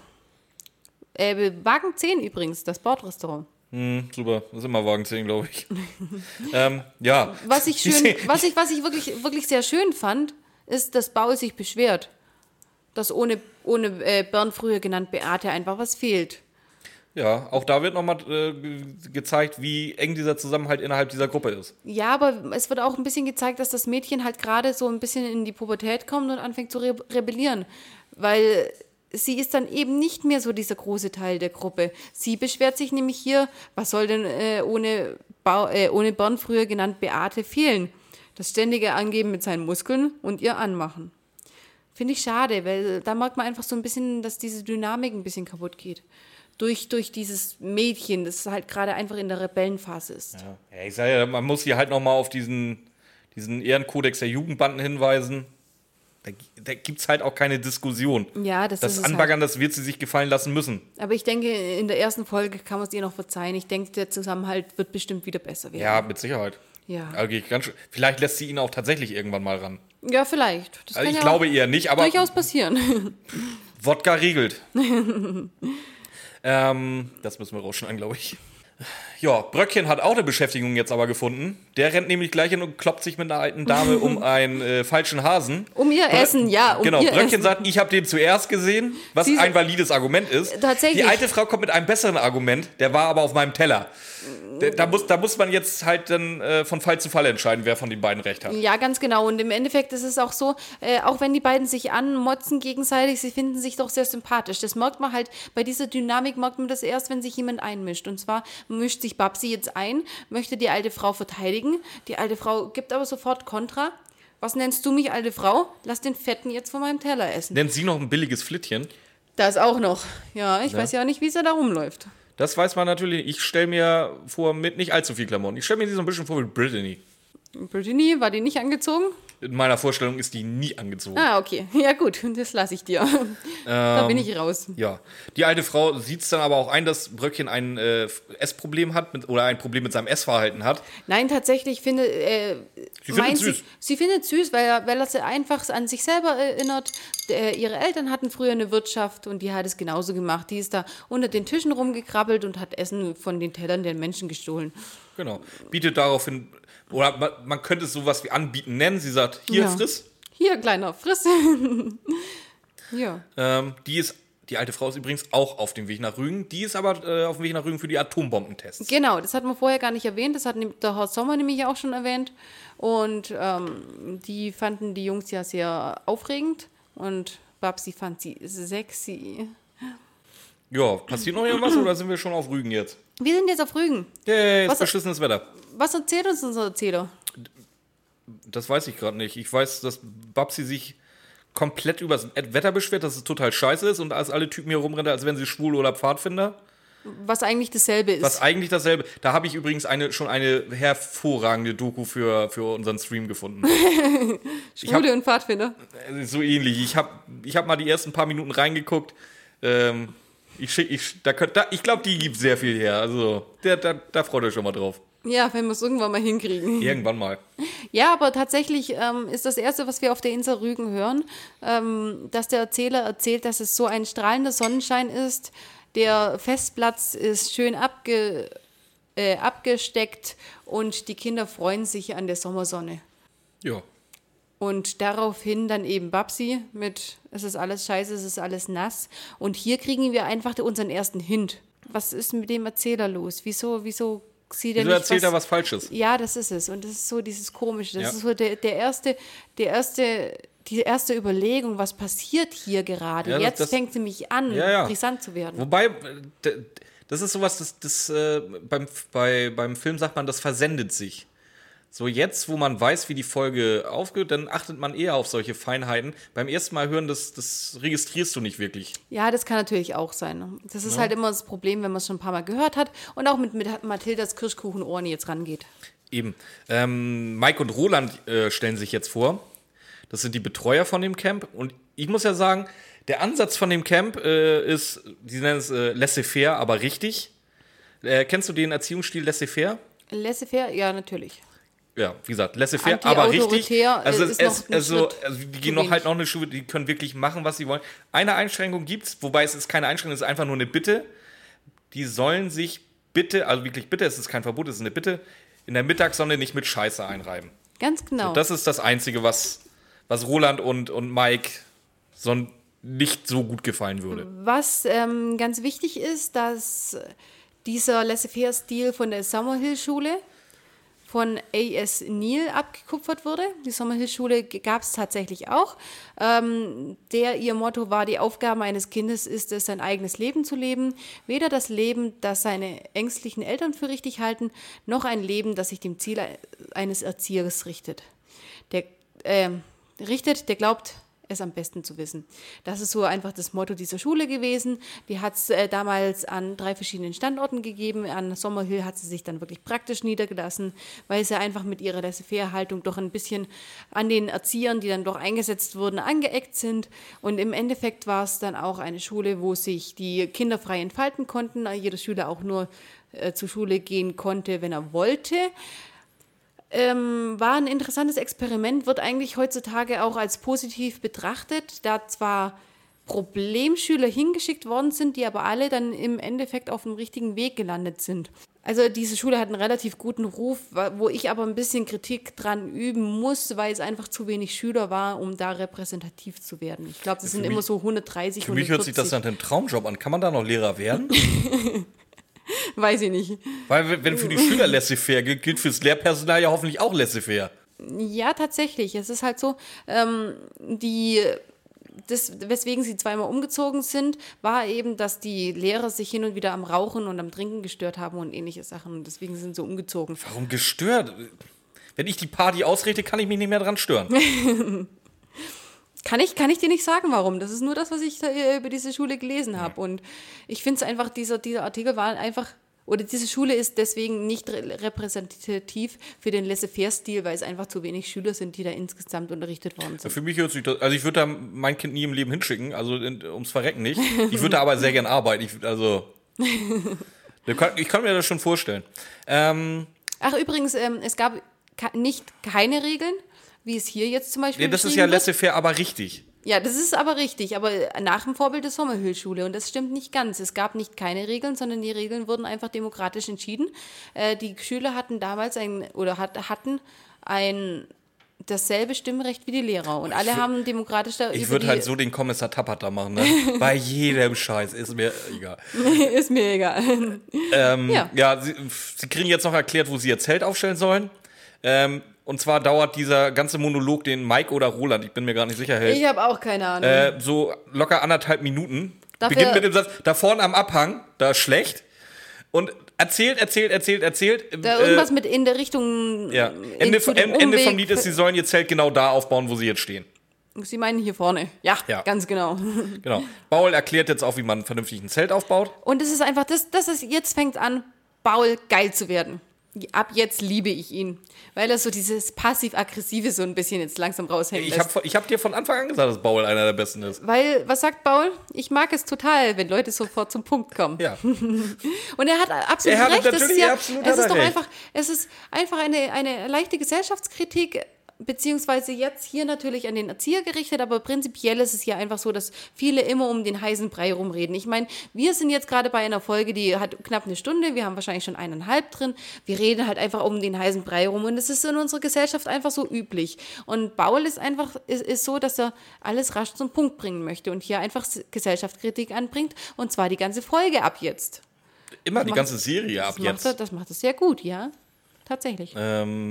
Äh, Wagen 10 übrigens, das Bordrestaurant. Hm, super, das ist immer Wagen 10, glaube ich. ähm, ja. Was ich schön, was ich, was ich wirklich, wirklich sehr schön fand, ist, dass Bau sich beschwert. Dass ohne, ohne äh, Bernd früher genannt Beate einfach was fehlt. Ja, auch da wird nochmal äh, ge- gezeigt, wie eng dieser Zusammenhalt innerhalb dieser Gruppe ist. Ja, aber es wird auch ein bisschen gezeigt, dass das Mädchen halt gerade so ein bisschen in die Pubertät kommt und anfängt zu re rebellieren. Weil sie ist dann eben nicht mehr so dieser große Teil der Gruppe. Sie beschwert sich nämlich hier, was soll denn äh, ohne, Bau, äh, ohne Born früher genannt Beate fehlen? Das ständige Angeben mit seinen Muskeln und ihr Anmachen. Finde ich schade, weil da merkt man einfach so ein bisschen, dass diese Dynamik ein bisschen kaputt geht. Durch, durch dieses Mädchen, das halt gerade einfach in der Rebellenphase ist. Ja, ich sage ja, man muss hier halt nochmal auf diesen, diesen Ehrenkodex der Jugendbanden hinweisen. Da, da gibt es halt auch keine Diskussion. Ja, das, Das ist halt. Anbaggern, das wird sie sich gefallen lassen müssen. Aber ich denke, in der ersten Folge kann man es ihr noch verzeihen. Ich denke, der Zusammenhalt wird bestimmt wieder besser werden. Ja, mit Sicherheit. Ja, Also ich ganz, vielleicht lässt sie ihn auch tatsächlich irgendwann mal ran. ja vielleicht. Das Also ich ja glaube eher nicht, aber durchaus passieren. Wodka riegelt. ähm, das müssen wir rausschneiden, glaube ich. Ja, Bröckchen hat auch eine Beschäftigung jetzt aber gefunden. Der rennt nämlich gleich hin und kloppt sich mit einer alten Dame um einen äh, falschen Hasen. Um ihr Essen, ja, um genau, ihr Bröckchen Essen. sagt, ich habe den zuerst gesehen, was Sie- ein valides Argument ist. Tatsächlich. Die alte Frau kommt mit einem besseren Argument, der war aber auf meinem Teller. Da, da, muss, da muss man jetzt halt dann äh, von Fall zu Fall entscheiden, wer von den beiden recht hat. Ja, ganz genau. Und im Endeffekt ist es auch so, äh, auch wenn die beiden sich anmotzen gegenseitig, sie finden sich doch sehr sympathisch. Das merkt man halt, bei dieser Dynamik merkt man das erst, wenn sich jemand einmischt. Und zwar mischt sich Babsi jetzt ein, möchte die alte Frau verteidigen. Die alte Frau gibt aber sofort Kontra. Was nennst du mich, alte Frau? Lass den Fetten jetzt von meinem Teller essen. Nennt sie noch ein billiges Flittchen? Das auch noch. Ja, ich weiß ja auch nicht, wie es da rumläuft. Das weiß man natürlich. Ich stelle mir vor, mit nicht allzu viel Klamotten. Ich stelle mir sie so ein bisschen vor wie Brittany. Brittany, war die nicht angezogen? In meiner Vorstellung ist die nie angezogen. Ah, okay. Ja, gut, das lasse ich dir. da bin ich raus. Ja. Die alte Frau sieht es dann aber auch ein, dass Bröckchen ein äh, Essproblem hat mit, oder ein Problem mit seinem Essverhalten hat. Nein, tatsächlich finde äh, Sie findet süß. Sie, sie findet süß, weil er, weil sie einfach an sich selber erinnert. Der, ihre Eltern hatten früher eine Wirtschaft und die hat es genauso gemacht. Die ist da unter den Tischen rumgekrabbelt und hat Essen von den Tellern der Menschen gestohlen. Genau. Bietet daraufhin, oder man, man könnte es sowas wie anbieten nennen. Sie sagt, hier, Ja. friss. Hier, kleiner, friss. ja. Ähm, die ist, die alte Frau ist übrigens auch auf dem Weg nach Rügen. Die ist aber äh, auf dem Weg nach Rügen für die Atombombentests. Genau, das hat man vorher gar nicht erwähnt. Das hat der Horst Sommer nämlich auch schon erwähnt. Und ähm, die fanden die Jungs ja sehr aufregend. Und Babsi fand sie sexy. Ja, passiert noch irgendwas oder sind wir schon auf Rügen jetzt? Wir sind jetzt auf Rügen. Yay, ist Was- beschissenes Wetter. Was erzählt uns unser Erzähler? Das weiß ich gerade nicht. Ich weiß, dass Babsi sich komplett übers Wetter beschwert, dass es total scheiße ist und als alle Typen hier rumrennen, als wären sie schwul oder Pfadfinder. Was eigentlich dasselbe ist. Was eigentlich dasselbe. Da habe ich übrigens eine, schon eine hervorragende Doku für, für unseren Stream gefunden. Schwule und Pfadfinder. Äh, So ähnlich. Ich habe ich hab mal die ersten paar Minuten reingeguckt. Ähm, ich schick, ich, da, da, ich glaube, die gibt sehr viel her. Also, der, da, da freut euch schon mal drauf. Ja, wenn wir es irgendwann mal hinkriegen. Irgendwann mal. Ja, aber tatsächlich ähm, ist das Erste, was wir auf der Insel Rügen hören, ähm, dass der Erzähler erzählt, dass es so ein strahlender Sonnenschein ist. Der Festplatz ist schön abge, äh, abgesteckt und die Kinder freuen sich an der Sommersonne. Ja. Und daraufhin dann eben Babsi mit, es ist alles scheiße, es ist alles nass. Und hier kriegen wir einfach unseren ersten Hint. Was ist mit dem Erzähler los? Wieso, wieso er Wieso nicht erzählt er was Falsches? Ja, das ist es. Und das ist so dieses Komische. Das Ja. ist so der, der erste, der erste, die erste Überlegung, was passiert hier gerade? Ja, Jetzt das- fängt sie mich an, Ja, ja. brisant zu werden. Wobei, das ist sowas, das, das äh, beim, bei, beim Film sagt man, das versendet sich. So jetzt, wo man weiß, wie die Folge aufgeht, dann achtet man eher auf solche Feinheiten. Beim ersten Mal hören, das, das registrierst du nicht wirklich. Ja, das kann natürlich auch sein. Das ist halt immer das Problem, wenn man es schon ein paar Mal gehört hat und auch mit, mit Mathildas Kirschkuchenohren jetzt rangeht. Eben. Ähm, Mike und Roland äh, stellen sich jetzt vor. Das sind die Betreuer von dem Camp. Und ich muss ja sagen, der Ansatz von dem Camp äh, ist, sie nennen es äh, laissez-faire, aber richtig. Äh, kennst du den Erziehungsstil laissez-faire? Laissez-faire, ja, natürlich. Ja, wie gesagt, laissez-faire, aber richtig. Also, es, ein also, also die gehen noch halt noch eine Stufe, die können wirklich machen, was sie wollen. Eine Einschränkung gibt's, wobei es ist keine Einschränkung, es ist einfach nur eine Bitte. Die sollen sich bitte, also wirklich bitte, es ist kein Verbot, es ist eine Bitte, in der Mittagssonne nicht mit Scheiße einreiben. Ganz genau. Das ist das Einzige, was, was Roland und, und Mike so nicht so gut gefallen würde. Was ähm, ganz wichtig ist, dass dieser Laissez-faire-Stil von der Summerhill-Schule von A.S. Neal abgekupfert wurde. Die Summerhill-Schule gab es tatsächlich auch. Ähm, der ihr Motto war, die Aufgabe eines Kindes ist es, sein eigenes Leben zu leben. Weder das Leben, das seine ängstlichen Eltern für richtig halten, noch ein Leben, das sich dem Ziel eines Erziehers richtet. Der ähm, richtet, der glaubt, es am besten zu wissen. Das ist so einfach das Motto dieser Schule gewesen. Die hat es äh, damals an drei verschiedenen Standorten gegeben. An Sommerhill hat sie sich dann wirklich praktisch niedergelassen, weil sie einfach mit ihrer Laissez-faire-Haltung doch ein bisschen an den Erziehern, die dann doch eingesetzt wurden, angeeckt sind. Und im Endeffekt war es dann auch eine Schule, wo sich die Kinder frei entfalten konnten. Jeder Schüler auch nur äh, zur Schule gehen konnte, wenn er wollte. Ähm, war ein interessantes Experiment, wird eigentlich heutzutage auch als positiv betrachtet, da zwar Problemschüler hingeschickt worden sind, die aber alle dann im Endeffekt auf dem richtigen Weg gelandet sind. Also diese Schule hat einen relativ guten Ruf, wo ich aber ein bisschen Kritik dran üben muss, weil es einfach zu wenig Schüler war, um da repräsentativ zu werden. Ich glaube, das sind mich- immer so 130, Für mich hört sich das 140. dann ein Traumjob an. Kann man da noch Lehrer werden? Weiß ich nicht. Weil wenn für die Schüler laissez-faire gilt, gilt fürs Lehrpersonal ja hoffentlich auch laissez-faire. Ja, tatsächlich. Es ist halt so, ähm, die, das, weswegen sie zweimal umgezogen sind, war eben, dass die Lehrer sich hin und wieder am Rauchen und am Trinken gestört haben und ähnliche Sachen. Und deswegen sind sie umgezogen. Warum gestört? Wenn ich die Party ausrichte, kann ich mich nicht mehr dran stören. Kann ich, kann ich dir nicht sagen, warum. Das ist nur das, was ich äh, über diese Schule gelesen habe. Und ich finde es einfach, dieser, dieser Artikel war einfach, oder diese Schule ist deswegen nicht re- repräsentativ für den Laissez-faire-Stil, weil es einfach zu wenig Schüler sind, die da insgesamt unterrichtet worden sind. Für mich hört sich das, also ich würde da mein Kind nie im Leben hinschicken, also in, ums Verrecken nicht. Ich würde da aber sehr gern arbeiten. Ich, also, ich kann mir das schon vorstellen. Ähm, Ach, übrigens, ähm, es gab nicht keine Regeln, wie es hier jetzt zum Beispiel nee, das ist ja laissez-faire, aber richtig. Ja, das ist aber richtig, aber nach dem Vorbild der Sommerhüllschule. Und das stimmt nicht ganz. Es gab nicht keine Regeln, sondern die Regeln wurden einfach demokratisch entschieden. Äh, die Schüler hatten damals ein, oder hat, hatten ein dasselbe Stimmrecht wie die Lehrer. Und alle haben demokratisch da Ich würde halt so den Kommissar Tappert da machen, ne? Bei jedem Scheiß, ist mir egal. ist mir egal. Ähm, Ja. ja, sie, sie kriegen jetzt noch erklärt, wo sie ihr Zelt aufstellen sollen. Ähm, und zwar dauert dieser ganze Monolog, den Mike oder Roland, ich bin mir gar nicht sicher, hält, Ich habe auch keine Ahnung. äh, so locker anderthalb Minuten. Dafür- Beginnt mit dem Satz, da vorne am Abhang, da ist schlecht. Und erzählt, erzählt, erzählt, erzählt. da äh, irgendwas mit in der Richtung. ja. in- Ende, dem Ende vom Umweg Lied ist, sie sollen ihr Zelt genau da aufbauen, wo sie jetzt stehen. Sie meinen hier vorne. Ja, Ja. ganz genau. Genau. Baul erklärt jetzt auch, wie man vernünftig ein Zelt aufbaut. Und es ist einfach, das, das ist, jetzt fängt an, Baul geil zu werden. Ab jetzt liebe ich ihn. Weil er so dieses passiv-aggressive so ein bisschen jetzt langsam raushängt. Ich habe hab dir von Anfang an gesagt, dass Baul einer der besten ist. Weil, was sagt Baul? Ich mag es total, wenn Leute sofort zum Punkt kommen. Ja. Und er hat absolut Er hat recht. Es ist, natürlich ja, absolut es ist doch recht. einfach, es ist einfach eine, eine leichte Gesellschaftskritik, beziehungsweise jetzt hier natürlich an den Erzieher gerichtet, aber prinzipiell ist es ja einfach so, dass viele immer um den heißen Brei rumreden. Ich meine, wir sind jetzt gerade bei einer Folge, die hat knapp eine Stunde, wir haben wahrscheinlich schon eineinhalb drin. Wir reden halt einfach um den heißen Brei rum und es ist in unserer Gesellschaft einfach so üblich. Und Baul ist einfach, ist, ist so, dass er alles rasch zum Punkt bringen möchte und hier einfach Gesellschaftskritik anbringt und zwar die ganze Folge ab jetzt. Immer die macht- ganze Serie ab Das macht, er, jetzt. das macht er sehr gut, ja. Tatsächlich. Ähm,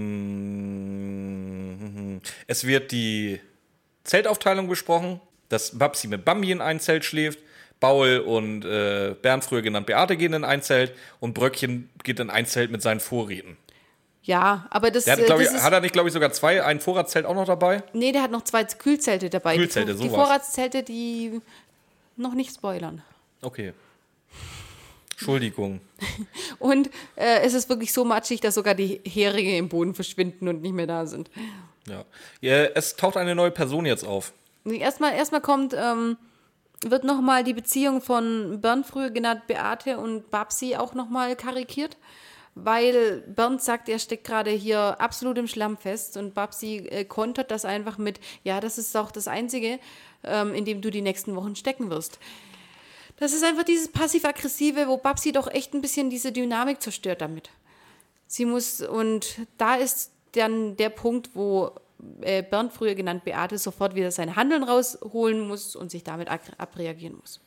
es wird die Zeltaufteilung besprochen, dass Babsi mit Bambi in ein Zelt schläft. Baul und äh, Bernd, früher genannt Beate, gehen in ein Zelt und Bröckchen geht in ein Zelt mit seinen Vorräten. Ja, aber das, Der hat, äh, glaub ich, das ist, hat er nicht, glaube ich, sogar zwei, ein Vorratszelt auch noch dabei? Nee, der hat noch zwei Kühlzelte dabei. Kühlzelte, die, die sowas. Vorratszelte, die noch nicht spoilern. Okay. Entschuldigung. Und äh, es ist wirklich so matschig, dass sogar die Heringe im Boden verschwinden und nicht mehr da sind. Ja. ja. Es taucht eine neue Person jetzt auf. Erstmal, erstmal kommt, ähm, wird nochmal die Beziehung von Bernd, früher genannt Beate und Babsi, auch nochmal karikiert. Weil Bernd sagt, er steckt gerade hier absolut im Schlamm fest und Babsi äh, kontert das einfach mit, ja, das ist auch das Einzige, ähm, in dem du die nächsten Wochen stecken wirst. Das ist einfach dieses passiv-aggressive, wo Babsi doch echt ein bisschen diese Dynamik zerstört damit. Sie muss, und da ist dann der Punkt, wo äh, Bernd, früher genannt Beate, sofort wieder sein Handeln rausholen muss und sich damit ag- abreagieren muss.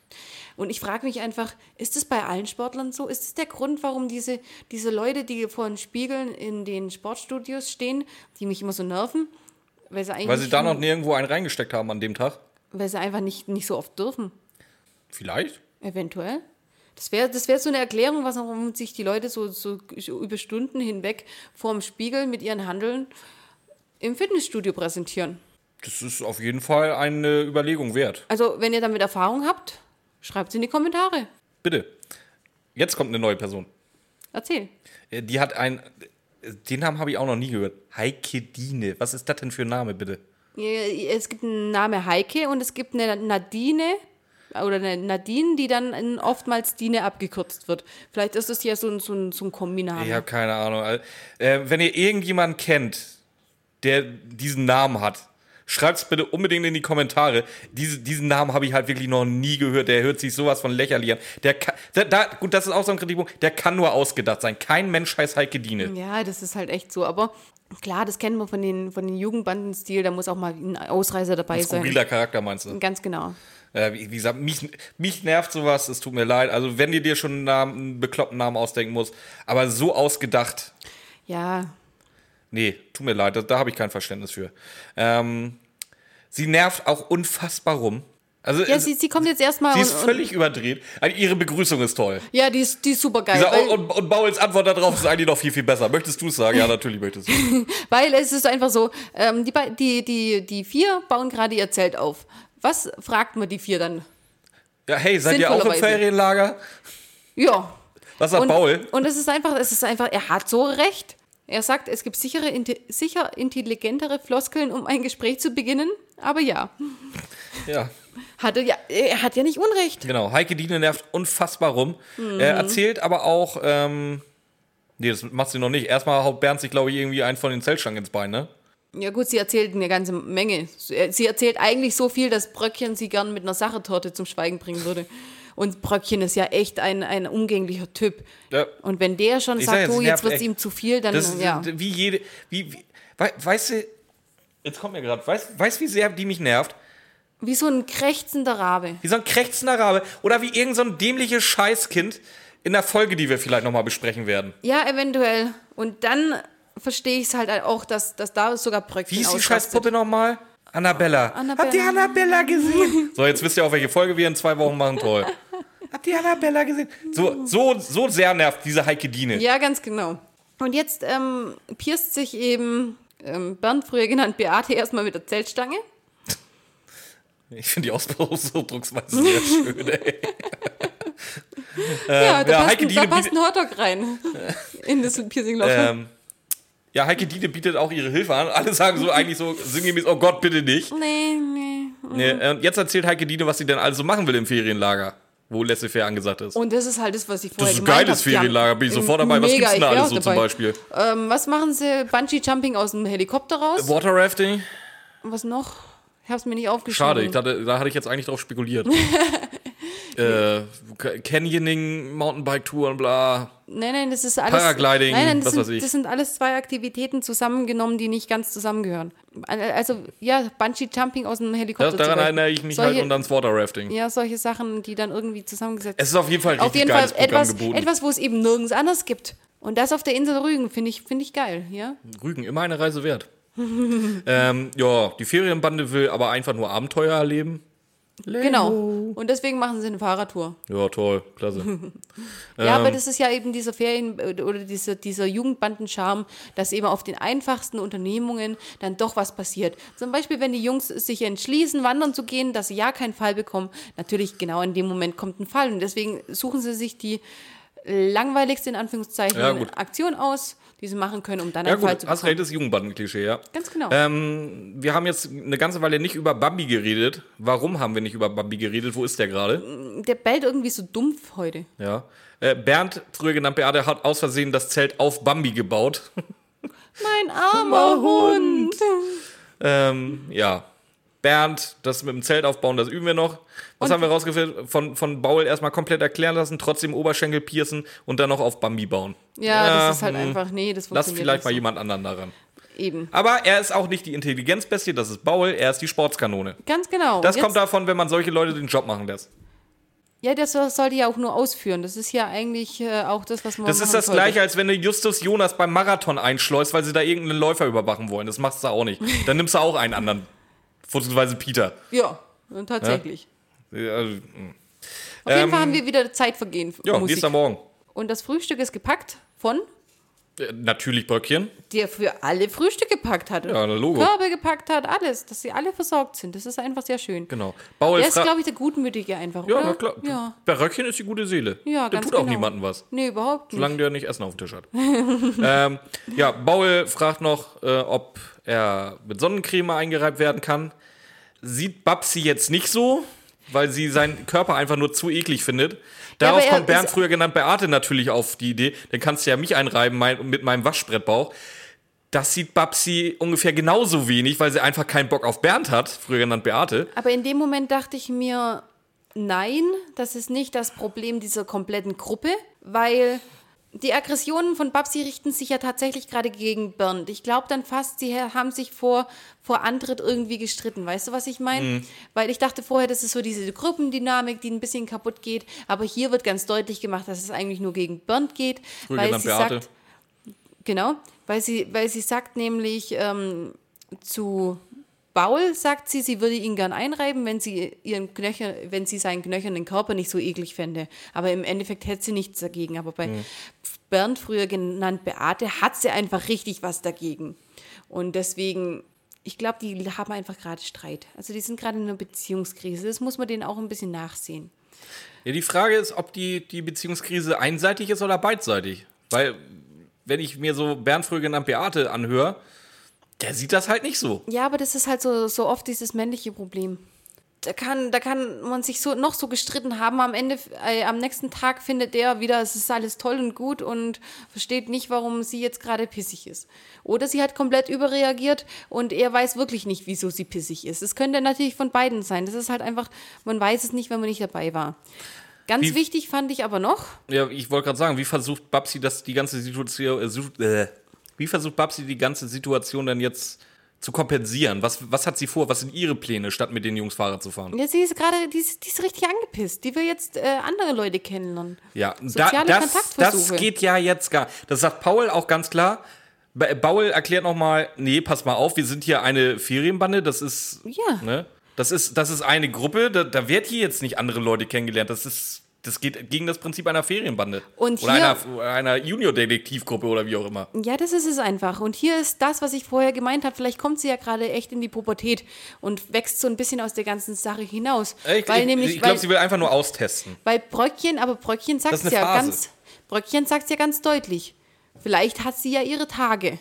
Und ich frage mich einfach, ist es bei allen Sportlern so? Ist es der Grund, warum diese, diese Leute, die vor den Spiegeln in den Sportstudios stehen, die mich immer so nerven, weil sie eigentlich Weil sie da noch nirgendwo einen reingesteckt haben an dem Tag. weil sie einfach nicht, nicht so oft dürfen? Vielleicht. Eventuell. Das wäre das wär so eine Erklärung, was warum sich die Leute so, so über Stunden hinweg vorm Spiegel mit ihren Handeln im Fitnessstudio präsentieren. Das ist auf jeden Fall eine Überlegung wert. Also, wenn ihr damit Erfahrung habt, schreibt es in die Kommentare. Bitte. Jetzt kommt eine neue Person. Erzähl. Äh, Die hat ein. Den Namen habe ich auch noch nie gehört. Heike Diene. Was ist das denn für ein Name, bitte? Es gibt einen Name Heike und es gibt eine Nadine oder eine Nadine, die dann in oftmals Dine abgekürzt wird. Vielleicht ist es ja so ein, so ein, so ein Kombinat. Ich habe keine Ahnung. Äh, wenn ihr irgendjemanden kennt, der diesen Namen hat, schreibt es bitte unbedingt in die Kommentare. Diese, diesen Namen habe ich halt wirklich noch nie gehört. Der hört sich sowas von lächerlich an. Der kann, da, da, gut, das ist auch so ein Kritikpunkt. Der kann nur ausgedacht sein. Kein Mensch heißt Heike Diene. Ja, das ist halt echt so. Aber klar, das kennen wir von den, von den Jugendbandenstil. Da muss auch mal ein Ausreißer dabei sein. Skurriler Charakter meinst du? Ganz genau. Äh, wie, wie gesagt, mich, mich nervt sowas, es tut mir leid. Also, wenn dir dir schon einen, Namen, einen bekloppten Namen ausdenken musst, aber so ausgedacht, Ja, nee, tut mir leid, da, da habe ich kein Verständnis für. Ähm, sie nervt auch unfassbar rum. Also, ja sie, sie kommt jetzt erstmal. sie ist und, und, völlig überdreht. Also, ihre Begrüßung ist toll. ja, die ist, die ist super geil. Dieser, und, und Bauls Antwort darauf ist eigentlich noch viel, viel besser. Möchtest du es sagen? Ja, natürlich möchtest du. weil es ist einfach so, ähm, die, die, die, die vier bauen gerade ihr Zelt auf. Was fragt man die vier dann? Ja, hey, seid ihr auch im. Ferienlager? Ja. Was sagt Und, Baul? und es ist einfach, es ist einfach, er hat so recht. Er sagt, es gibt sichere, inte- sicher intelligentere Floskeln, um ein Gespräch zu beginnen. Aber ja, Ja. hat er, ja, er hat ja nicht Unrecht. Genau, Heike Diene nervt unfassbar rum. Mhm. Er erzählt aber auch, ähm, nee, das macht sie noch nicht. Erstmal haut Bernd sich, glaube ich, irgendwie einen von den Zeltstangen ins Bein, ne? Ja gut, sie erzählt eine ganze Menge. Sie erzählt eigentlich so viel, dass Bröckchen sie gern mit einer Sachetorte zum Schweigen bringen würde. Und Bröckchen ist ja echt ein, ein umgänglicher Typ. Ja. Und wenn der schon Ich sag sagt, jetzt, oh, jetzt wird es ihm zu viel, dann Das ja. wie jede, wie, wie wei- weißt du, jetzt kommt mir gerade, weißt weißt, wie sehr die mich nervt? Wie so ein krächzender Rabe. Wie so ein krächzender Rabe oder wie irgend so ein dämliches Scheißkind in der Folge, die wir vielleicht nochmal besprechen werden. Ja, eventuell. Und dann verstehe ich es halt auch, dass, dass da sogar Bröckchen Wie ist die. Scheißpuppe nochmal? Annabella. Annabella. Habt ihr Annabella gesehen? so, jetzt wisst ihr auch, welche Folge wir in zwei Wochen machen. Toll. Habt ihr Annabella gesehen? So, so, so sehr nervt diese Heike Diene. Ja, ganz genau. Und jetzt ähm, pierst sich eben ähm, Bernd, früher genannt Beate, erstmal mit der Zeltstange. Ich finde die Ausdrucksweise sehr schön, ey. ja, da ja, passt, Heike ein, da Diene passt ein Hotdog rein. In das Piercingloch. Ähm, ja, Heike Diene bietet auch ihre Hilfe an. Alle sagen so eigentlich so sinngemäß, oh Gott, bitte nicht. nee, nee. Nee, äh, und jetzt erzählt Heike Diene, was sie denn also machen will im Ferienlager, wo Laissez-faire angesagt ist. Und das ist halt das, was ich vorher Das ist ein gemeint geiles Ferienlager, bin ich sofort dabei. Was gibt's denn da alles so zum dabei. Beispiel? Ähm, was machen sie? Bungee-Jumping aus dem Helikopter raus? Water Rafting? Was noch? Ich hab's mir nicht aufgeschrieben. Schade, ich dachte, da hatte ich jetzt eigentlich drauf spekuliert. äh, Canyoning, Mountainbike-Touren, bla. Nein, nein, das ist alles. Paragliding, nein, nein, das was sind, weiß ich. Das sind alles zwei Aktivitäten zusammengenommen, die nicht ganz zusammengehören. Also, ja, Bungee-Jumping aus dem Helikopter. Das, daran erinnere ich mich solche, halt und ans Water Rafting. Ja, solche Sachen, die dann irgendwie zusammengesetzt Es ist auf jeden Fall ein Auf richtig jeden Fall etwas, geboten. etwas, wo es eben nirgends anders gibt. Und das auf der Insel Rügen finde ich, finde ich geil, ja? Rügen, immer eine Reise wert. ähm, ja, die Ferienbande will aber einfach nur Abenteuer erleben. Genau. Und deswegen machen sie eine Fahrradtour. Ja, toll, klasse. Ja, Ähm. aber das ist ja eben dieser Ferien- oder dieser, dieser Jugendbandencharme, dass eben auf den einfachsten Unternehmungen dann doch was passiert. Zum Beispiel, wenn die Jungs sich entschließen, wandern zu gehen, dass sie ja keinen Fall bekommen. Natürlich, genau in dem Moment kommt ein Fall. Und deswegen suchen sie sich die langweiligste, in Anführungszeichen, Ja. Aktion aus, die sie machen können, um dann Ja einen Fall gut, zu hast bekommen. recht, ist Jugendbandenklischee, ja. Ganz genau. Ähm, wir haben jetzt eine ganze Weile nicht über Bambi geredet. Warum haben wir nicht über Bambi geredet? Wo ist der gerade? Der bellt irgendwie so dumpf heute. Ja. Äh, Bernd, früher genannt Beate, hat aus Versehen das Zelt auf Bambi gebaut. Mein armer Hund. ähm, ja. Bernd, das mit dem Zelt aufbauen, das üben wir noch. Was haben wir rausgefunden? Von, von Baul erstmal komplett erklären lassen, trotzdem Oberschenkel piercen und dann noch auf Bambi bauen. Ja, Ja, das ist halt hm. einfach, nee, das Lass funktioniert vielleicht nicht mal so. jemand anderen daran. Eben. Aber er ist auch nicht die Intelligenzbestie, das ist Baul, er ist die Sportskanone. Ganz genau. Das Und kommt davon, wenn man solche Leute den Job machen lässt. Ja, das sollte ja auch nur ausführen. Das ist ja eigentlich äh, auch das, was man Das ist das sollte. gleiche, als wenn du Justus Jonas beim Marathon einschleust, weil sie da irgendeinen Läufer überwachen wollen. Das machst du auch nicht. Dann nimmst du auch einen anderen. Vorzugsweise Peter. Ja, tatsächlich. Ja, also, Auf jeden Fall haben wir wieder Zeitvergehen. ja Musik. nächster Morgen. Und das Frühstück ist gepackt von, Natürlich Bröckchen. der für alle Frühstück gepackt hat. Ja, Logo. Körbe gepackt hat, alles. Dass sie alle versorgt sind. Das ist einfach sehr schön. Genau. Baul Der ist, glaube ich, der Gutmütige einfach, Ja, oder? na klar. Ja, Bei Röckchen ist die gute Seele. ja der ganz tut auch genau. niemandem was. Nee, überhaupt nicht. Solange der nicht Essen auf dem Tisch hat. ähm, ja, Baul fragt noch, äh, ob er mit Sonnencreme eingereibt werden kann. Sieht Babsi jetzt nicht so, weil sie seinen Körper einfach nur zu eklig findet. Darauf er kommt Bernd, früher genannt Beate, natürlich auf die Idee. Dann kannst du ja mich einreiben mein, mit meinem Waschbrettbauch. Das sieht Babsi ungefähr genauso wenig, weil sie einfach keinen Bock auf Bernd hat, früher genannt Beate. Aber in dem Moment dachte ich mir, nein, das ist nicht das Problem dieser kompletten Gruppe, weil die Aggressionen von Babsi richten sich ja tatsächlich gerade gegen Bernd. Ich glaube dann fast, sie haben sich vor, vor Antritt irgendwie gestritten. Weißt du, was ich meine? Mhm. Weil ich dachte vorher, das ist so diese Gruppendynamik, die ein bisschen kaputt geht. Aber hier wird ganz deutlich gemacht, dass es eigentlich nur gegen Bernd geht. Früher weil sie Beate. sagt, Genau, weil sie, weil sie sagt nämlich ähm, zu Baul, sagt sie, sie würde ihn gern einreiben, wenn sie, ihren Knöchel, wenn sie seinen knöchernen Körper nicht so eklig fände. Aber im Endeffekt hätte sie nichts dagegen. Aber bei Bernd, früher genannt Beate, hat sie einfach richtig was dagegen. Und deswegen, ich glaube, die haben einfach gerade Streit. Also die sind gerade in einer Beziehungskrise. Das muss man denen auch ein bisschen nachsehen. Ja, die Frage ist, ob die, die Beziehungskrise einseitig ist oder beidseitig. Weil, wenn ich mir so Bernd früher genannt Beate anhöre, der sieht das halt nicht so. Ja, aber das ist halt so, so oft dieses männliche Problem. Da kann, da kann man sich so noch so gestritten haben. Am Ende, äh, am nächsten Tag findet der wieder, es ist alles toll und gut und versteht nicht, warum sie jetzt gerade pissig ist. Oder sie hat komplett überreagiert und er weiß wirklich nicht, wieso sie pissig ist. Es könnte natürlich von beiden sein. Das ist halt einfach, man weiß es nicht, wenn man nicht dabei war. Ganz Wie- wichtig fand ich aber noch, Ja, ich wollte gerade sagen, wie versucht Babsi das die ganze Situation, äh, äh, wie versucht Babsi die ganze Situation dann jetzt zu kompensieren? Was, was hat sie vor? Was sind ihre Pläne, statt mit den Jungs Fahrrad zu fahren? ja, sie ist gerade, die, ist- die ist richtig angepisst. Die will jetzt äh, andere Leute kennenlernen. Ja, da, das, das geht ja jetzt gar. Das sagt Paul auch ganz klar. Ba- Paul erklärt nochmal, nee, pass mal auf, wir sind hier eine Ferienbande, das ist, Ja. ne? Das ist, das ist eine Gruppe, da, da wird hier jetzt nicht andere Leute kennengelernt. Das ist das geht gegen das Prinzip einer Ferienbande. Und oder hier- einer, einer Junior-Detektivgruppe oder wie auch immer. Ja, das ist es einfach. Und hier ist das, was ich vorher gemeint habe. Vielleicht kommt sie ja gerade echt in die Pubertät und wächst so ein bisschen aus der ganzen Sache hinaus. Ich, weil ich, nämlich, ich glaube, sie will einfach nur austesten. weil Bröckchen, aber Bröckchen sagt es ja Phase. ganz, Bröckchen sagt ja ganz deutlich. Vielleicht hat sie ja ihre Tage.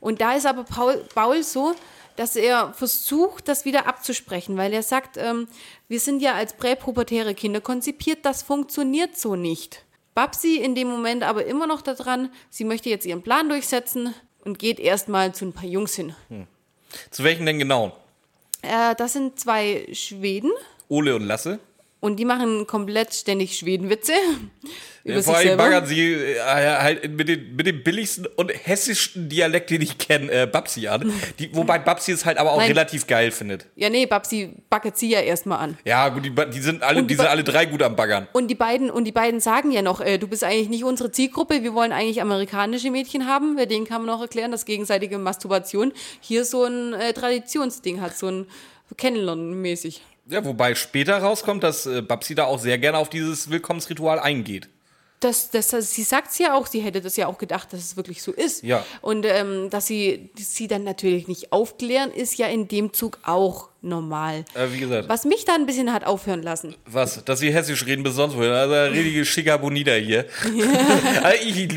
Und da ist aber Paul, Paul so, dass er versucht, das wieder abzusprechen, weil er sagt, ähm, wir sind ja als präpubertäre Kinder konzipiert, das funktioniert so nicht. Babsi in dem Moment aber immer noch daran, sie möchte jetzt ihren Plan durchsetzen und geht erstmal zu ein paar Jungs hin. Zu welchen denn genau? Äh, das sind zwei Schweden Ole und Lasse. Und die machen komplett ständig Schwedenwitze. über Vor allem baggern sie äh, halt mit, den, mit dem billigsten und hessischsten Dialekt, den ich kenne, äh, Babsi an. Die, wobei Babsi es halt aber auch Nein. relativ geil findet. Ja, nee, Babsi backet sie ja erstmal an. Ja, gut, die, die sind alle, die die sind alle drei gut am Baggern. Und die beiden, und die beiden sagen ja noch, äh, du bist eigentlich nicht unsere Zielgruppe, wir wollen eigentlich amerikanische Mädchen haben. Bei denen kann man auch erklären, dass gegenseitige Masturbation hier so ein äh, Traditionsding hat, so ein Kennenlernen mäßig. Ja, wobei später rauskommt, dass äh, Babsi da auch sehr gerne auf dieses Willkommensritual eingeht. Das, das, das, sie sagt es ja auch, sie hätte das ja auch gedacht, dass es wirklich so ist. Ja. Und ähm, dass sie sie dann natürlich nicht aufklären, ist ja in dem Zug auch normal. Äh, wie gesagt, was? Was mich da ein bisschen hat aufhören lassen. Dass sie hessisch reden bis sonst wohin. Also eine richtige schicker Bonita hier. also ich,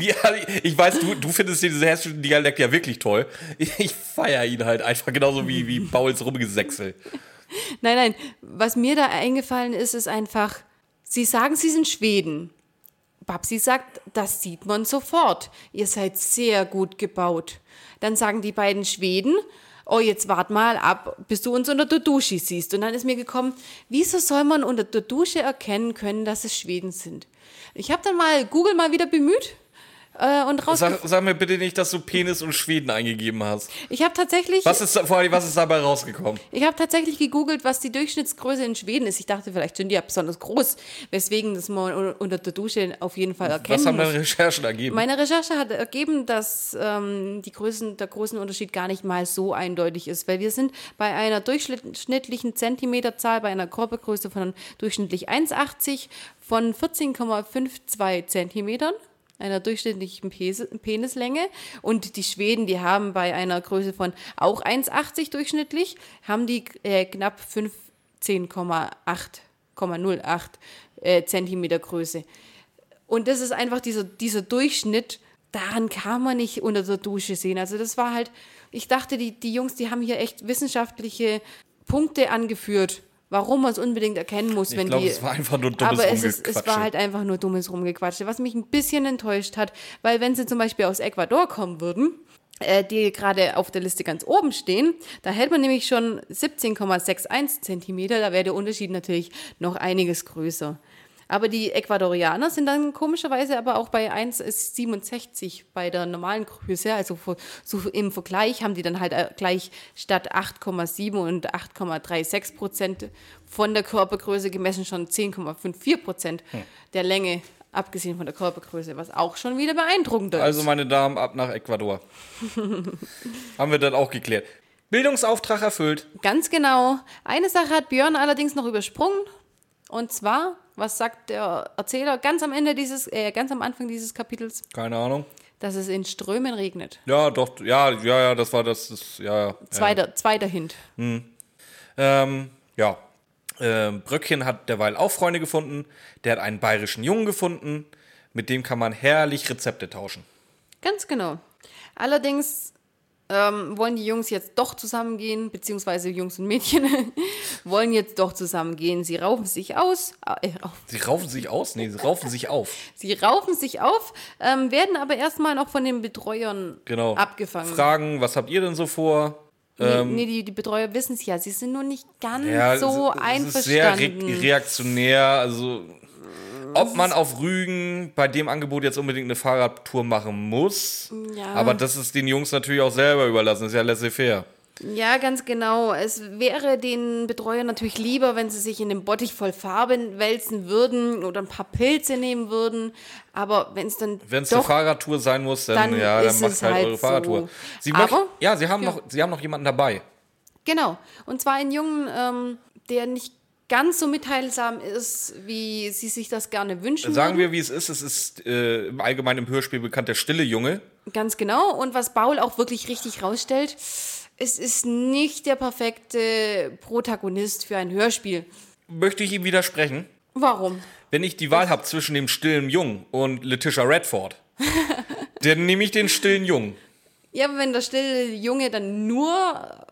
ich weiß, du, du findest diesen hessischen Dialekt ja wirklich toll. Ich, ich feiere ihn halt einfach genauso wie, wie Pauls Rumgesächsel. Nein, nein, was mir da eingefallen ist, ist einfach, sie sagen, sie sind Schweden. Babsi sagt, das sieht man sofort. Ihr seid sehr gut gebaut. Dann sagen die beiden Schweden, oh, jetzt wart mal ab, bis du uns unter der Dusche siehst. Und dann ist mir gekommen, wieso soll man unter der Dusche erkennen können, dass es Schweden sind? Ich habe dann mal Google mal wieder bemüht äh, und raus. Sag, sag mir bitte nicht, dass du Penis und Schweden eingegeben hast. Ich habe tatsächlich, Was ist, vor allem, was ist dabei rausgekommen? ich habe tatsächlich gegoogelt, was die Durchschnittsgröße in Schweden ist. Ich dachte, vielleicht sind die ja besonders groß, weswegen das man un- unter der Dusche auf jeden Fall erkennen Was haben deine Recherchen ergeben? Meine Recherche hat ergeben, dass ähm, die Größen, der Größenunterschied gar nicht mal so eindeutig ist, weil wir sind bei einer durchschnittlichen Zentimeterzahl, bei einer Körpergröße von durchschnittlich 1,80 von 14,52 Zentimetern einer durchschnittlichen Penislänge und die Schweden, die haben bei einer Größe von auch 1,80 durchschnittlich, haben die äh, knapp 15,8,08 äh, Zentimeter Größe. Und das ist einfach dieser, dieser Durchschnitt, daran kann man nicht unter der Dusche sehen. Also das war halt, ich dachte, die, die Jungs, die haben hier echt wissenschaftliche Punkte angeführt, warum man es unbedingt erkennen muss, wenn glaube, die. es war einfach nur dummes Aber es, ist, es war halt einfach nur dummes Rumgequatsche, was mich ein bisschen enttäuscht hat, weil wenn sie zum Beispiel aus Ecuador kommen würden, äh, die gerade auf der Liste ganz oben stehen, da hätte man nämlich schon 17,61 Zentimeter, da wäre der Unterschied natürlich noch einiges größer. Aber die Ecuadorianer sind dann komischerweise aber auch bei 1,67 bei der normalen Größe. Also so im Vergleich haben die dann halt äh, gleich statt 8,7 und 8,36 Prozent von der Körpergröße gemessen schon 10,54 Prozent Hm. der Länge, abgesehen von der Körpergröße, was auch schon wieder beeindruckender ist. Also, meine Damen, ab nach Ecuador. Haben wir dann auch geklärt. Bildungsauftrag erfüllt. Ganz genau. Eine Sache hat Björn allerdings noch übersprungen. Und zwar, was sagt der Erzähler ganz am Ende dieses, äh, ganz am Anfang dieses Kapitels, Keine Ahnung. dass es in Strömen regnet. Ja, doch, ja, ja, ja, das war das, das ja, ja. Zweiter, zweiter Hint. Ähm, ja. Ähm, Bröckchen hat derweil auch Freunde gefunden. Der hat einen bayerischen Jungen gefunden. Mit dem kann man herrlich Rezepte tauschen. Ganz genau. Allerdings ähm, wollen die Jungs jetzt doch zusammengehen, beziehungsweise Jungs und Mädchen wollen jetzt doch zusammengehen. Sie raufen sich aus, äh, auf, Sie raufen sich aus? Nee, sie raufen sich auf. sie raufen sich auf, ähm, werden aber erstmal noch von den Betreuern Genau. abgefangen. Fragen, was habt ihr denn so vor? Nee, nee die, die Betreuer wissen es ja. Sie sind nur nicht ganz Ähm, Ja, so es- es ist sehr re einverstanden. reaktionär. Also, ob man auf Rügen bei dem Angebot jetzt unbedingt eine Fahrradtour machen muss. Ja. Aber das ist den Jungs natürlich auch selber überlassen. Das ist ja laissez-faire. ja, ganz genau. Es wäre den Betreuern natürlich lieber, wenn sie sich in den Bottich voll Farbe wälzen würden oder ein paar Pilze nehmen würden. Aber wenn es dann Wenn es eine Fahrradtour sein muss, dann, dann ja, dann macht es halt, halt eure Fahrradtour. so. Sie Aber- möchten, ja, sie haben, Ja. Noch, sie haben noch jemanden dabei. Genau. Und zwar einen Jungen, ähm, der nicht ganz so mitteilsam ist, wie sie sich das gerne wünschen. Sagen würden. wir, wie es ist. Es ist äh, im Allgemeinen im Hörspiel bekannt der stille Junge. Ganz genau. Und was Paul auch wirklich richtig rausstellt, es ist nicht der perfekte Protagonist für ein Hörspiel. Möchte ich ihm widersprechen? Warum? Wenn ich die Wahl habe zwischen dem stillen Jungen und Letitia Redford, dann nehme ich den stillen Jungen. Ja, aber wenn der stille Junge dann nur.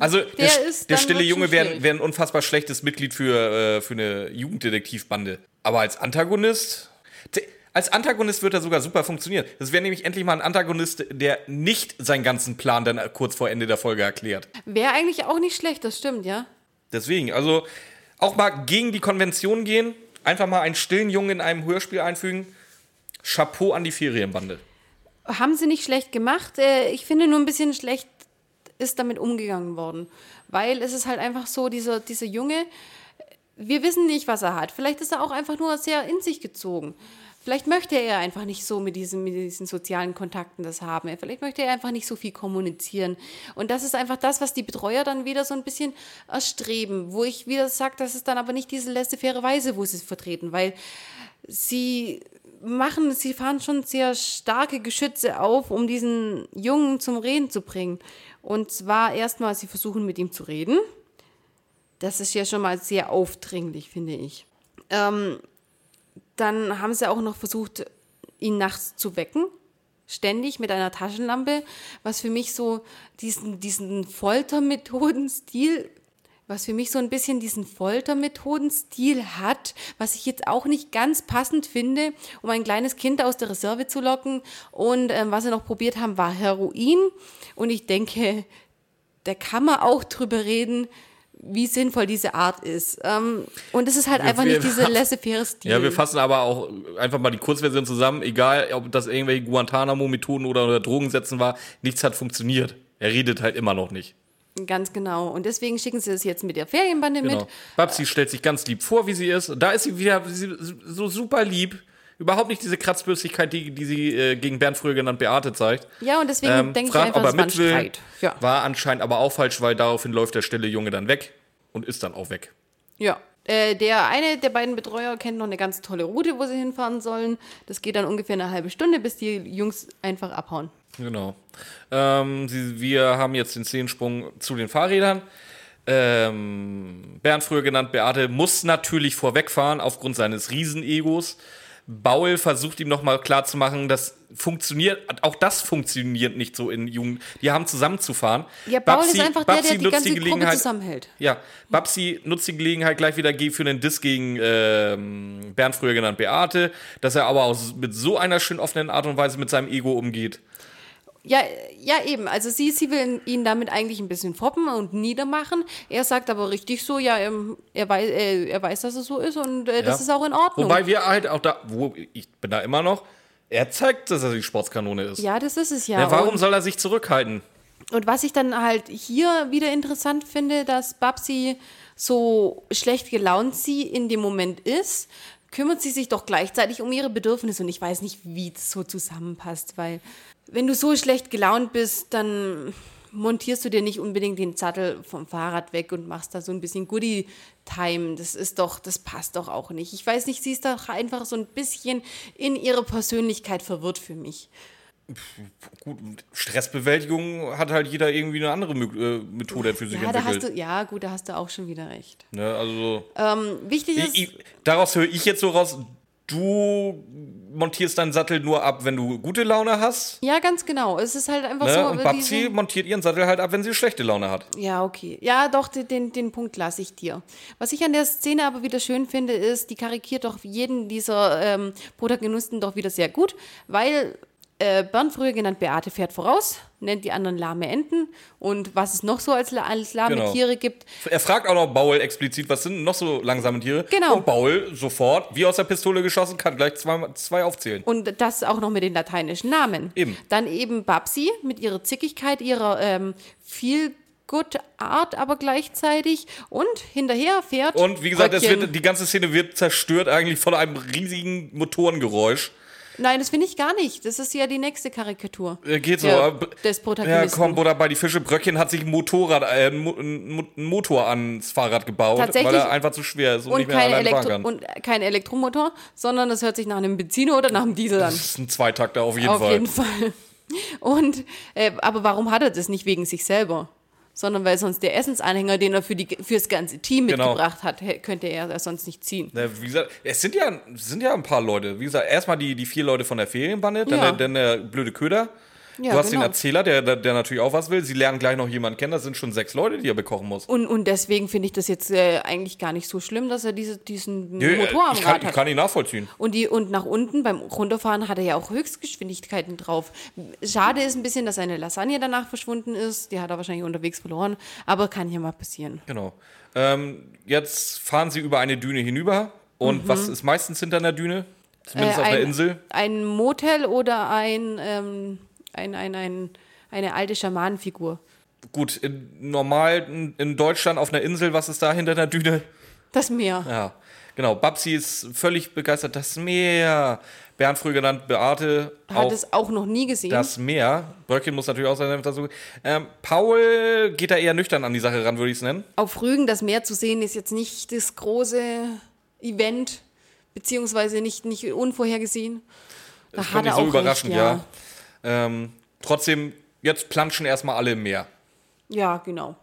Also der, Der der stille Junge wäre wär ein unfassbar schlechtes Mitglied für, äh, für eine Jugenddetektivbande. Aber als Antagonist. Als Antagonist wird er sogar super funktionieren. Das wäre nämlich endlich mal ein Antagonist, der nicht seinen ganzen Plan dann kurz vor Ende der Folge erklärt. Wäre eigentlich auch nicht schlecht, das stimmt, ja. Deswegen, also auch mal gegen die Konvention gehen, einfach mal einen stillen Jungen in einem Hörspiel einfügen. Chapeau an die Ferienbande. Haben sie nicht schlecht gemacht. Äh, Ich finde nur ein bisschen schlecht ist damit umgegangen worden. Weil es ist halt einfach so, dieser, dieser Junge, wir wissen nicht, was er hat. Vielleicht ist er auch einfach nur sehr in sich gezogen. Vielleicht möchte er einfach nicht so mit diesen, mit diesen sozialen Kontakten das haben. Vielleicht möchte er einfach nicht so viel kommunizieren. Und das ist einfach das, was die Betreuer dann wieder so ein bisschen erstreben. Wo ich wieder sage, das ist dann aber nicht diese laissez-faire Weise, wo sie es vertreten. Weil sie machen, sie fahren schon sehr starke Geschütze auf, um diesen Jungen zum Reden zu bringen. Und zwar erstmal, sie versuchen mit ihm zu reden. Das ist ja schon mal sehr aufdringlich, finde ich. Ähm, dann haben sie auch noch versucht, ihn nachts zu wecken. Ständig mit einer Taschenlampe, was für mich so diesen, diesen Foltermethodenstil, was für mich so ein bisschen diesen Foltermethodenstil hat, was ich jetzt auch nicht ganz passend finde, um ein kleines Kind aus der Reserve zu locken. Und ähm, was sie noch probiert haben, war Heroin. Und ich denke, da kann man auch drüber reden, wie sinnvoll diese Art ist. Ähm, und es ist halt einfach wir- nicht dieser laissez-faire Stil. Ja, wir fassen aber auch einfach mal die Kurzversion zusammen. Egal, ob das irgendwelche Guantanamo-Methoden oder, oder Drogensätzen war, nichts hat funktioniert. Er redet halt immer noch nicht. Ganz genau. Und deswegen schicken sie es jetzt mit der Ferienbande Genau. mit. Babsi stellt sich ganz lieb vor, wie sie ist. Da ist sie wieder so super lieb. Überhaupt nicht diese Kratzbürstigkeit, die, die sie äh, gegen Bernd früher genannt Beate zeigt. Ja, und deswegen Ähm, denke ich einfach, ob er mit will. Ja. War anscheinend aber auch falsch, weil daraufhin läuft der stille Junge dann weg und ist dann auch weg. ja. Äh, der eine der beiden Betreuer kennt noch eine ganz tolle Route, wo sie hinfahren sollen. Das geht dann ungefähr eine halbe Stunde, bis die Jungs einfach abhauen. Genau. Ähm, sie, wir haben jetzt den Szenensprung zu den Fahrrädern. Ähm, Bernd, früher genannt Beate, muss natürlich vorwegfahren aufgrund seines Riesenegos. Baul versucht ihm nochmal klarzumachen, das funktioniert, auch das funktioniert nicht so in Jugend. Die haben zusammenzufahren. Ja, Paul Babsi- ist einfach Babsi der die nutzt ganze Gruppe Gelegenheit- zusammenhält. Ja, Babsi nutzt die Gelegenheit gleich wieder für einen Diss gegen ähm, Bernd, früher genannt Beate, dass er aber auch mit so einer schön offenen Art und Weise mit seinem Ego umgeht. Ja, ja, eben. Also sie, sie will ihn damit eigentlich ein bisschen foppen und niedermachen. Er sagt aber richtig so, ja, ähm, er, weiß, äh, er weiß, dass es so ist und äh, das Ja. ist auch in Ordnung. Wobei wir halt auch da, wo ich bin da immer noch, er zeigt, dass er die Sportskanone ist. ja, das ist es ja. Ja, warum und, soll er sich zurückhalten? und was ich dann halt hier wieder interessant finde, dass Babsi so schlecht gelaunt sie in dem Moment ist, kümmert sie sich doch gleichzeitig um ihre Bedürfnisse. Und ich weiß nicht, wie das so zusammenpasst, weil wenn du so schlecht gelaunt bist, dann montierst du dir nicht unbedingt den Sattel vom Fahrrad weg und machst da so ein bisschen Goodie-Time. Das ist doch, das passt doch auch nicht. Ich weiß nicht, sie ist doch einfach so ein bisschen in ihrer Persönlichkeit verwirrt für mich. Gut, Stressbewältigung hat halt jeder irgendwie eine andere äh, Methode für sich Ja, da hast entwickelt. du, ja, gut, da hast du auch schon wieder recht. ne, also, Wichtig ist, ich, ich, daraus höre ich jetzt so raus, du montierst deinen Sattel nur ab, wenn du gute Laune hast. ja, ganz genau. Es ist halt einfach Ne? so. und äh, Babsi montiert ihren Sattel halt ab, wenn sie schlechte Laune hat. Ja, okay. Ja, doch, den- den, den Punkt lasse ich dir. Was ich an der Szene aber wieder schön finde, ist, die karikiert doch jeden dieser ähm, Protagonisten doch wieder sehr gut, weil äh, Bernd, früher genannt Beate, fährt voraus, nennt die anderen lahme Enten und was es noch so als, als lahme Genau. Tiere gibt. Er fragt auch noch Baul explizit, was sind noch so langsame Tiere? Genau. Und Baul sofort, wie aus der Pistole geschossen, kann gleich zwei, zwei aufzählen. Und das auch noch mit den lateinischen Namen. Eben. Dann eben Babsi mit ihrer Zickigkeit, ihrer ähm, viel Good Art, aber gleichzeitig. Und hinterher fährt. Und wie gesagt, wird, die ganze Szene wird zerstört eigentlich von einem riesigen Motorengeräusch. Nein, das finde ich gar nicht. Das ist ja die nächste Karikatur. Äh, Geht so. Ja, des Ja, Protagonisten. komm, Butter bei die Fische. Bröckchen hat sich ein Motorrad, äh, ein Mo- ein Mo- ein Motor ans Fahrrad gebaut, Tatsächlich. weil er einfach zu schwer ist und, und nicht mehr kein, allein fahren kann. und kein Elektromotor, sondern das hört sich nach einem Benziner oder nach einem Diesel an. das ist ein Zweitakter auf jeden Auf Fall. jeden Fall. Und, äh, aber warum hat er das nicht wegen sich selber? Sondern weil sonst der Essensanhänger, den er für die, fürs ganze Team Genau. mitgebracht hat, könnte er das sonst nicht ziehen. Na, wie gesagt, es sind ja, sind ja ein paar Leute. Wie gesagt, erstmal die, die vier Leute von der Ferienbande, dann, Ja. der, dann der blöde Köder. Ja, du hast genau. den Erzähler, der, der, der natürlich auch was will. Sie lernen gleich noch jemanden kennen. Das sind schon sechs Leute, die er bekochen muss. Und, und deswegen finde ich das jetzt äh, eigentlich gar nicht so schlimm, dass er diese, diesen Nö, äh, Motor am ich, kann, Rad ich hat. kann ihn nachvollziehen. Und, die, und nach unten beim Runterfahren hat er ja auch Höchstgeschwindigkeiten drauf. Schade ist ein bisschen, dass seine Lasagne danach verschwunden ist. Die hat er wahrscheinlich unterwegs verloren. Aber kann ja mal passieren. Genau. Ähm, jetzt fahren sie über eine Düne hinüber. Und was ist meistens hinter einer Düne? Zumindest Mhm. Äh, auf der ein- Insel. Ein Motel oder ein, ähm, ein, ein, ein, eine alte Schamanenfigur. Gut, in, normal in, in Deutschland auf einer Insel, was ist da hinter einer Düne? Das Meer. Ja, genau. Babsi ist völlig begeistert. Das Meer. Bernd früher genannt Beate. Hat Auch es auch noch nie gesehen. das Meer. Bröckchen muss natürlich auch sein dazu. Ähm, Paul geht da eher nüchtern an die Sache ran, würde ich es nennen. Auf Rügen das Meer zu sehen, ist jetzt nicht das große Event, beziehungsweise nicht, nicht unvorhergesehen. Da Kommt nicht so recht, überraschend, ja. Ähm, trotzdem, jetzt planschen erstmal alle im Meer. Ja, genau.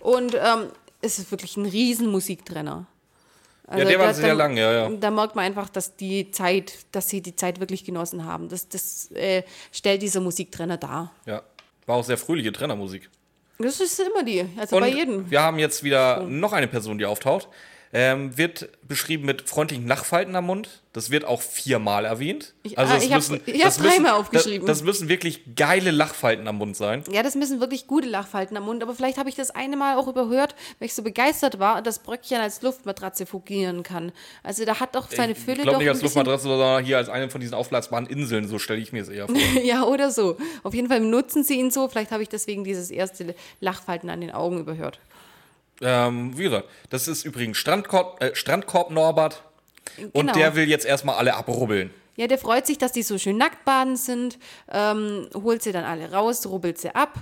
Und ähm, es ist wirklich ein riesen Musiktrenner. Also Ja, der war da- sehr da- lang, ja, ja. Da merkt man einfach, dass die Zeit, dass sie die Zeit wirklich genossen haben. Das, das äh, stellt dieser Musiktrenner dar. Ja. War auch sehr fröhliche Trennermusik. Das ist immer die, also Und bei jedem. wir haben jetzt wieder noch eine Person, die auftaucht. Ähm, wird beschrieben mit freundlichen Lachfalten am Mund. Das wird auch viermal erwähnt. Ich- also ah, es ich hab- müssen, ich hab das müssen- dreimal aufgeschrieben. Das, das müssen wirklich geile Lachfalten am Mund sein. Ja, das müssen wirklich gute Lachfalten am Mund, aber vielleicht habe ich das eine Mal auch überhört, weil ich so begeistert war, dass Bröckchen als Luftmatratze fungieren kann. Also da hat doch seine Fülle ich glaube nicht als Luftmatratze, sondern hier als eine von diesen aufblasbaren Inseln. So stelle ich mir es eher vor. Ja, oder so. Auf jeden Fall nutzen sie ihn so. Vielleicht habe ich deswegen dieses erste Lachfalten an den Augen überhört. Ähm, wie gesagt, das ist übrigens Strandkorb, äh, Strandkorb Norbert. Und Genau. der will jetzt erstmal alle abrubbeln. Ja, der freut sich, dass die so schön nackt baden sind, ähm, holt sie dann alle raus, rubbelt sie ab.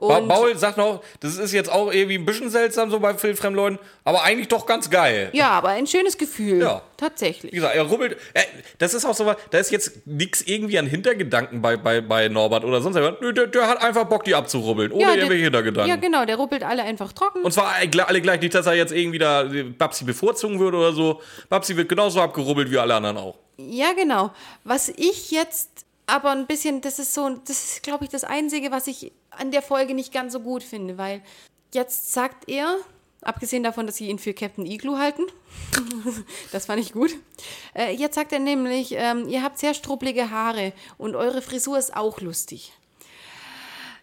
Und Paul sagt noch, das ist jetzt auch irgendwie ein bisschen seltsam so bei vielen Fremdleuten, aber eigentlich doch ganz geil. ja, aber ein schönes Gefühl. Ja. Wie Tatsächlich. gesagt, er rubbelt. Äh, das ist auch so was, da ist jetzt nichts irgendwie an Hintergedanken bei, bei, bei Norbert oder sonst. Nö, der, der hat einfach Bock, die abzurubbeln, ohne Ja, irgendwelche der, Hintergedanken. ja, genau, der rubbelt alle einfach trocken. Und zwar alle alle gleich nicht, dass er jetzt irgendwie da äh, Babsi bevorzugen würde oder so. Babsi wird genauso abgerubbelt wie alle anderen auch. Ja, genau. Was ich jetzt aber ein bisschen, das ist so, das ist, glaube ich, das Einzige, was ich an der Folge nicht ganz so gut finde, weil jetzt sagt er, abgesehen davon, dass sie ihn für Captain Igloo halten, das fand ich gut, äh, jetzt sagt er nämlich, ähm, ihr habt sehr struppelige Haare und eure Frisur ist auch lustig.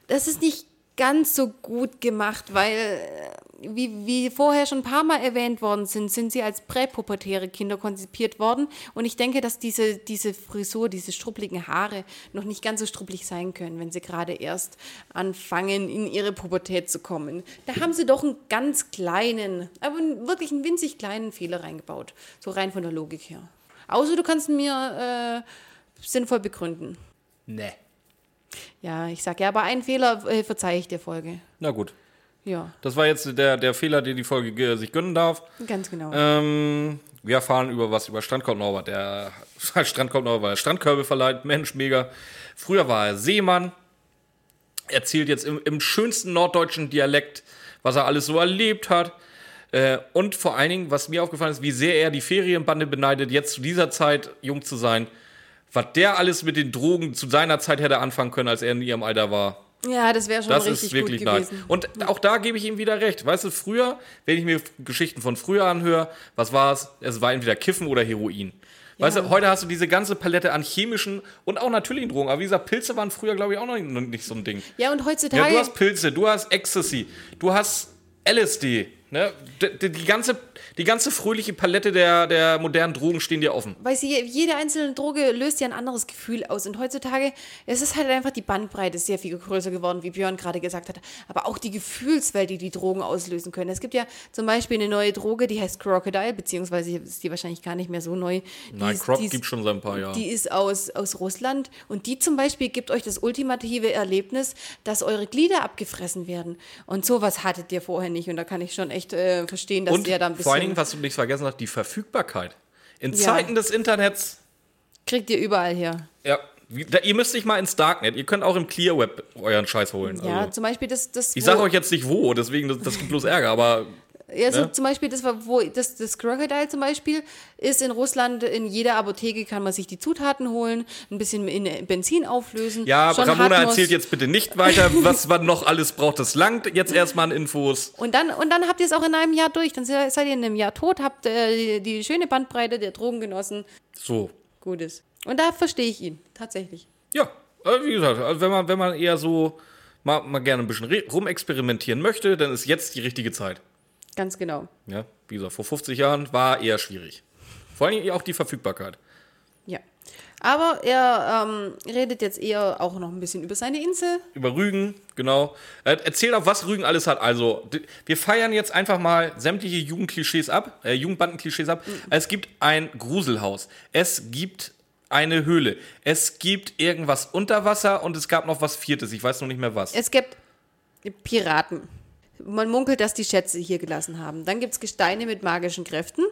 Das ist nicht ganz so gut gemacht, weil, äh, wie, wie vorher schon ein paar Mal erwähnt worden sind, sind sie als präpubertäre Kinder konzipiert worden. Und ich denke, dass diese, diese Frisur, diese struppligen Haare noch nicht ganz so struppelig sein können, wenn sie gerade erst anfangen, in ihre Pubertät zu kommen. Da haben sie doch einen ganz kleinen, aber wirklich einen winzig kleinen Fehler reingebaut. So rein von der Logik her. Außer du kannst mir äh, sinnvoll begründen. Nee. Ja, ich sag ja, aber einen Fehler äh, verzeihe ich der Folge. Na gut. Ja, Das war jetzt der, der Fehler, den die Folge äh, sich gönnen darf. ganz genau. Ähm, wir erfahren über was über Strandkorb Norbert. Der Strandkorb Norbert, er Strandkörbe verleiht. Mensch, mega. Früher war er Seemann. Erzählt jetzt im, im schönsten norddeutschen Dialekt, was er alles so erlebt hat. Äh, und vor allen Dingen, was mir aufgefallen ist, wie sehr er die Ferienbande beneidet, jetzt zu dieser Zeit jung zu sein. Was der alles mit den Drogen zu seiner Zeit hätte anfangen können, als er in ihrem Alter war. ja, das wäre schon Das richtig ist wirklich gut nice. gewesen. Und auch da gebe ich ihm wieder recht. Weißt du, früher, wenn ich mir Geschichten von früher anhöre, was war es? Es war entweder Kiffen oder Heroin. Weißt du, heute hast du diese ganze Palette an chemischen und auch natürlichen Drogen. Aber wie gesagt, Pilze waren früher, glaube ich, auch noch nicht so ein Ding. Ja, und Ja, heutzutage. du hast Pilze, du hast Ecstasy, du hast LSD. Ne? Die, die, ganze, die ganze fröhliche Palette der, der modernen Drogen stehen dir offen. Weil sie, jede einzelne Droge löst ja ein anderes Gefühl aus. Und heutzutage ist es halt einfach die Bandbreite sehr viel größer geworden, wie Björn gerade gesagt hat. Aber auch die Gefühlswelt, die die Drogen auslösen können. Es gibt ja zum Beispiel eine neue Droge, die heißt Crocodile, beziehungsweise ist die wahrscheinlich gar nicht mehr so neu. Die Nein, ist- Croc ist- gibt schon seit ein paar Jahren. Die ist aus, aus Russland und die zum Beispiel gibt euch das ultimative Erlebnis, dass eure Glieder abgefressen werden. Und sowas hattet ihr vorher nicht. Und da kann ich schon echt äh, verstehen, dass Und ihr da ein bisschen vor allen Dingen, was du nicht vergessen hast, die Verfügbarkeit. In Ja. Zeiten des Internets, kriegt ihr überall her. ja, da, ihr müsst nicht mal ins Darknet. Ihr könnt auch im Clear Web euren Scheiß holen. Ja, Also. zum Beispiel das, das Ich sage euch jetzt nicht wo, deswegen, das, das gibt bloß Ärger, aber Also Ne? zum Beispiel das, war- wo das, das Crocodile zum Beispiel ist in Russland in jeder Apotheke kann man sich die Zutaten holen, ein bisschen in Benzin auflösen. ja, Schon Ramona erzählt jetzt bitte nicht weiter, was man noch alles braucht. Das langt jetzt erstmal an Infos. Und dann, und dann habt ihr es auch in einem Jahr durch. Dann seid ihr in einem Jahr tot, habt äh, die, die schöne Bandbreite der Drogen genossen. So. Gutes. Und da verstehe ich ihn, tatsächlich. Ja, also wie gesagt, also wenn man, wenn man eher so mal, mal gerne ein bisschen re- rumexperimentieren möchte, dann ist jetzt die richtige Zeit. Ganz genau. Ja, wie gesagt, vor 50 Jahren war eher schwierig. Vor allem auch die Verfügbarkeit. Ja. Aber er ähm, redet jetzt eher auch noch ein bisschen über seine Insel. Über Rügen, genau. Äh, erzählt auch, was Rügen alles hat. Also, wir feiern jetzt einfach mal sämtliche Jugendklischees ab, äh, Jugendbandenklischees ab. Es gibt ein Gruselhaus. Es gibt eine Höhle. Es gibt irgendwas unter Wasser und es gab noch was Viertes. Ich weiß noch nicht mehr was. Es gibt Piraten. Man munkelt, dass die Schätze hier gelassen haben. Dann gibt es Gesteine mit magischen Kräften.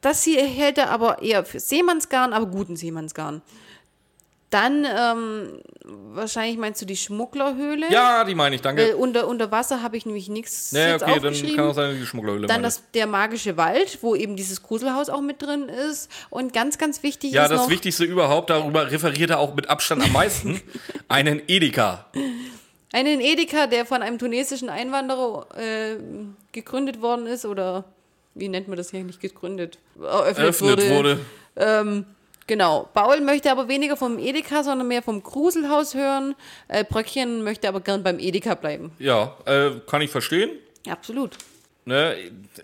Das hier hält er aber eher für Seemannsgarn, aber guten Seemannsgarn. Dann, ähm, wahrscheinlich meinst du die Schmugglerhöhle. ja, die meine ich, danke. Äh, unter, unter Wasser habe ich nämlich nichts Ja, okay, dann kann auch sein, dass die Schmugglerhöhle Dann das, der magische Wald, wo eben dieses Gruselhaus auch mit drin ist. Und ganz, ganz wichtig Ja, ist das noch... Wichtigste überhaupt, darüber referiert er auch mit Abstand am meisten, einen Edeka. Einen Edeka, der von einem tunesischen Einwanderer äh, gegründet worden ist oder wie nennt man das hier nicht gegründet? Eröffnet, Eröffnet wurde. wurde. Ähm, genau. Paul möchte aber weniger vom Edeka, sondern mehr vom Gruselhaus hören. Äh, Bröckchen möchte aber gern beim Edeka bleiben. Ja, äh, kann ich verstehen. Absolut. Ne?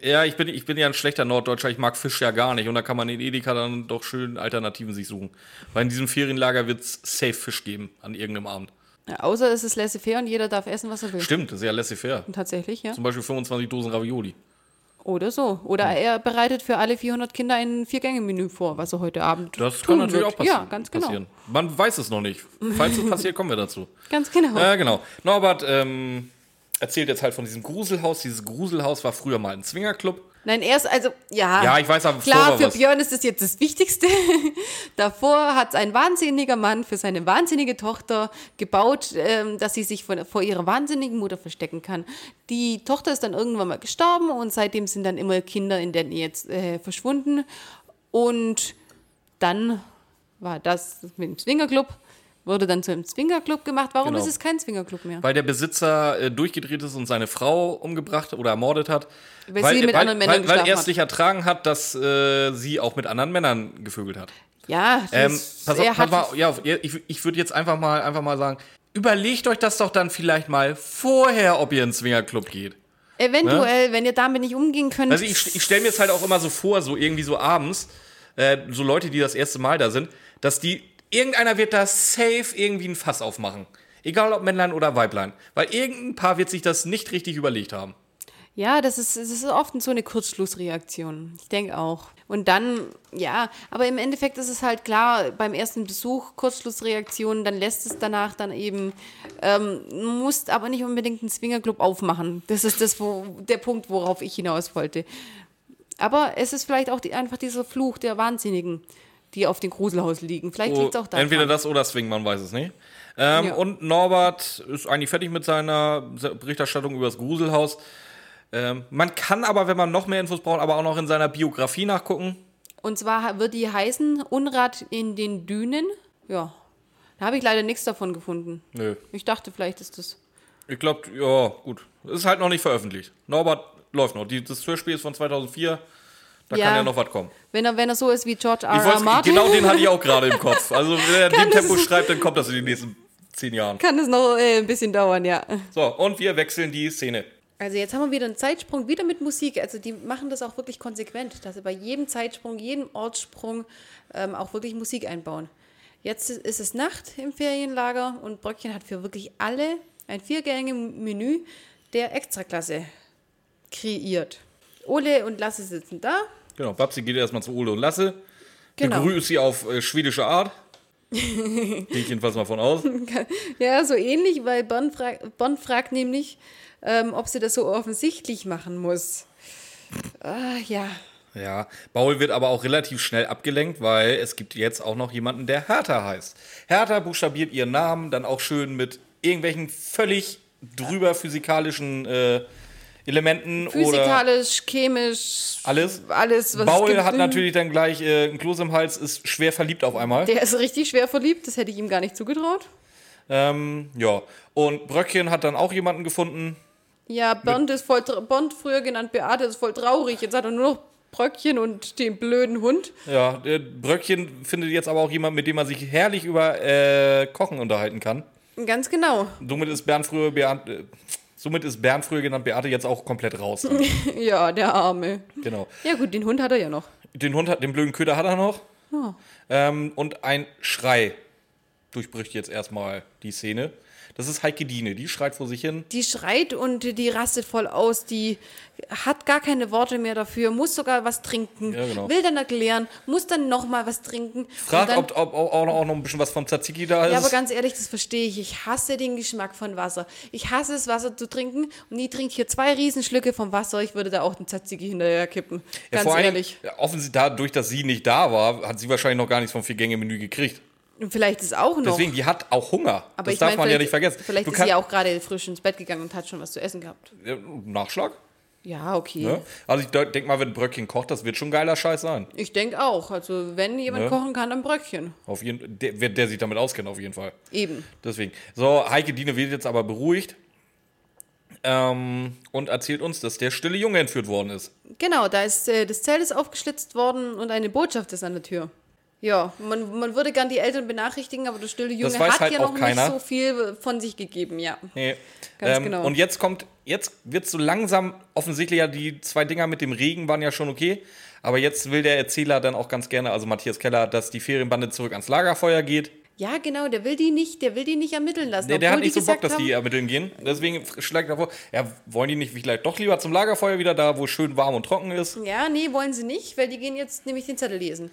Ja, ich bin, ich bin ja ein schlechter Norddeutscher, ich mag Fisch ja gar nicht. Und da kann man in Edeka dann doch schön Alternativen sich suchen. Weil in diesem Ferienlager wird es safe Fisch geben an irgendeinem Abend. Ja, außer es ist laissez-faire und jeder darf essen, was er will. Stimmt, das ist ja laissez-faire. Tatsächlich, ja. Zum Beispiel 25 Dosen Ravioli. Oder so. Oder er bereitet für alle 400 Kinder ein Vier-Gänge-Menü vor, was er heute Abend Das kann natürlich wird. auch passieren. Ja, ganz genau. passieren. Man weiß es noch nicht. Falls es passiert, kommen wir dazu. Ganz genau. Ja, genau. Norbert ähm, erzählt jetzt halt von diesem Gruselhaus. Dieses Gruselhaus war früher mal ein Zwingerclub. Nein, erst, also, ja. Ja, ich weiß, aber Klar, für was. Björn ist das jetzt das Wichtigste. Davor hat ein wahnsinniger Mann für seine wahnsinnige Tochter gebaut, ähm, dass sie sich von, vor ihrer wahnsinnigen Mutter verstecken kann. Die Tochter ist dann irgendwann mal gestorben und seitdem sind dann immer Kinder in der Nähe äh, verschwunden. Und dann war das mit dem Swingerclub, wurde dann zu einem Swingerclub gemacht. Warum Genau. ist es kein Swingerclub mehr? Weil der Besitzer äh, durchgedreht ist und seine Frau umgebracht oder ermordet hat. Weil sie mit weil, anderen Männern weil, weil er es nicht ertragen hat, dass äh, sie auch mit anderen Männern gevögelt hat. Ja, das, Ähm, pass auf, pass mal, ja, ich, ich würde jetzt einfach mal, einfach mal sagen, überlegt euch das doch dann vielleicht mal vorher, ob ihr in einen Swingerclub geht. eventuell, wenn ihr damit nicht umgehen könnt. Also ich, ich stelle mir jetzt halt auch immer so vor, so irgendwie so abends, äh, so Leute, die das erste Mal da sind, dass die, irgendeiner wird da safe irgendwie ein Fass aufmachen. Egal ob Männlein oder Weiblein. Weil irgendein Paar wird sich das nicht richtig überlegt haben. Ja, das ist, das ist oft so eine Kurzschlussreaktion. Ich denke auch. Und dann, ja, aber im Endeffekt ist es halt klar, beim ersten Besuch Kurzschlussreaktion, dann lässt es danach dann eben, ähm, musst aber nicht unbedingt einen Swingerclub aufmachen. Das ist das, wo, der Punkt, worauf ich hinaus wollte. Aber es ist vielleicht auch die, einfach dieser Fluch der Wahnsinnigen, die auf dem Gruselhaus liegen. Vielleicht liegt es auch. Oh, Entweder das oder Swing, man weiß es nicht. Ähm, Ja. Und Norbert ist eigentlich fertig mit seiner Berichterstattung über das Gruselhaus. Ähm, man kann aber, wenn man noch mehr Infos braucht, aber auch noch in seiner Biografie nachgucken. Und zwar wird die heißen Unrat in den Dünen. Ja, da habe ich leider nichts davon gefunden. Nö. Ich dachte, vielleicht ist das. Ich glaube, ja, gut. Ist halt noch nicht veröffentlicht. Norbert läuft noch. Die, das Hörspiel ist von 2004. Da Ja. kann ja noch was kommen. Wenn er, wenn er so ist wie George R. R. Martin, genau den hatte ich auch gerade im Kopf. Also, wenn er in dem Tempo schreibt, dann kommt das in den nächsten zehn Jahren. kann es noch äh, ein bisschen dauern, ja. So, und wir wechseln die Szene. Also jetzt haben wir wieder einen Zeitsprung, wieder mit Musik. Also die machen das auch wirklich konsequent, dass sie bei jedem Zeitsprung, jedem Ortssprung ähm, auch wirklich Musik einbauen. Jetzt ist es Nacht im Ferienlager und Bröckchen hat für wirklich alle ein Viergänge-Menü der Extraklasse kreiert. Ole und Lasse sitzen da. Genau, Babsi geht erstmal zu Ole und Lasse. Genau. Begrüßt sie auf äh, schwedische Art. Gehe ich jedenfalls mal von aus. Ja, so ähnlich, weil Bonn, fra Bonn fragt nämlich, ähm, ob sie das so offensichtlich machen muss. Ah, ja. Ja, Baul wird aber auch relativ schnell abgelenkt, weil es gibt jetzt auch noch jemanden, der Hertha heißt. Hertha buchstabiert ihren Namen dann auch schön mit irgendwelchen völlig drüber physikalischen äh, Elementen oder Physikalisch, chemisch, alles. alles was Baul hat natürlich dann gleich äh, ein Kloß im Hals, ist schwer verliebt auf einmal. Der ist richtig schwer verliebt, das hätte ich ihm gar nicht zugetraut. Ähm, ja, und Bröckchen hat dann auch jemanden gefunden. Ja, Bond ist voll, Bond, früher genannt Beate, ist voll traurig. Jetzt hat er nur noch Bröckchen und den blöden Hund. Ja, der Bröckchen findet jetzt aber auch jemanden, mit dem man sich herrlich über äh, Kochen unterhalten kann. Ganz genau. Somit ist Bernd früher Beate, äh, somit ist Bernd früher genannt Beate jetzt auch komplett raus. Ja, der Arme. genau. Ja gut, den Hund hat er ja noch. Den Hund hat, den blöden Köder hat er noch. Oh. Ähm, und ein Schrei durchbricht jetzt erstmal die Szene. Das ist Heike Diene, die schreit vor sich hin. Die schreit und die rastet voll aus. Die hat gar keine Worte mehr dafür, muss sogar was trinken, Ja, genau. will dann erklären, muss dann noch mal was trinken. Fragt, ob, ob, auch, noch, auch noch ein bisschen was vom Tzatziki da ist. Ja, aber ganz ehrlich, das verstehe ich. Ich hasse den Geschmack von Wasser. Ich hasse es, Wasser zu trinken. Und die trinkt hier zwei Riesenschlücke vom Wasser. Ich würde da auch den Tzatziki hinterher kippen. Ja, Ganz allem, ehrlich. offensichtlich dadurch, dass sie nicht da war, hat sie wahrscheinlich noch gar nichts vom Vier-Gänge-Menü gekriegt. Vielleicht ist auch noch. Deswegen, die hat auch Hunger. aber das darf mein, man ja nicht vergessen. Vielleicht Du ist sie auch gerade frisch ins Bett gegangen und hat schon was zu essen gehabt. Nachschlag. Ja, okay. Ne? Also ich denke mal, wenn Bröckchen kocht, das wird schon geiler Scheiß sein. Ich denke auch. Also, wenn jemand Ne? kochen kann, dann Bröckchen. Auf jeden, der, der sich damit auskennt, auf jeden Fall. Eben. Deswegen. So, Heike Diene wird jetzt aber beruhigt ähm, und erzählt uns, dass der stille Junge entführt worden ist. Genau, da ist äh, das Zelt ist aufgeschlitzt worden und eine Botschaft ist an der Tür. Ja, man, man würde gern die Eltern benachrichtigen, aber der stille Junge hat halt ja noch keiner. nicht so viel von sich gegeben, ja. Nee. Ganz ähm, genau. Und jetzt kommt, jetzt wird so langsam, offensichtlich ja die zwei Dinger mit dem Regen waren ja schon okay, aber jetzt will der Erzähler dann auch ganz gerne, also Matthias Keller, dass die Ferienbande zurück ans Lagerfeuer geht. Ja, genau, der will die nicht, der will die nicht ermitteln lassen. Der, der hat nicht so Bock, dass die haben- ermitteln gehen. Deswegen schlägt er vor, ja, wollen die nicht vielleicht doch lieber zum Lagerfeuer wieder da, wo es schön warm und trocken ist? Ja, nee, wollen sie nicht, weil die gehen jetzt nämlich den Zettel lesen.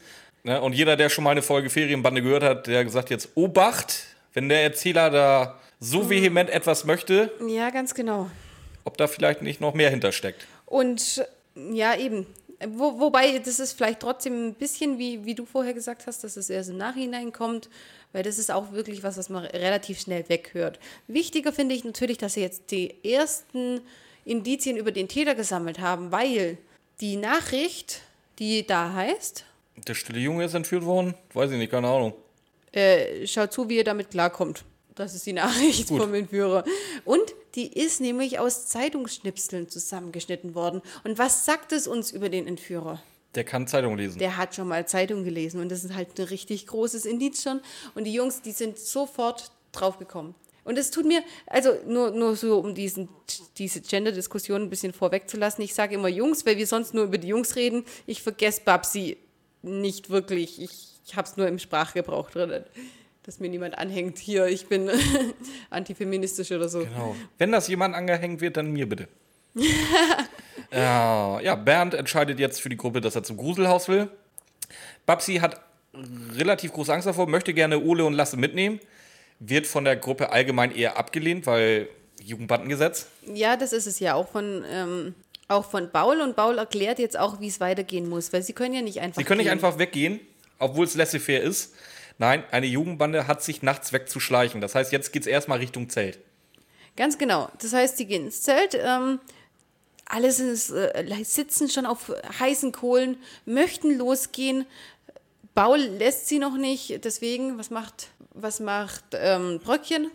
Ne? Und jeder, der schon mal eine Folge Ferienbande gehört hat, der gesagt jetzt, Obacht, wenn der Erzähler da so vehement etwas möchte, Ja, ganz genau. ob da vielleicht nicht noch mehr hintersteckt. Und ja, eben. Wo, wobei, das ist vielleicht trotzdem ein bisschen, wie, wie du vorher gesagt hast, dass es erst im Nachhinein kommt, weil das ist auch wirklich was, was man relativ schnell weghört. Wichtiger finde ich natürlich, dass sie jetzt die ersten Indizien über den Täter gesammelt haben, weil die Nachricht, die da heißt, Der stille Junge ist entführt worden? Weiß ich nicht, keine Ahnung. äh, schaut zu, wie ihr damit klarkommt. Das ist die Nachricht vom Entführer. Und die ist nämlich aus Zeitungsschnipseln zusammengeschnitten worden. Und was sagt es uns über den Entführer? Der kann Zeitung lesen. Der hat schon mal Zeitung gelesen und das ist halt ein richtig großes Indiz schon. Und die Jungs, die sind sofort draufgekommen. Und es tut mir, also nur, nur so, um diesen, diese Gender-Diskussion ein bisschen vorwegzulassen. Ich sage immer Jungs, weil wir sonst nur über die Jungs reden. Ich vergesse Babsi nicht wirklich. Ich, ich habe es nur im Sprachgebrauch drin. Dass mir niemand anhängt, hier, ich bin antifeministisch oder so. Genau. Wenn das jemand angehängt wird, dann mir bitte. ja, ja, Bernd entscheidet jetzt für die Gruppe, dass er zum Gruselhaus will. Babsi hat relativ große Angst davor, möchte gerne Ole und Lasse mitnehmen, wird von der Gruppe allgemein eher abgelehnt, weil Jugendbandengesetz. Ja, das ist es ja auch von, ähm, auch von Baul. Und Baul erklärt jetzt auch, wie es weitergehen muss, weil sie können ja nicht einfach. Sie können nicht gehen. einfach weggehen, obwohl es laissez-faire ist. Nein, eine Jugendbande hat sich nachts wegzuschleichen. Das heißt, jetzt geht es erstmal Richtung Zelt. Ganz genau. Das heißt, sie gehen ins Zelt. Ähm, alle sind, äh, sitzen schon auf heißen Kohlen, möchten losgehen. Baul lässt sie noch nicht. Deswegen, was macht, was macht ähm, Bröckchen?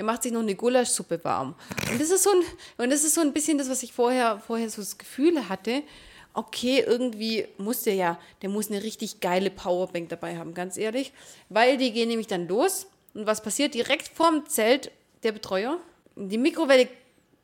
Er macht sich noch eine Gulaschsuppe warm. Und das ist so ein, und das ist so ein bisschen das, was ich vorher, vorher so das Gefühl hatte. Okay, irgendwie muss der ja, der muss eine richtig geile Powerbank dabei haben, ganz ehrlich. Weil die gehen nämlich dann los. Und was passiert? Direkt vorm Zelt der Betreuer. Die Mikrowelle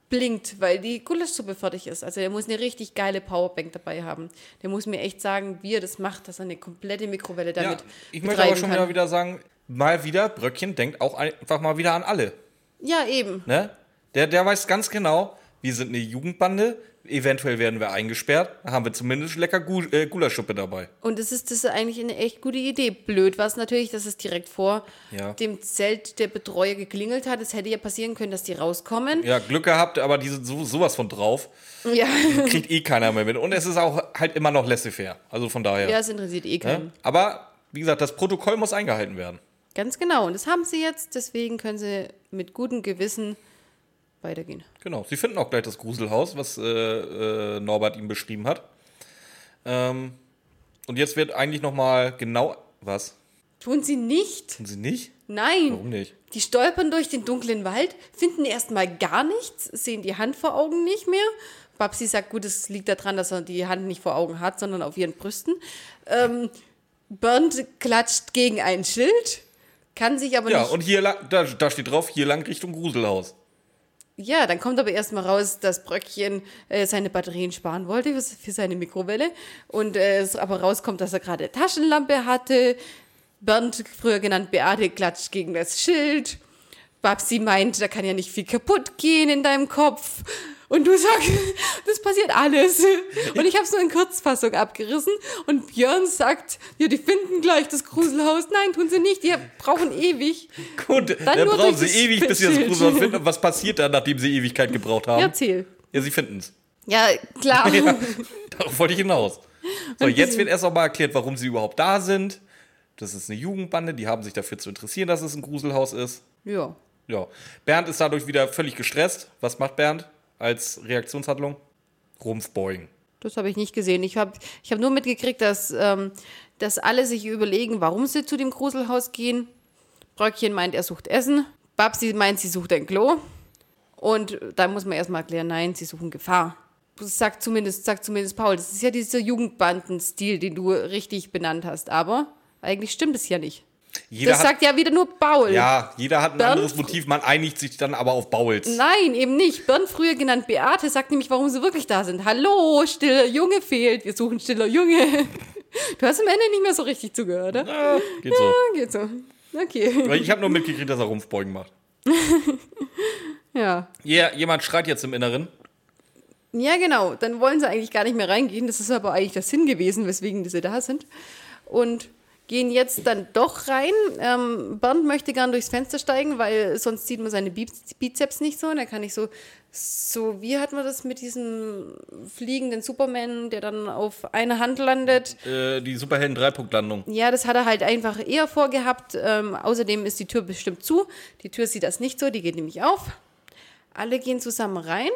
blinkt, weil die Gulaschsuppe fertig ist. Also der muss eine richtig geile Powerbank dabei haben. Der muss mir echt sagen, wie er das macht, dass er eine komplette Mikrowelle damit Ja, ich möchte aber schon wieder, wieder sagen, mal wieder, Bröckchen denkt auch einfach mal wieder an alle. Ja, eben. Ne? Der, der weiß ganz genau, wir sind eine Jugendbande, eventuell werden wir eingesperrt, da haben wir zumindest lecker Gu äh, Gulaschsuppe dabei. Und es ist das ist eigentlich eine echt gute Idee. Blöd war es natürlich, dass es direkt vor Ja. dem Zelt der Betreuer geklingelt hat. Es hätte ja passieren können, dass die rauskommen. Ja, Glück gehabt, aber die sind so, sowas von drauf. Ja, Kriegt eh keiner mehr mit. Und es ist auch halt immer noch laissez-faire. Also von daher. ja es interessiert eh keinen. ne? Aber wie gesagt, das Protokoll muss eingehalten werden. Ganz genau. Und das haben sie jetzt. Deswegen können sie mit gutem Gewissen weitergehen. Genau. Sie finden auch gleich das Gruselhaus, was äh, äh, Norbert ihm beschrieben hat. Ähm, und jetzt wird eigentlich noch mal genau was? Tun sie nicht? Tun Sie nicht? Nein. Warum nicht? Die stolpern durch den dunklen Wald, finden erstmal gar nichts, sehen die Hand vor Augen nicht mehr. Babsi sagt, gut, es liegt daran, dass er die Hand nicht vor Augen hat, sondern auf ihren Brüsten. Ähm, Bernd klatscht gegen ein Schild, kann sich aber Ja, nicht. und hier lang, da, da steht drauf, hier lang Richtung Gruselhaus. Ja, dann kommt aber erstmal raus, dass Bröckchen äh, seine Batterien sparen wollte für, für seine Mikrowelle. Und äh, es aber rauskommt, dass er gerade Taschenlampe hatte. Bernd, früher genannt Beate, klatscht gegen das Schild. Babsi meint, da kann ja nicht viel kaputt gehen in deinem Kopf. Und du sagst, das passiert alles. Und ich habe es nur in Kurzfassung abgerissen. Und Björn sagt, ja, die finden gleich das Gruselhaus. Nein, tun sie nicht. Die brauchen ewig. Gut, Dann dann nur brauchen sie das ewig, bis sie das. Gruselhaus finden. Und was passiert dann, nachdem sie Ewigkeit gebraucht haben? Erzähl. Ja, sie finden es. Ja, klar. Ja, darauf wollte ich hinaus. So, jetzt wird erst noch mal erklärt, warum sie überhaupt da sind. Das ist eine Jugendbande, die haben sich dafür zu interessieren, dass es ein Gruselhaus ist. ja. Ja. Bernd ist dadurch wieder völlig gestresst. Was macht Bernd als Reaktionshandlung? Rumpfbeugen. Das habe ich nicht gesehen. Ich habe ich hab nur mitgekriegt, dass, ähm, dass alle sich überlegen, warum sie zu dem Gruselhaus gehen. Bröckchen meint, er sucht Essen. Babsi meint, sie sucht ein Klo. Und da muss man erstmal erklären, nein, sie suchen Gefahr. Das sagt zumindest, sagt zumindest Paul. Das ist ja dieser Jugendbandenstil, den du richtig benannt hast. Aber eigentlich stimmt es ja nicht. Jeder das hat, sagt ja wieder nur Paul. ja, jeder hat ein Bernd- anderes Motiv. Man einigt sich dann aber auf Bauls. Nein, eben nicht. Bernd, früher genannt Beate, sagt nämlich, warum sie wirklich da sind. Hallo, stiller Junge fehlt. Wir suchen stiller Junge. Du hast am Ende nicht mehr so richtig zugehört, oder? Ah, geht so. Ja, geht so. Okay. Ich habe nur mitgekriegt, dass er Rumpfbeugen macht. Ja. Ja, jemand schreit jetzt im Inneren. Ja, genau. Dann wollen sie eigentlich gar nicht mehr reingehen. Das ist aber eigentlich der Sinn gewesen, weswegen sie da sind. Und gehen jetzt dann doch rein. Ähm, Bernd möchte gern durchs Fenster steigen, weil sonst sieht man seine Biz- Bizeps nicht so. Und er kann nicht so, so, wie hat man das mit diesem fliegenden Superman, der dann auf einer Hand landet? Äh, die Superhelden Dreipunktlandung. Ja, das hat er halt einfach eher vorgehabt. Ähm, außerdem ist die Tür bestimmt zu. Die Tür sieht das nicht so, die geht nämlich auf. Alle gehen zusammen rein.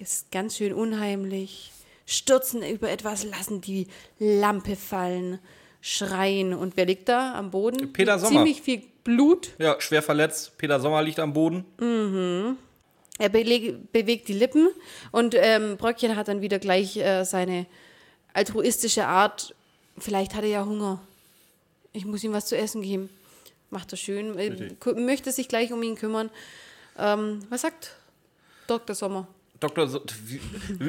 Ist ganz schön unheimlich. Stürzen über etwas, lassen die Lampe fallen, schreien. Und wer liegt da am Boden? Peter Sommer. Ziemlich viel Blut. Ja, schwer verletzt. Peter Sommer liegt am Boden. Er beleg- bewegt die Lippen und ähm, Bröckchen hat dann wieder gleich äh, seine altruistische Art. Vielleicht hat er ja Hunger. Ich muss ihm was zu essen geben. Macht er schön. Äh, kü- möchte sich gleich um ihn kümmern. Ähm, was sagt Dr. Sommer? Dr. So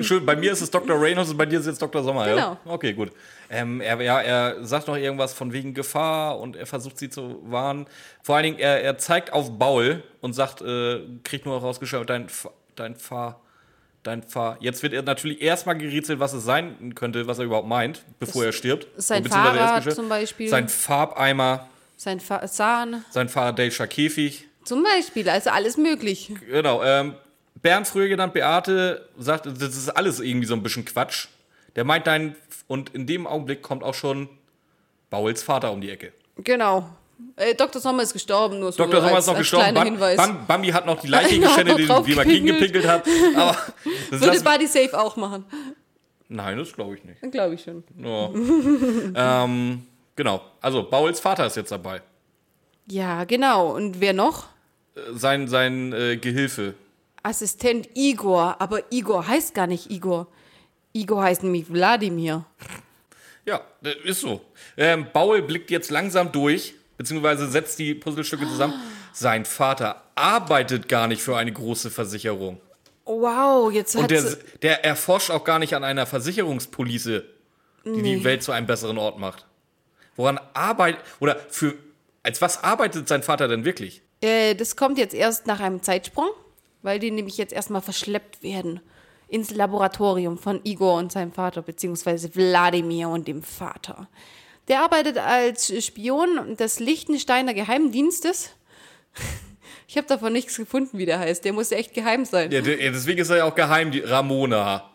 schön, bei mir ist es Dr. Reynolds und bei dir ist jetzt Dr. Sommer, ja? Genau. Okay, gut. Ähm, er, ja, er sagt noch irgendwas von wegen Gefahr und er versucht sie zu warnen. Vor allen Dingen, er, er zeigt auf Baul und sagt, äh, kriegt nur rausgeschaut, dein, dein Fahr, dein Fahr. Jetzt wird er natürlich erstmal gerätselt, was es sein könnte, was er überhaupt meint, bevor er stirbt. sein Fahrrad zum Beispiel. Sein Farbeimer, Sein Zahn? sein Faraday'scher Käfig. Zum Beispiel, also alles möglich. Genau, ähm, Bernd, früher genannt Beate, sagt, das ist alles irgendwie so ein bisschen Quatsch. Der meint dein, und in dem Augenblick kommt auch schon Bauls Vater um die Ecke. Genau. Äh, Dr. Sommer ist gestorben, nur so Dr. Sommer ist noch gestorben. Bam, Hinweis. Bam, Bambi hat noch die Leiche hat geschändet, die, man gegengepinkelt hat. Aber das Würde Buddy Safe auch machen. Nein, das glaube ich nicht. Dann glaube ich schon. Ja. ähm, genau. Also, Bauls Vater ist jetzt dabei. Ja, genau. Und wer noch? Äh, Sein, sein äh, Gehilfe. Assistent Igor. Aber Igor heißt gar nicht Igor. Igor heißt nämlich Wladimir. Ja, ist so. Ähm, Baul blickt jetzt langsam durch, beziehungsweise setzt die Puzzlestücke zusammen. Sein Vater arbeitet gar nicht für eine große Versicherung. Wow, jetzt Und hat der, sie, der erforscht auch gar nicht an einer Versicherungspolice, die die Welt zu einem besseren Ort macht. Woran arbeitet, oder für, als was arbeitet sein Vater denn wirklich? äh, das kommt jetzt erst nach einem Zeitsprung, weil die nämlich jetzt erstmal verschleppt werden ins Laboratorium von Igor und seinem Vater, beziehungsweise Wladimir und dem Vater. Der arbeitet als Spion des Liechtensteiner Geheimdienstes. Ich habe davon nichts gefunden, wie der heißt. Der muss echt geheim sein. Ja, deswegen ist er ja auch geheim, die Ramona.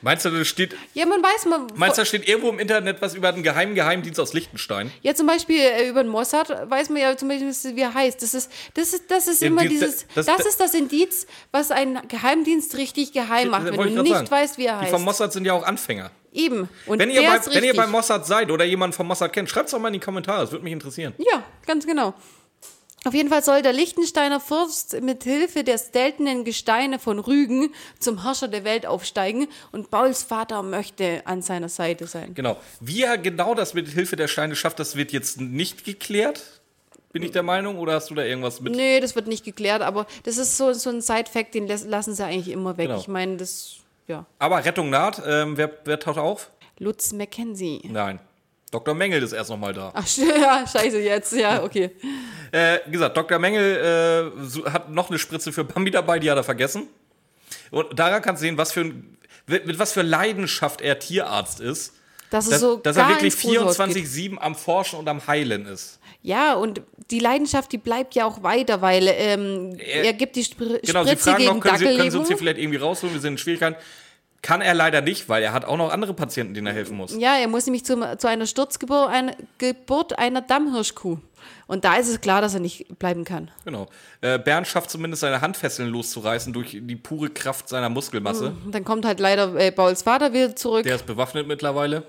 Meinst du, da steht, Ja, man weiß mal. meinst du, da steht irgendwo im Internet was über den geheimen Geheimdienst aus Liechtenstein? Ja, zum Beispiel äh, über den Mossad weiß man ja zum Beispiel, wie er heißt. Das ist, das ist, das ist Ja, immer die- dieses, das- das, das- ist das Indiz, was ein Geheimdienst richtig geheim macht, Das wenn du ich nicht sagen. weißt, wie er Die heißt. vom Mossad sind ja auch Anfänger. Eben. Und Wenn ihr, bei, wenn ihr beim Mossad seid oder jemanden vom Mossad kennt, schreibt es doch mal in die Kommentare, das würde mich interessieren. Ja, ganz genau. Auf jeden Fall soll der Liechtensteiner Fürst mit Hilfe der seltenen Gesteine von Rügen zum Herrscher der Welt aufsteigen und Pauls Vater möchte an seiner Seite sein. Genau. Wie er genau das mit Hilfe der Steine schafft, das wird jetzt nicht geklärt, bin ich der Meinung, oder hast du da irgendwas mit? Nee, das wird nicht geklärt, aber das ist so, so ein Side-Fact, den lassen sie eigentlich immer weg. Genau. Ich meine, das, ja. Aber Rettung naht, ähm, wer, wer taucht auf? Lutz Mackenzie. Nein. Dr. Mengel ist erst nochmal da. Ach, ja, scheiße, jetzt, ja, okay. Äh, wie gesagt, Dr. Mengel äh, hat noch eine Spritze für Bambi dabei, die hat er vergessen. Und daran kannst du sehen, was für ein, mit, was für Leidenschaft er Tierarzt ist. Dass es Dass, so dass er wirklich ins Großwort geht. 24-7 am Forschen und am Heilen ist. Ja, und die Leidenschaft, die bleibt ja auch weiter, weil ähm, Er- er, gibt die Spr Genau, sie Spritze fragen gegen noch, können sie, können sie uns hier vielleicht irgendwie rausholen? Wir sind in Schwierigkeiten. Kann er leider nicht, weil er hat auch noch andere Patienten, denen er helfen muss. Ja, er muss nämlich zum, zu einer Sturzgeburt ein, Geburt einer Dammhirschkuh. Und da ist es klar, dass er nicht bleiben kann. Genau. Äh, Bernd schafft zumindest seine Handfesseln loszureißen durch die pure Kraft seiner Muskelmasse. Und dann kommt halt leider äh, Pauls Vater wieder zurück Der ist bewaffnet mittlerweile.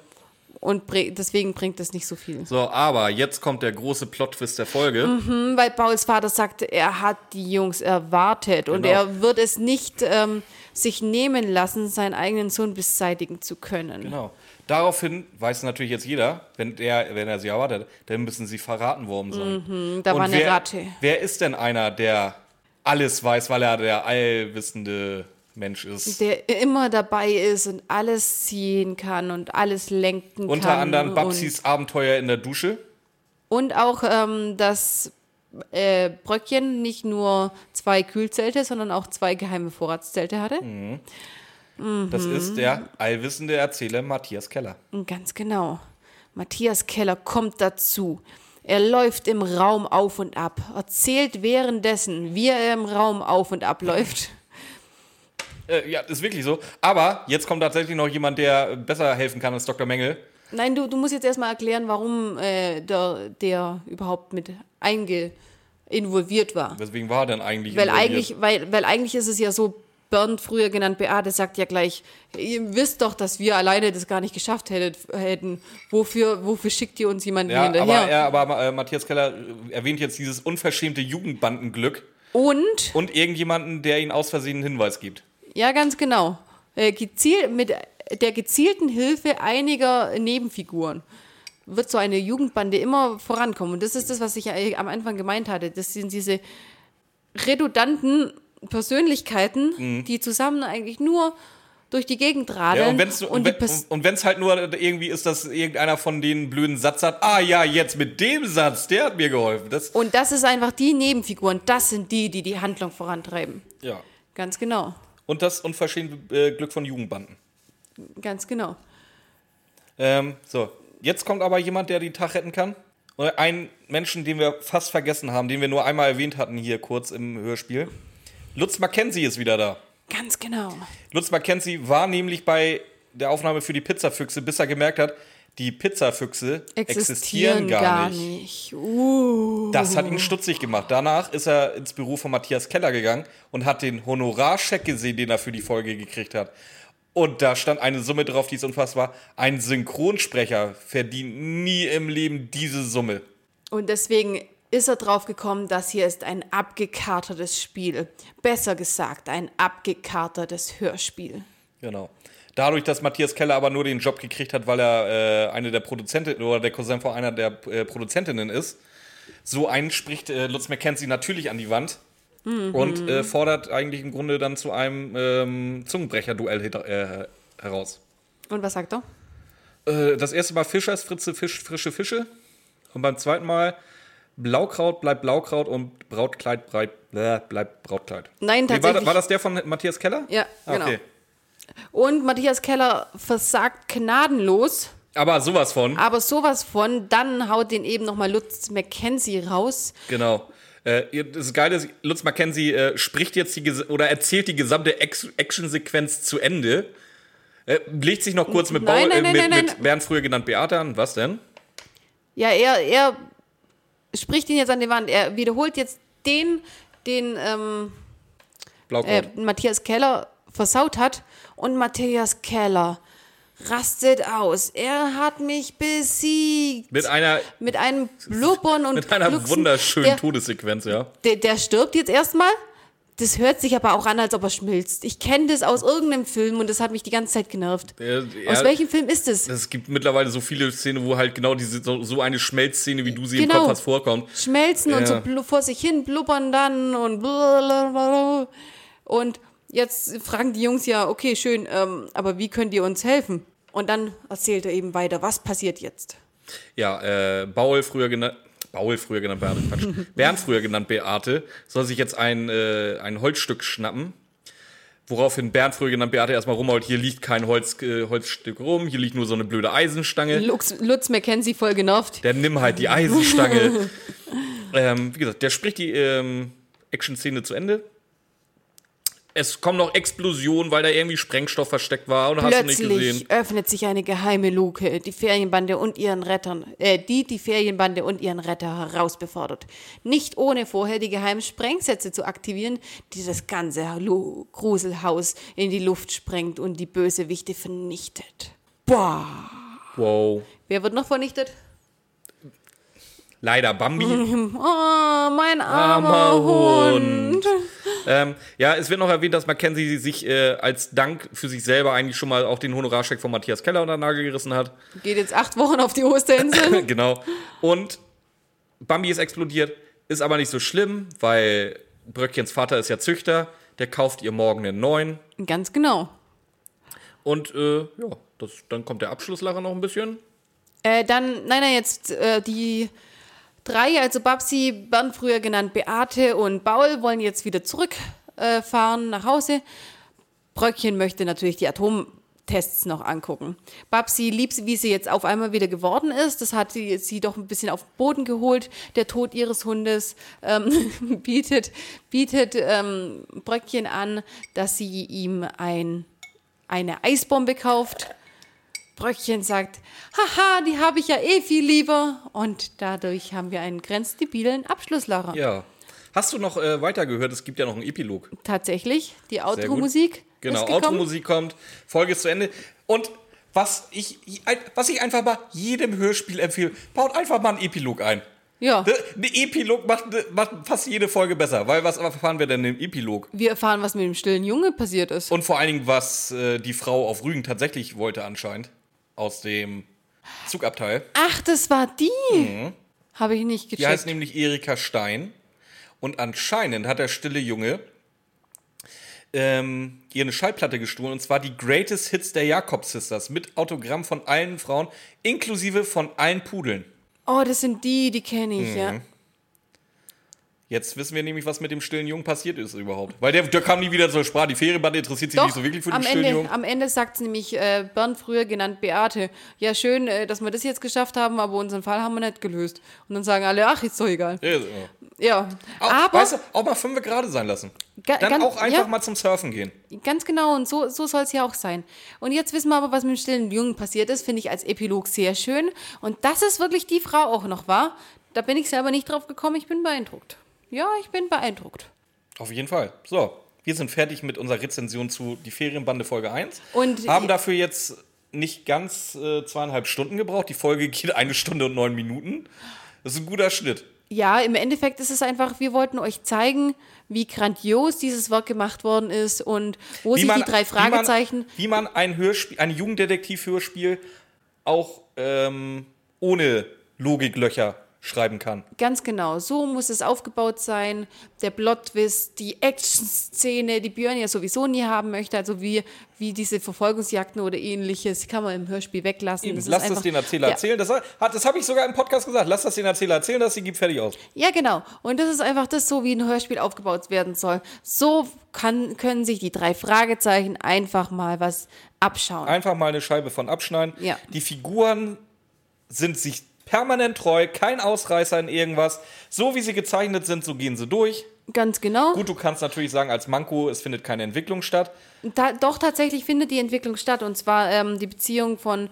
und bre- deswegen bringt es nicht so viel. So, aber jetzt kommt der große Plot-Twist der Folge. Hm, Weil Pauls Vater sagt, er hat die Jungs erwartet und Genau. er wird es nicht ähm, sich nehmen lassen, seinen eigenen Sohn beseitigen zu können. Genau. Daraufhin weiß natürlich jetzt jeder, wenn, der, wenn er sie erwartet, dann müssen sie verraten worden sein. Mhm, da war eine wer, Ratte. Wer ist denn einer, der alles weiß, weil er der allwissende Mensch ist? Der immer dabei ist und alles ziehen kann und alles lenken Unter kann. anderem Babsis Abenteuer in der Dusche. Und, und auch, ähm, dass äh, Bröckchen nicht nur zwei Kühlzelte, sondern auch zwei geheime Vorratszelte hatte. Das Mhm. ist der allwissende Erzähler Matthias Keller. Ganz genau. Matthias Keller kommt dazu. Er läuft im Raum auf und ab, erzählt währenddessen, wie er im Raum auf und ab läuft. Äh, ja, ist wirklich so. Aber jetzt kommt tatsächlich noch jemand, der besser helfen kann als Dr. Mengel. Nein, du, du musst jetzt erstmal erklären, warum äh, der, der überhaupt mit einge involviert war. Weswegen war er denn eigentlich? Weil involviert? eigentlich, weil, weil eigentlich ist es ja so, Bernd, früher genannt Beate, sagt ja gleich, ihr wisst doch, dass wir alleine das gar nicht geschafft hätten. Wofür, wofür schickt ihr uns jemanden Ja, aber, hinterher? er, aber äh, Matthias Keller äh, erwähnt jetzt dieses unverschämte Jugendbandenglück Und, und irgendjemanden, der ihn aus Versehen einen Hinweis gibt. ja, ganz genau, äh, gezielt, mit der gezielten Hilfe einiger Nebenfiguren wird so eine Jugendbande immer vorankommen. Und das ist das, was ich äh, am Anfang gemeint hatte. Das sind diese redundanten Persönlichkeiten, die zusammen eigentlich nur durch die Gegend radeln. Ja, und wenn es und und, halt nur irgendwie ist, dass irgendeiner von den blöden Satz hat, ah ja, jetzt mit dem Satz, der hat mir geholfen. Das, Und das ist einfach die Nebenfiguren. Das sind die, die die Handlung vorantreiben. ja. Ganz genau. Und das unverschämte äh, Glück von Jugendbanden. Ganz genau. Ähm, so, jetzt kommt aber jemand, der den Tag retten kann. Und einen Menschen, den wir fast vergessen haben, den wir nur einmal erwähnt hatten hier kurz im Hörspiel. Lutz Mackenzie ist wieder da. Ganz genau. Lutz Mackenzie war nämlich bei der Aufnahme für die Pizzafüchse, bis er gemerkt hat, die Pizzafüchse existieren, gar, nicht. Uh. Das hat ihn stutzig gemacht. Danach ist er ins Büro von Matthias Keller gegangen und hat den Honorarscheck gesehen, den er für die Folge gekriegt hat. Und da stand eine Summe drauf, die ist unfassbar. Ein Synchronsprecher verdient nie im Leben diese Summe. Und deswegen ist er drauf gekommen, das hier ist ein abgekartetes Spiel. Besser gesagt, ein abgekartetes Hörspiel. Genau. Dadurch, dass Matthias Keller aber nur den Job gekriegt hat, weil er äh, eine der Produzentinnen oder der Cousin von einer der äh, Produzentinnen ist, so einen spricht äh, Lutz McKenzie natürlich an die Wand. Und äh, fordert eigentlich im Grunde dann zu einem ähm, Zungenbrecher-Duell äh, heraus. Und was sagt er? Äh, das erste Mal Fischers, Fritze, Fisch, frische Fische. Und beim zweiten Mal Blaukraut bleibt Blaukraut und Brautkleid bleibt, bleibt Brautkleid. Nein, Nee, war, tatsächlich. war das der von Matthias Keller? Ja, Ah, genau. Okay. Und Matthias Keller versagt gnadenlos, Aber sowas von. aber sowas von, dann haut den eben nochmal Lutz McKenzie raus. Genau. Äh, das Geile ist, Lutz Mackenzie äh, spricht jetzt die oder erzählt die gesamte Action-Sequenz zu Ende. Äh, legt sich noch kurz mit, Nein, Bau, nein, äh, nein, mit, nein, nein. mit Bernd früher genannt Beate an. Was denn? Ja, er, er spricht ihn jetzt an die Wand. Er wiederholt jetzt den, den ähm, äh, Matthias Keller versaut hat. Und Matthias Keller rastet aus. Er hat mich besiegt. mit einer, Mit einem Blubbern und mit einer Glucksen. wunderschönen der, Todessequenz, ja. der, der stirbt jetzt erstmal. Das hört sich aber auch an, als ob er schmilzt. Ich kenne das aus irgendeinem Film und das hat mich die ganze Zeit genervt. Er- aus welchem Film ist es? Es gibt mittlerweile so viele Szenen, wo halt genau diese so, so eine Schmelzszene, wie du sie im Genau. Kopf hast, vorkommt. Schmelzen und Ja. so blu- vor sich hin blubbern dann und blablabla. und jetzt fragen die Jungs ja, okay, schön, ähm, aber wie könnt ihr uns helfen? Und dann erzählt er eben weiter, was passiert jetzt? Ja, äh, Baul früher genannt. Baul früher genannt Beate, Quatsch. Bernd früher genannt Beate, soll sich jetzt ein, äh, ein Holzstück schnappen. Woraufhin Bernd früher genannt Beate erstmal rumhaut, hier liegt kein Holz, äh, Holzstück rum, hier liegt nur so eine blöde Eisenstange. Lutz, Lutz McKenzie voll genervt. Der nimm halt die Eisenstange. ähm, wie gesagt, der spricht die ähm, Action-Szene zu Ende. Es kommen noch Explosionen, weil da irgendwie Sprengstoff versteckt war und hast du nicht gesehen. Plötzlich öffnet sich eine geheime Luke, die Ferienbande und ihren Rettern, äh, die die Ferienbande und ihren Retter herausbefordert. Nicht ohne vorher die geheimen Sprengsätze zu aktivieren, die das ganze Gruselhaus in die Luft sprengt und die Bösewichte vernichtet. Boah. Wow. Wer wird noch vernichtet? Leider Bambi. Oh, mein armer, Armer Hund. Hund. Ähm, ja, es wird noch erwähnt, dass Mackenzie sich äh, als Dank für sich selber eigentlich schon mal auch den Honorarcheck von Matthias Keller unter den Nagel gerissen hat. Geht jetzt acht Wochen auf die Osterinsel. genau. Und Bambi ist explodiert, ist aber nicht so schlimm, weil Bröckchens Vater ist ja Züchter, der kauft ihr morgen einen neuen. Ganz genau. Und äh, ja, das, dann kommt der Abschlusslacher noch ein bisschen. Äh, dann, nein, nein, jetzt äh, die drei, also Babsi, Bernd früher genannt Beate und Baul, wollen jetzt wieder zurückfahren äh, nach Hause. Bröckchen möchte natürlich die Atomtests noch angucken. Babsi liebt, wie sie jetzt auf einmal wieder geworden ist. Das hat sie, sie doch ein bisschen auf den Boden geholt. Der Tod ihres Hundes ähm, bietet, bietet ähm, Bröckchen an, dass sie ihm ein, eine Eisbombe kauft. Bröckchen sagt, haha, die habe ich ja eh viel lieber. Und dadurch haben wir einen grenzdebilen Abschlusslacher. Ja. Hast du noch äh, weitergehört? Es gibt ja noch einen Epilog. Tatsächlich, die. Outro-Musik Genau. Automusik kommt, Folge ist zu Ende. Und was ich, was ich einfach mal jedem Hörspiel empfehle, baut einfach mal einen Epilog ein. Ja, Ein Epilog macht, macht fast jede Folge besser, weil was erfahren wir denn im Epilog? wir erfahren, was mit dem stillen Junge passiert ist. Und vor allen Dingen, was äh, die Frau auf Rügen tatsächlich wollte anscheinend aus dem Zugabteil. Ach, das war die. Habe ich nicht Mhm. Die heißt gecheckt. nämlich Erika Stein. Und anscheinend hat der stille Junge ähm, ihr eine Schallplatte gestohlen, und zwar die Greatest Hits der Jakob Sisters mit Autogramm von allen Frauen, inklusive von allen Pudeln. Oh, das sind die, die kenne ich, Mhm. ja. Jetzt wissen wir nämlich, was mit dem stillen Jungen passiert ist überhaupt. Weil der, der kam nie wieder zur Sprache. Die Ferienbande interessiert sich Doch, nicht so wirklich für den stillen Ende, Jungen. am Ende sagt es nämlich äh, Bernd, früher genannt Beate. Ja, schön, äh, dass wir das jetzt geschafft haben, aber unseren Fall haben wir nicht gelöst. Und dann sagen alle, ach, ist doch egal. Ja, ja. Ja, Auch, aber weißt du, auch mal fünf gerade sein lassen. Ga- Dann ganz- auch einfach ja. mal zum Surfen gehen. Ganz genau, und so, so soll es ja auch sein. Und jetzt wissen wir aber, was mit dem stillen Jungen passiert ist, finde ich als Epilog sehr schön. Und dass es wirklich die Frau auch noch war, da bin ich selber nicht drauf gekommen, ich bin beeindruckt. Ja, ich bin beeindruckt. Auf jeden Fall. So, wir sind fertig mit unserer Rezension zu Die Ferienbande Folge 1. Und- haben dafür jetzt nicht ganz äh, zweieinhalb Stunden gebraucht. Die Folge geht eine Stunde und neun Minuten. Das ist ein guter Schnitt. Ja, im Endeffekt ist es einfach, wir wollten euch zeigen, wie grandios dieses Werk gemacht worden ist und wo sich die drei Fragezeichen. Wie man, wie man ein Hörspiel, ein Jugenddetektiv-Hörspiel auch ähm, ohne Logiklöcher schreiben kann. Ganz genau, so muss es aufgebaut sein. Der Plot-Twist, die Action-Szene, die Björn ja sowieso nie haben möchte, also wie, wie diese Verfolgungsjagden oder ähnliches, kann man im Hörspiel weglassen. Das ist Lass das einfach- den Erzähler Ja. erzählen. Das, hat, das habe ich sogar im Podcast gesagt. Lass das den Erzähler erzählen, dass sie gibt fertig aus. Ja, genau. Und das ist einfach das, so wie ein Hörspiel aufgebaut werden soll. So kann, können sich die drei Fragezeichen einfach mal was abschauen. Einfach mal eine Scheibe von abschneiden. Ja. Die Figuren sind sich permanent treu, kein Ausreißer in irgendwas. So wie sie gezeichnet sind, so gehen sie durch. Ganz genau. Gut, du kannst natürlich sagen, als Manko, es findet keine Entwicklung statt. Da, doch, tatsächlich findet die Entwicklung statt. Und zwar ähm, die Beziehung von,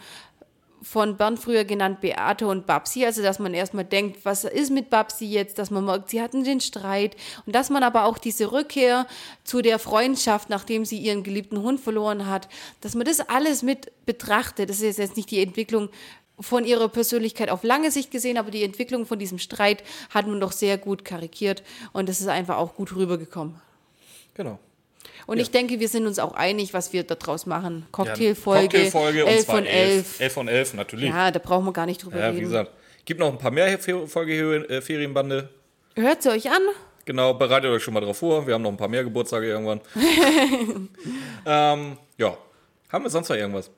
von Bernd früher genannt Beate und Babsi. Also, dass man erstmal denkt, was ist mit Babsi jetzt? Dass man merkt, sie hatten den Streit. Und dass man aber auch diese Rückkehr zu der Freundschaft, nachdem sie ihren geliebten Hund verloren hat, dass man das alles mit betrachtet. Das ist jetzt nicht die Entwicklung von ihrer Persönlichkeit auf lange Sicht gesehen, aber die Entwicklung von diesem Streit hat man doch sehr gut karikiert. Und das ist einfach auch gut rübergekommen. Genau. Und Ja. ich denke, wir sind uns auch einig, was wir daraus machen. Cocktailfolge, Cocktailfolge und 11 zwar von 11. 11 von 11, natürlich. Ja, da brauchen wir gar nicht drüber Ja, wie reden. gesagt. Gibt noch ein paar mehr Fe- Folge äh, Ferienbande. Hört sie euch an? Genau, bereitet euch schon mal drauf vor. Wir haben noch ein paar mehr Geburtstage irgendwann. ähm, ja. Haben wir sonst noch irgendwas?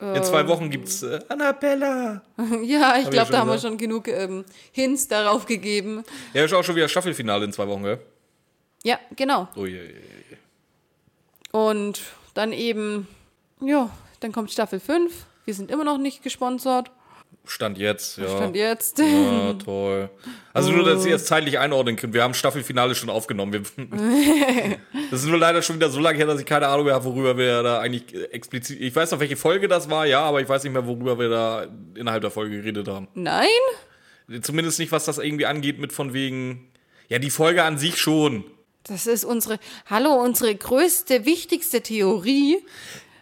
In zwei Wochen gibt's äh, Annabella. Ja, ich glaube, da haben wir schon genug ähm, Hints darauf gegeben. Ja, ist auch schon wieder Staffelfinale in zwei Wochen, gell? Ja, genau. Oh je. je. Und dann eben, ja, dann kommt Staffel 5. Wir sind immer noch nicht gesponsert. Stand jetzt, ja. Stand jetzt. Ja, toll. Also nur, dass ihr es zeitlich einordnen könnt. Wir haben Staffelfinale schon aufgenommen. Das ist nur leider schon wieder so lange her, dass ich keine Ahnung mehr habe, worüber wir da eigentlich explizit. Ich weiß noch, welche Folge das war, ja, aber ich weiß nicht mehr, worüber wir da innerhalb der Folge geredet haben. Nein? Zumindest nicht, was das irgendwie angeht, mit von wegen. Ja, die Folge an sich schon. Das ist unsere, hallo, unsere größte, wichtigste Theorie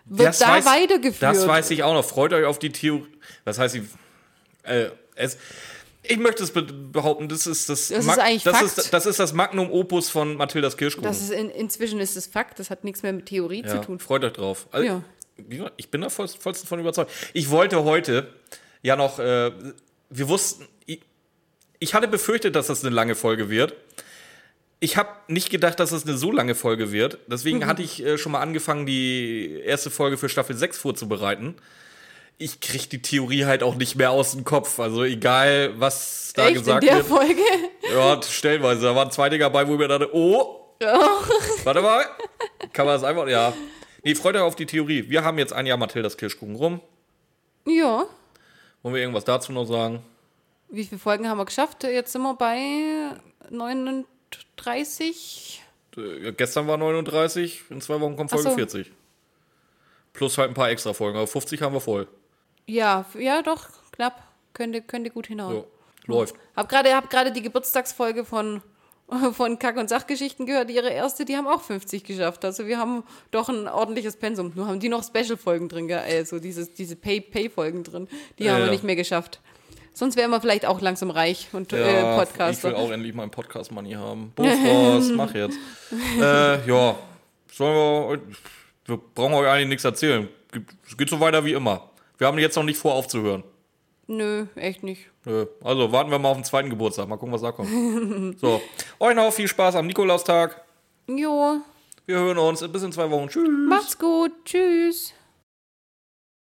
wird Das da weiß- weitergeführt. Das weiß ich auch noch. Freut euch auf die Theorie. Was heißt die? Äh, es, ich möchte es be behaupten, das ist das. Das ist eigentlich das, Fakt. ist, das ist das Magnum Opus von Mathildas Kirschkuchen. das ist in, inzwischen ist es Fakt, das hat nichts mehr mit Theorie ja, zu tun. Freut euch drauf. Also, Ja. Ich bin da voll, vollstens von überzeugt. Ich wollte heute ja noch. Äh, wir wussten. Ich, ich hatte befürchtet, dass das eine lange Folge wird. Ich habe nicht gedacht, dass es eine so lange Folge wird. Deswegen hatte ich äh, schon mal angefangen, die erste Folge für Staffel 6 vorzubereiten. Ich krieg die Theorie halt auch nicht mehr aus dem Kopf. Also egal, was da Echt in gesagt der wird. Folge? Ja, stellenweise. Da waren zwei Dinge dabei, wo ich mir dachte, oh, warte mal. Kann man das einfach, ja. Nee, freut euch auf die Theorie. Wir haben jetzt ein Jahr Mathildas Kirschkuchen rum. Ja. Wollen wir irgendwas dazu noch sagen? Wie viele Folgen haben wir geschafft? Jetzt sind wir bei 39. Äh, gestern war 39, in zwei Wochen kommt Folge so. 40. Plus halt ein paar extra Folgen, aber 50 haben wir voll. Ja, ja, doch, knapp. Könnte, könnte gut hinhauen. So, läuft. Hab gerade hab gerade die Geburtstagsfolge von, von Kack- und Sachgeschichten gehört, ihre erste, die haben auch 50 geschafft. Also wir haben doch ein ordentliches Pensum. Nur haben die noch Special-Folgen drin, also dieses, diese Pay-Pay-Folgen drin. Die Ja, haben wir ja. nicht mehr geschafft. Sonst wären wir vielleicht auch langsam reich und äh, ich will Podcaster. auch endlich mal einen Podcast-Money haben. Bofrost, mach jetzt. äh, ja, sollen wir, wir brauchen euch eigentlich nichts erzählen. Es geht so weiter wie immer. Wir haben jetzt noch nicht vor, aufzuhören. Nö, echt nicht. Nö. Also warten wir mal auf den zweiten Geburtstag. Mal gucken, was da kommt. so, euch noch viel Spaß am Nikolaustag. Jo, Wir hören uns bis in zwei Wochen. Tschüss. macht's gut. Tschüss.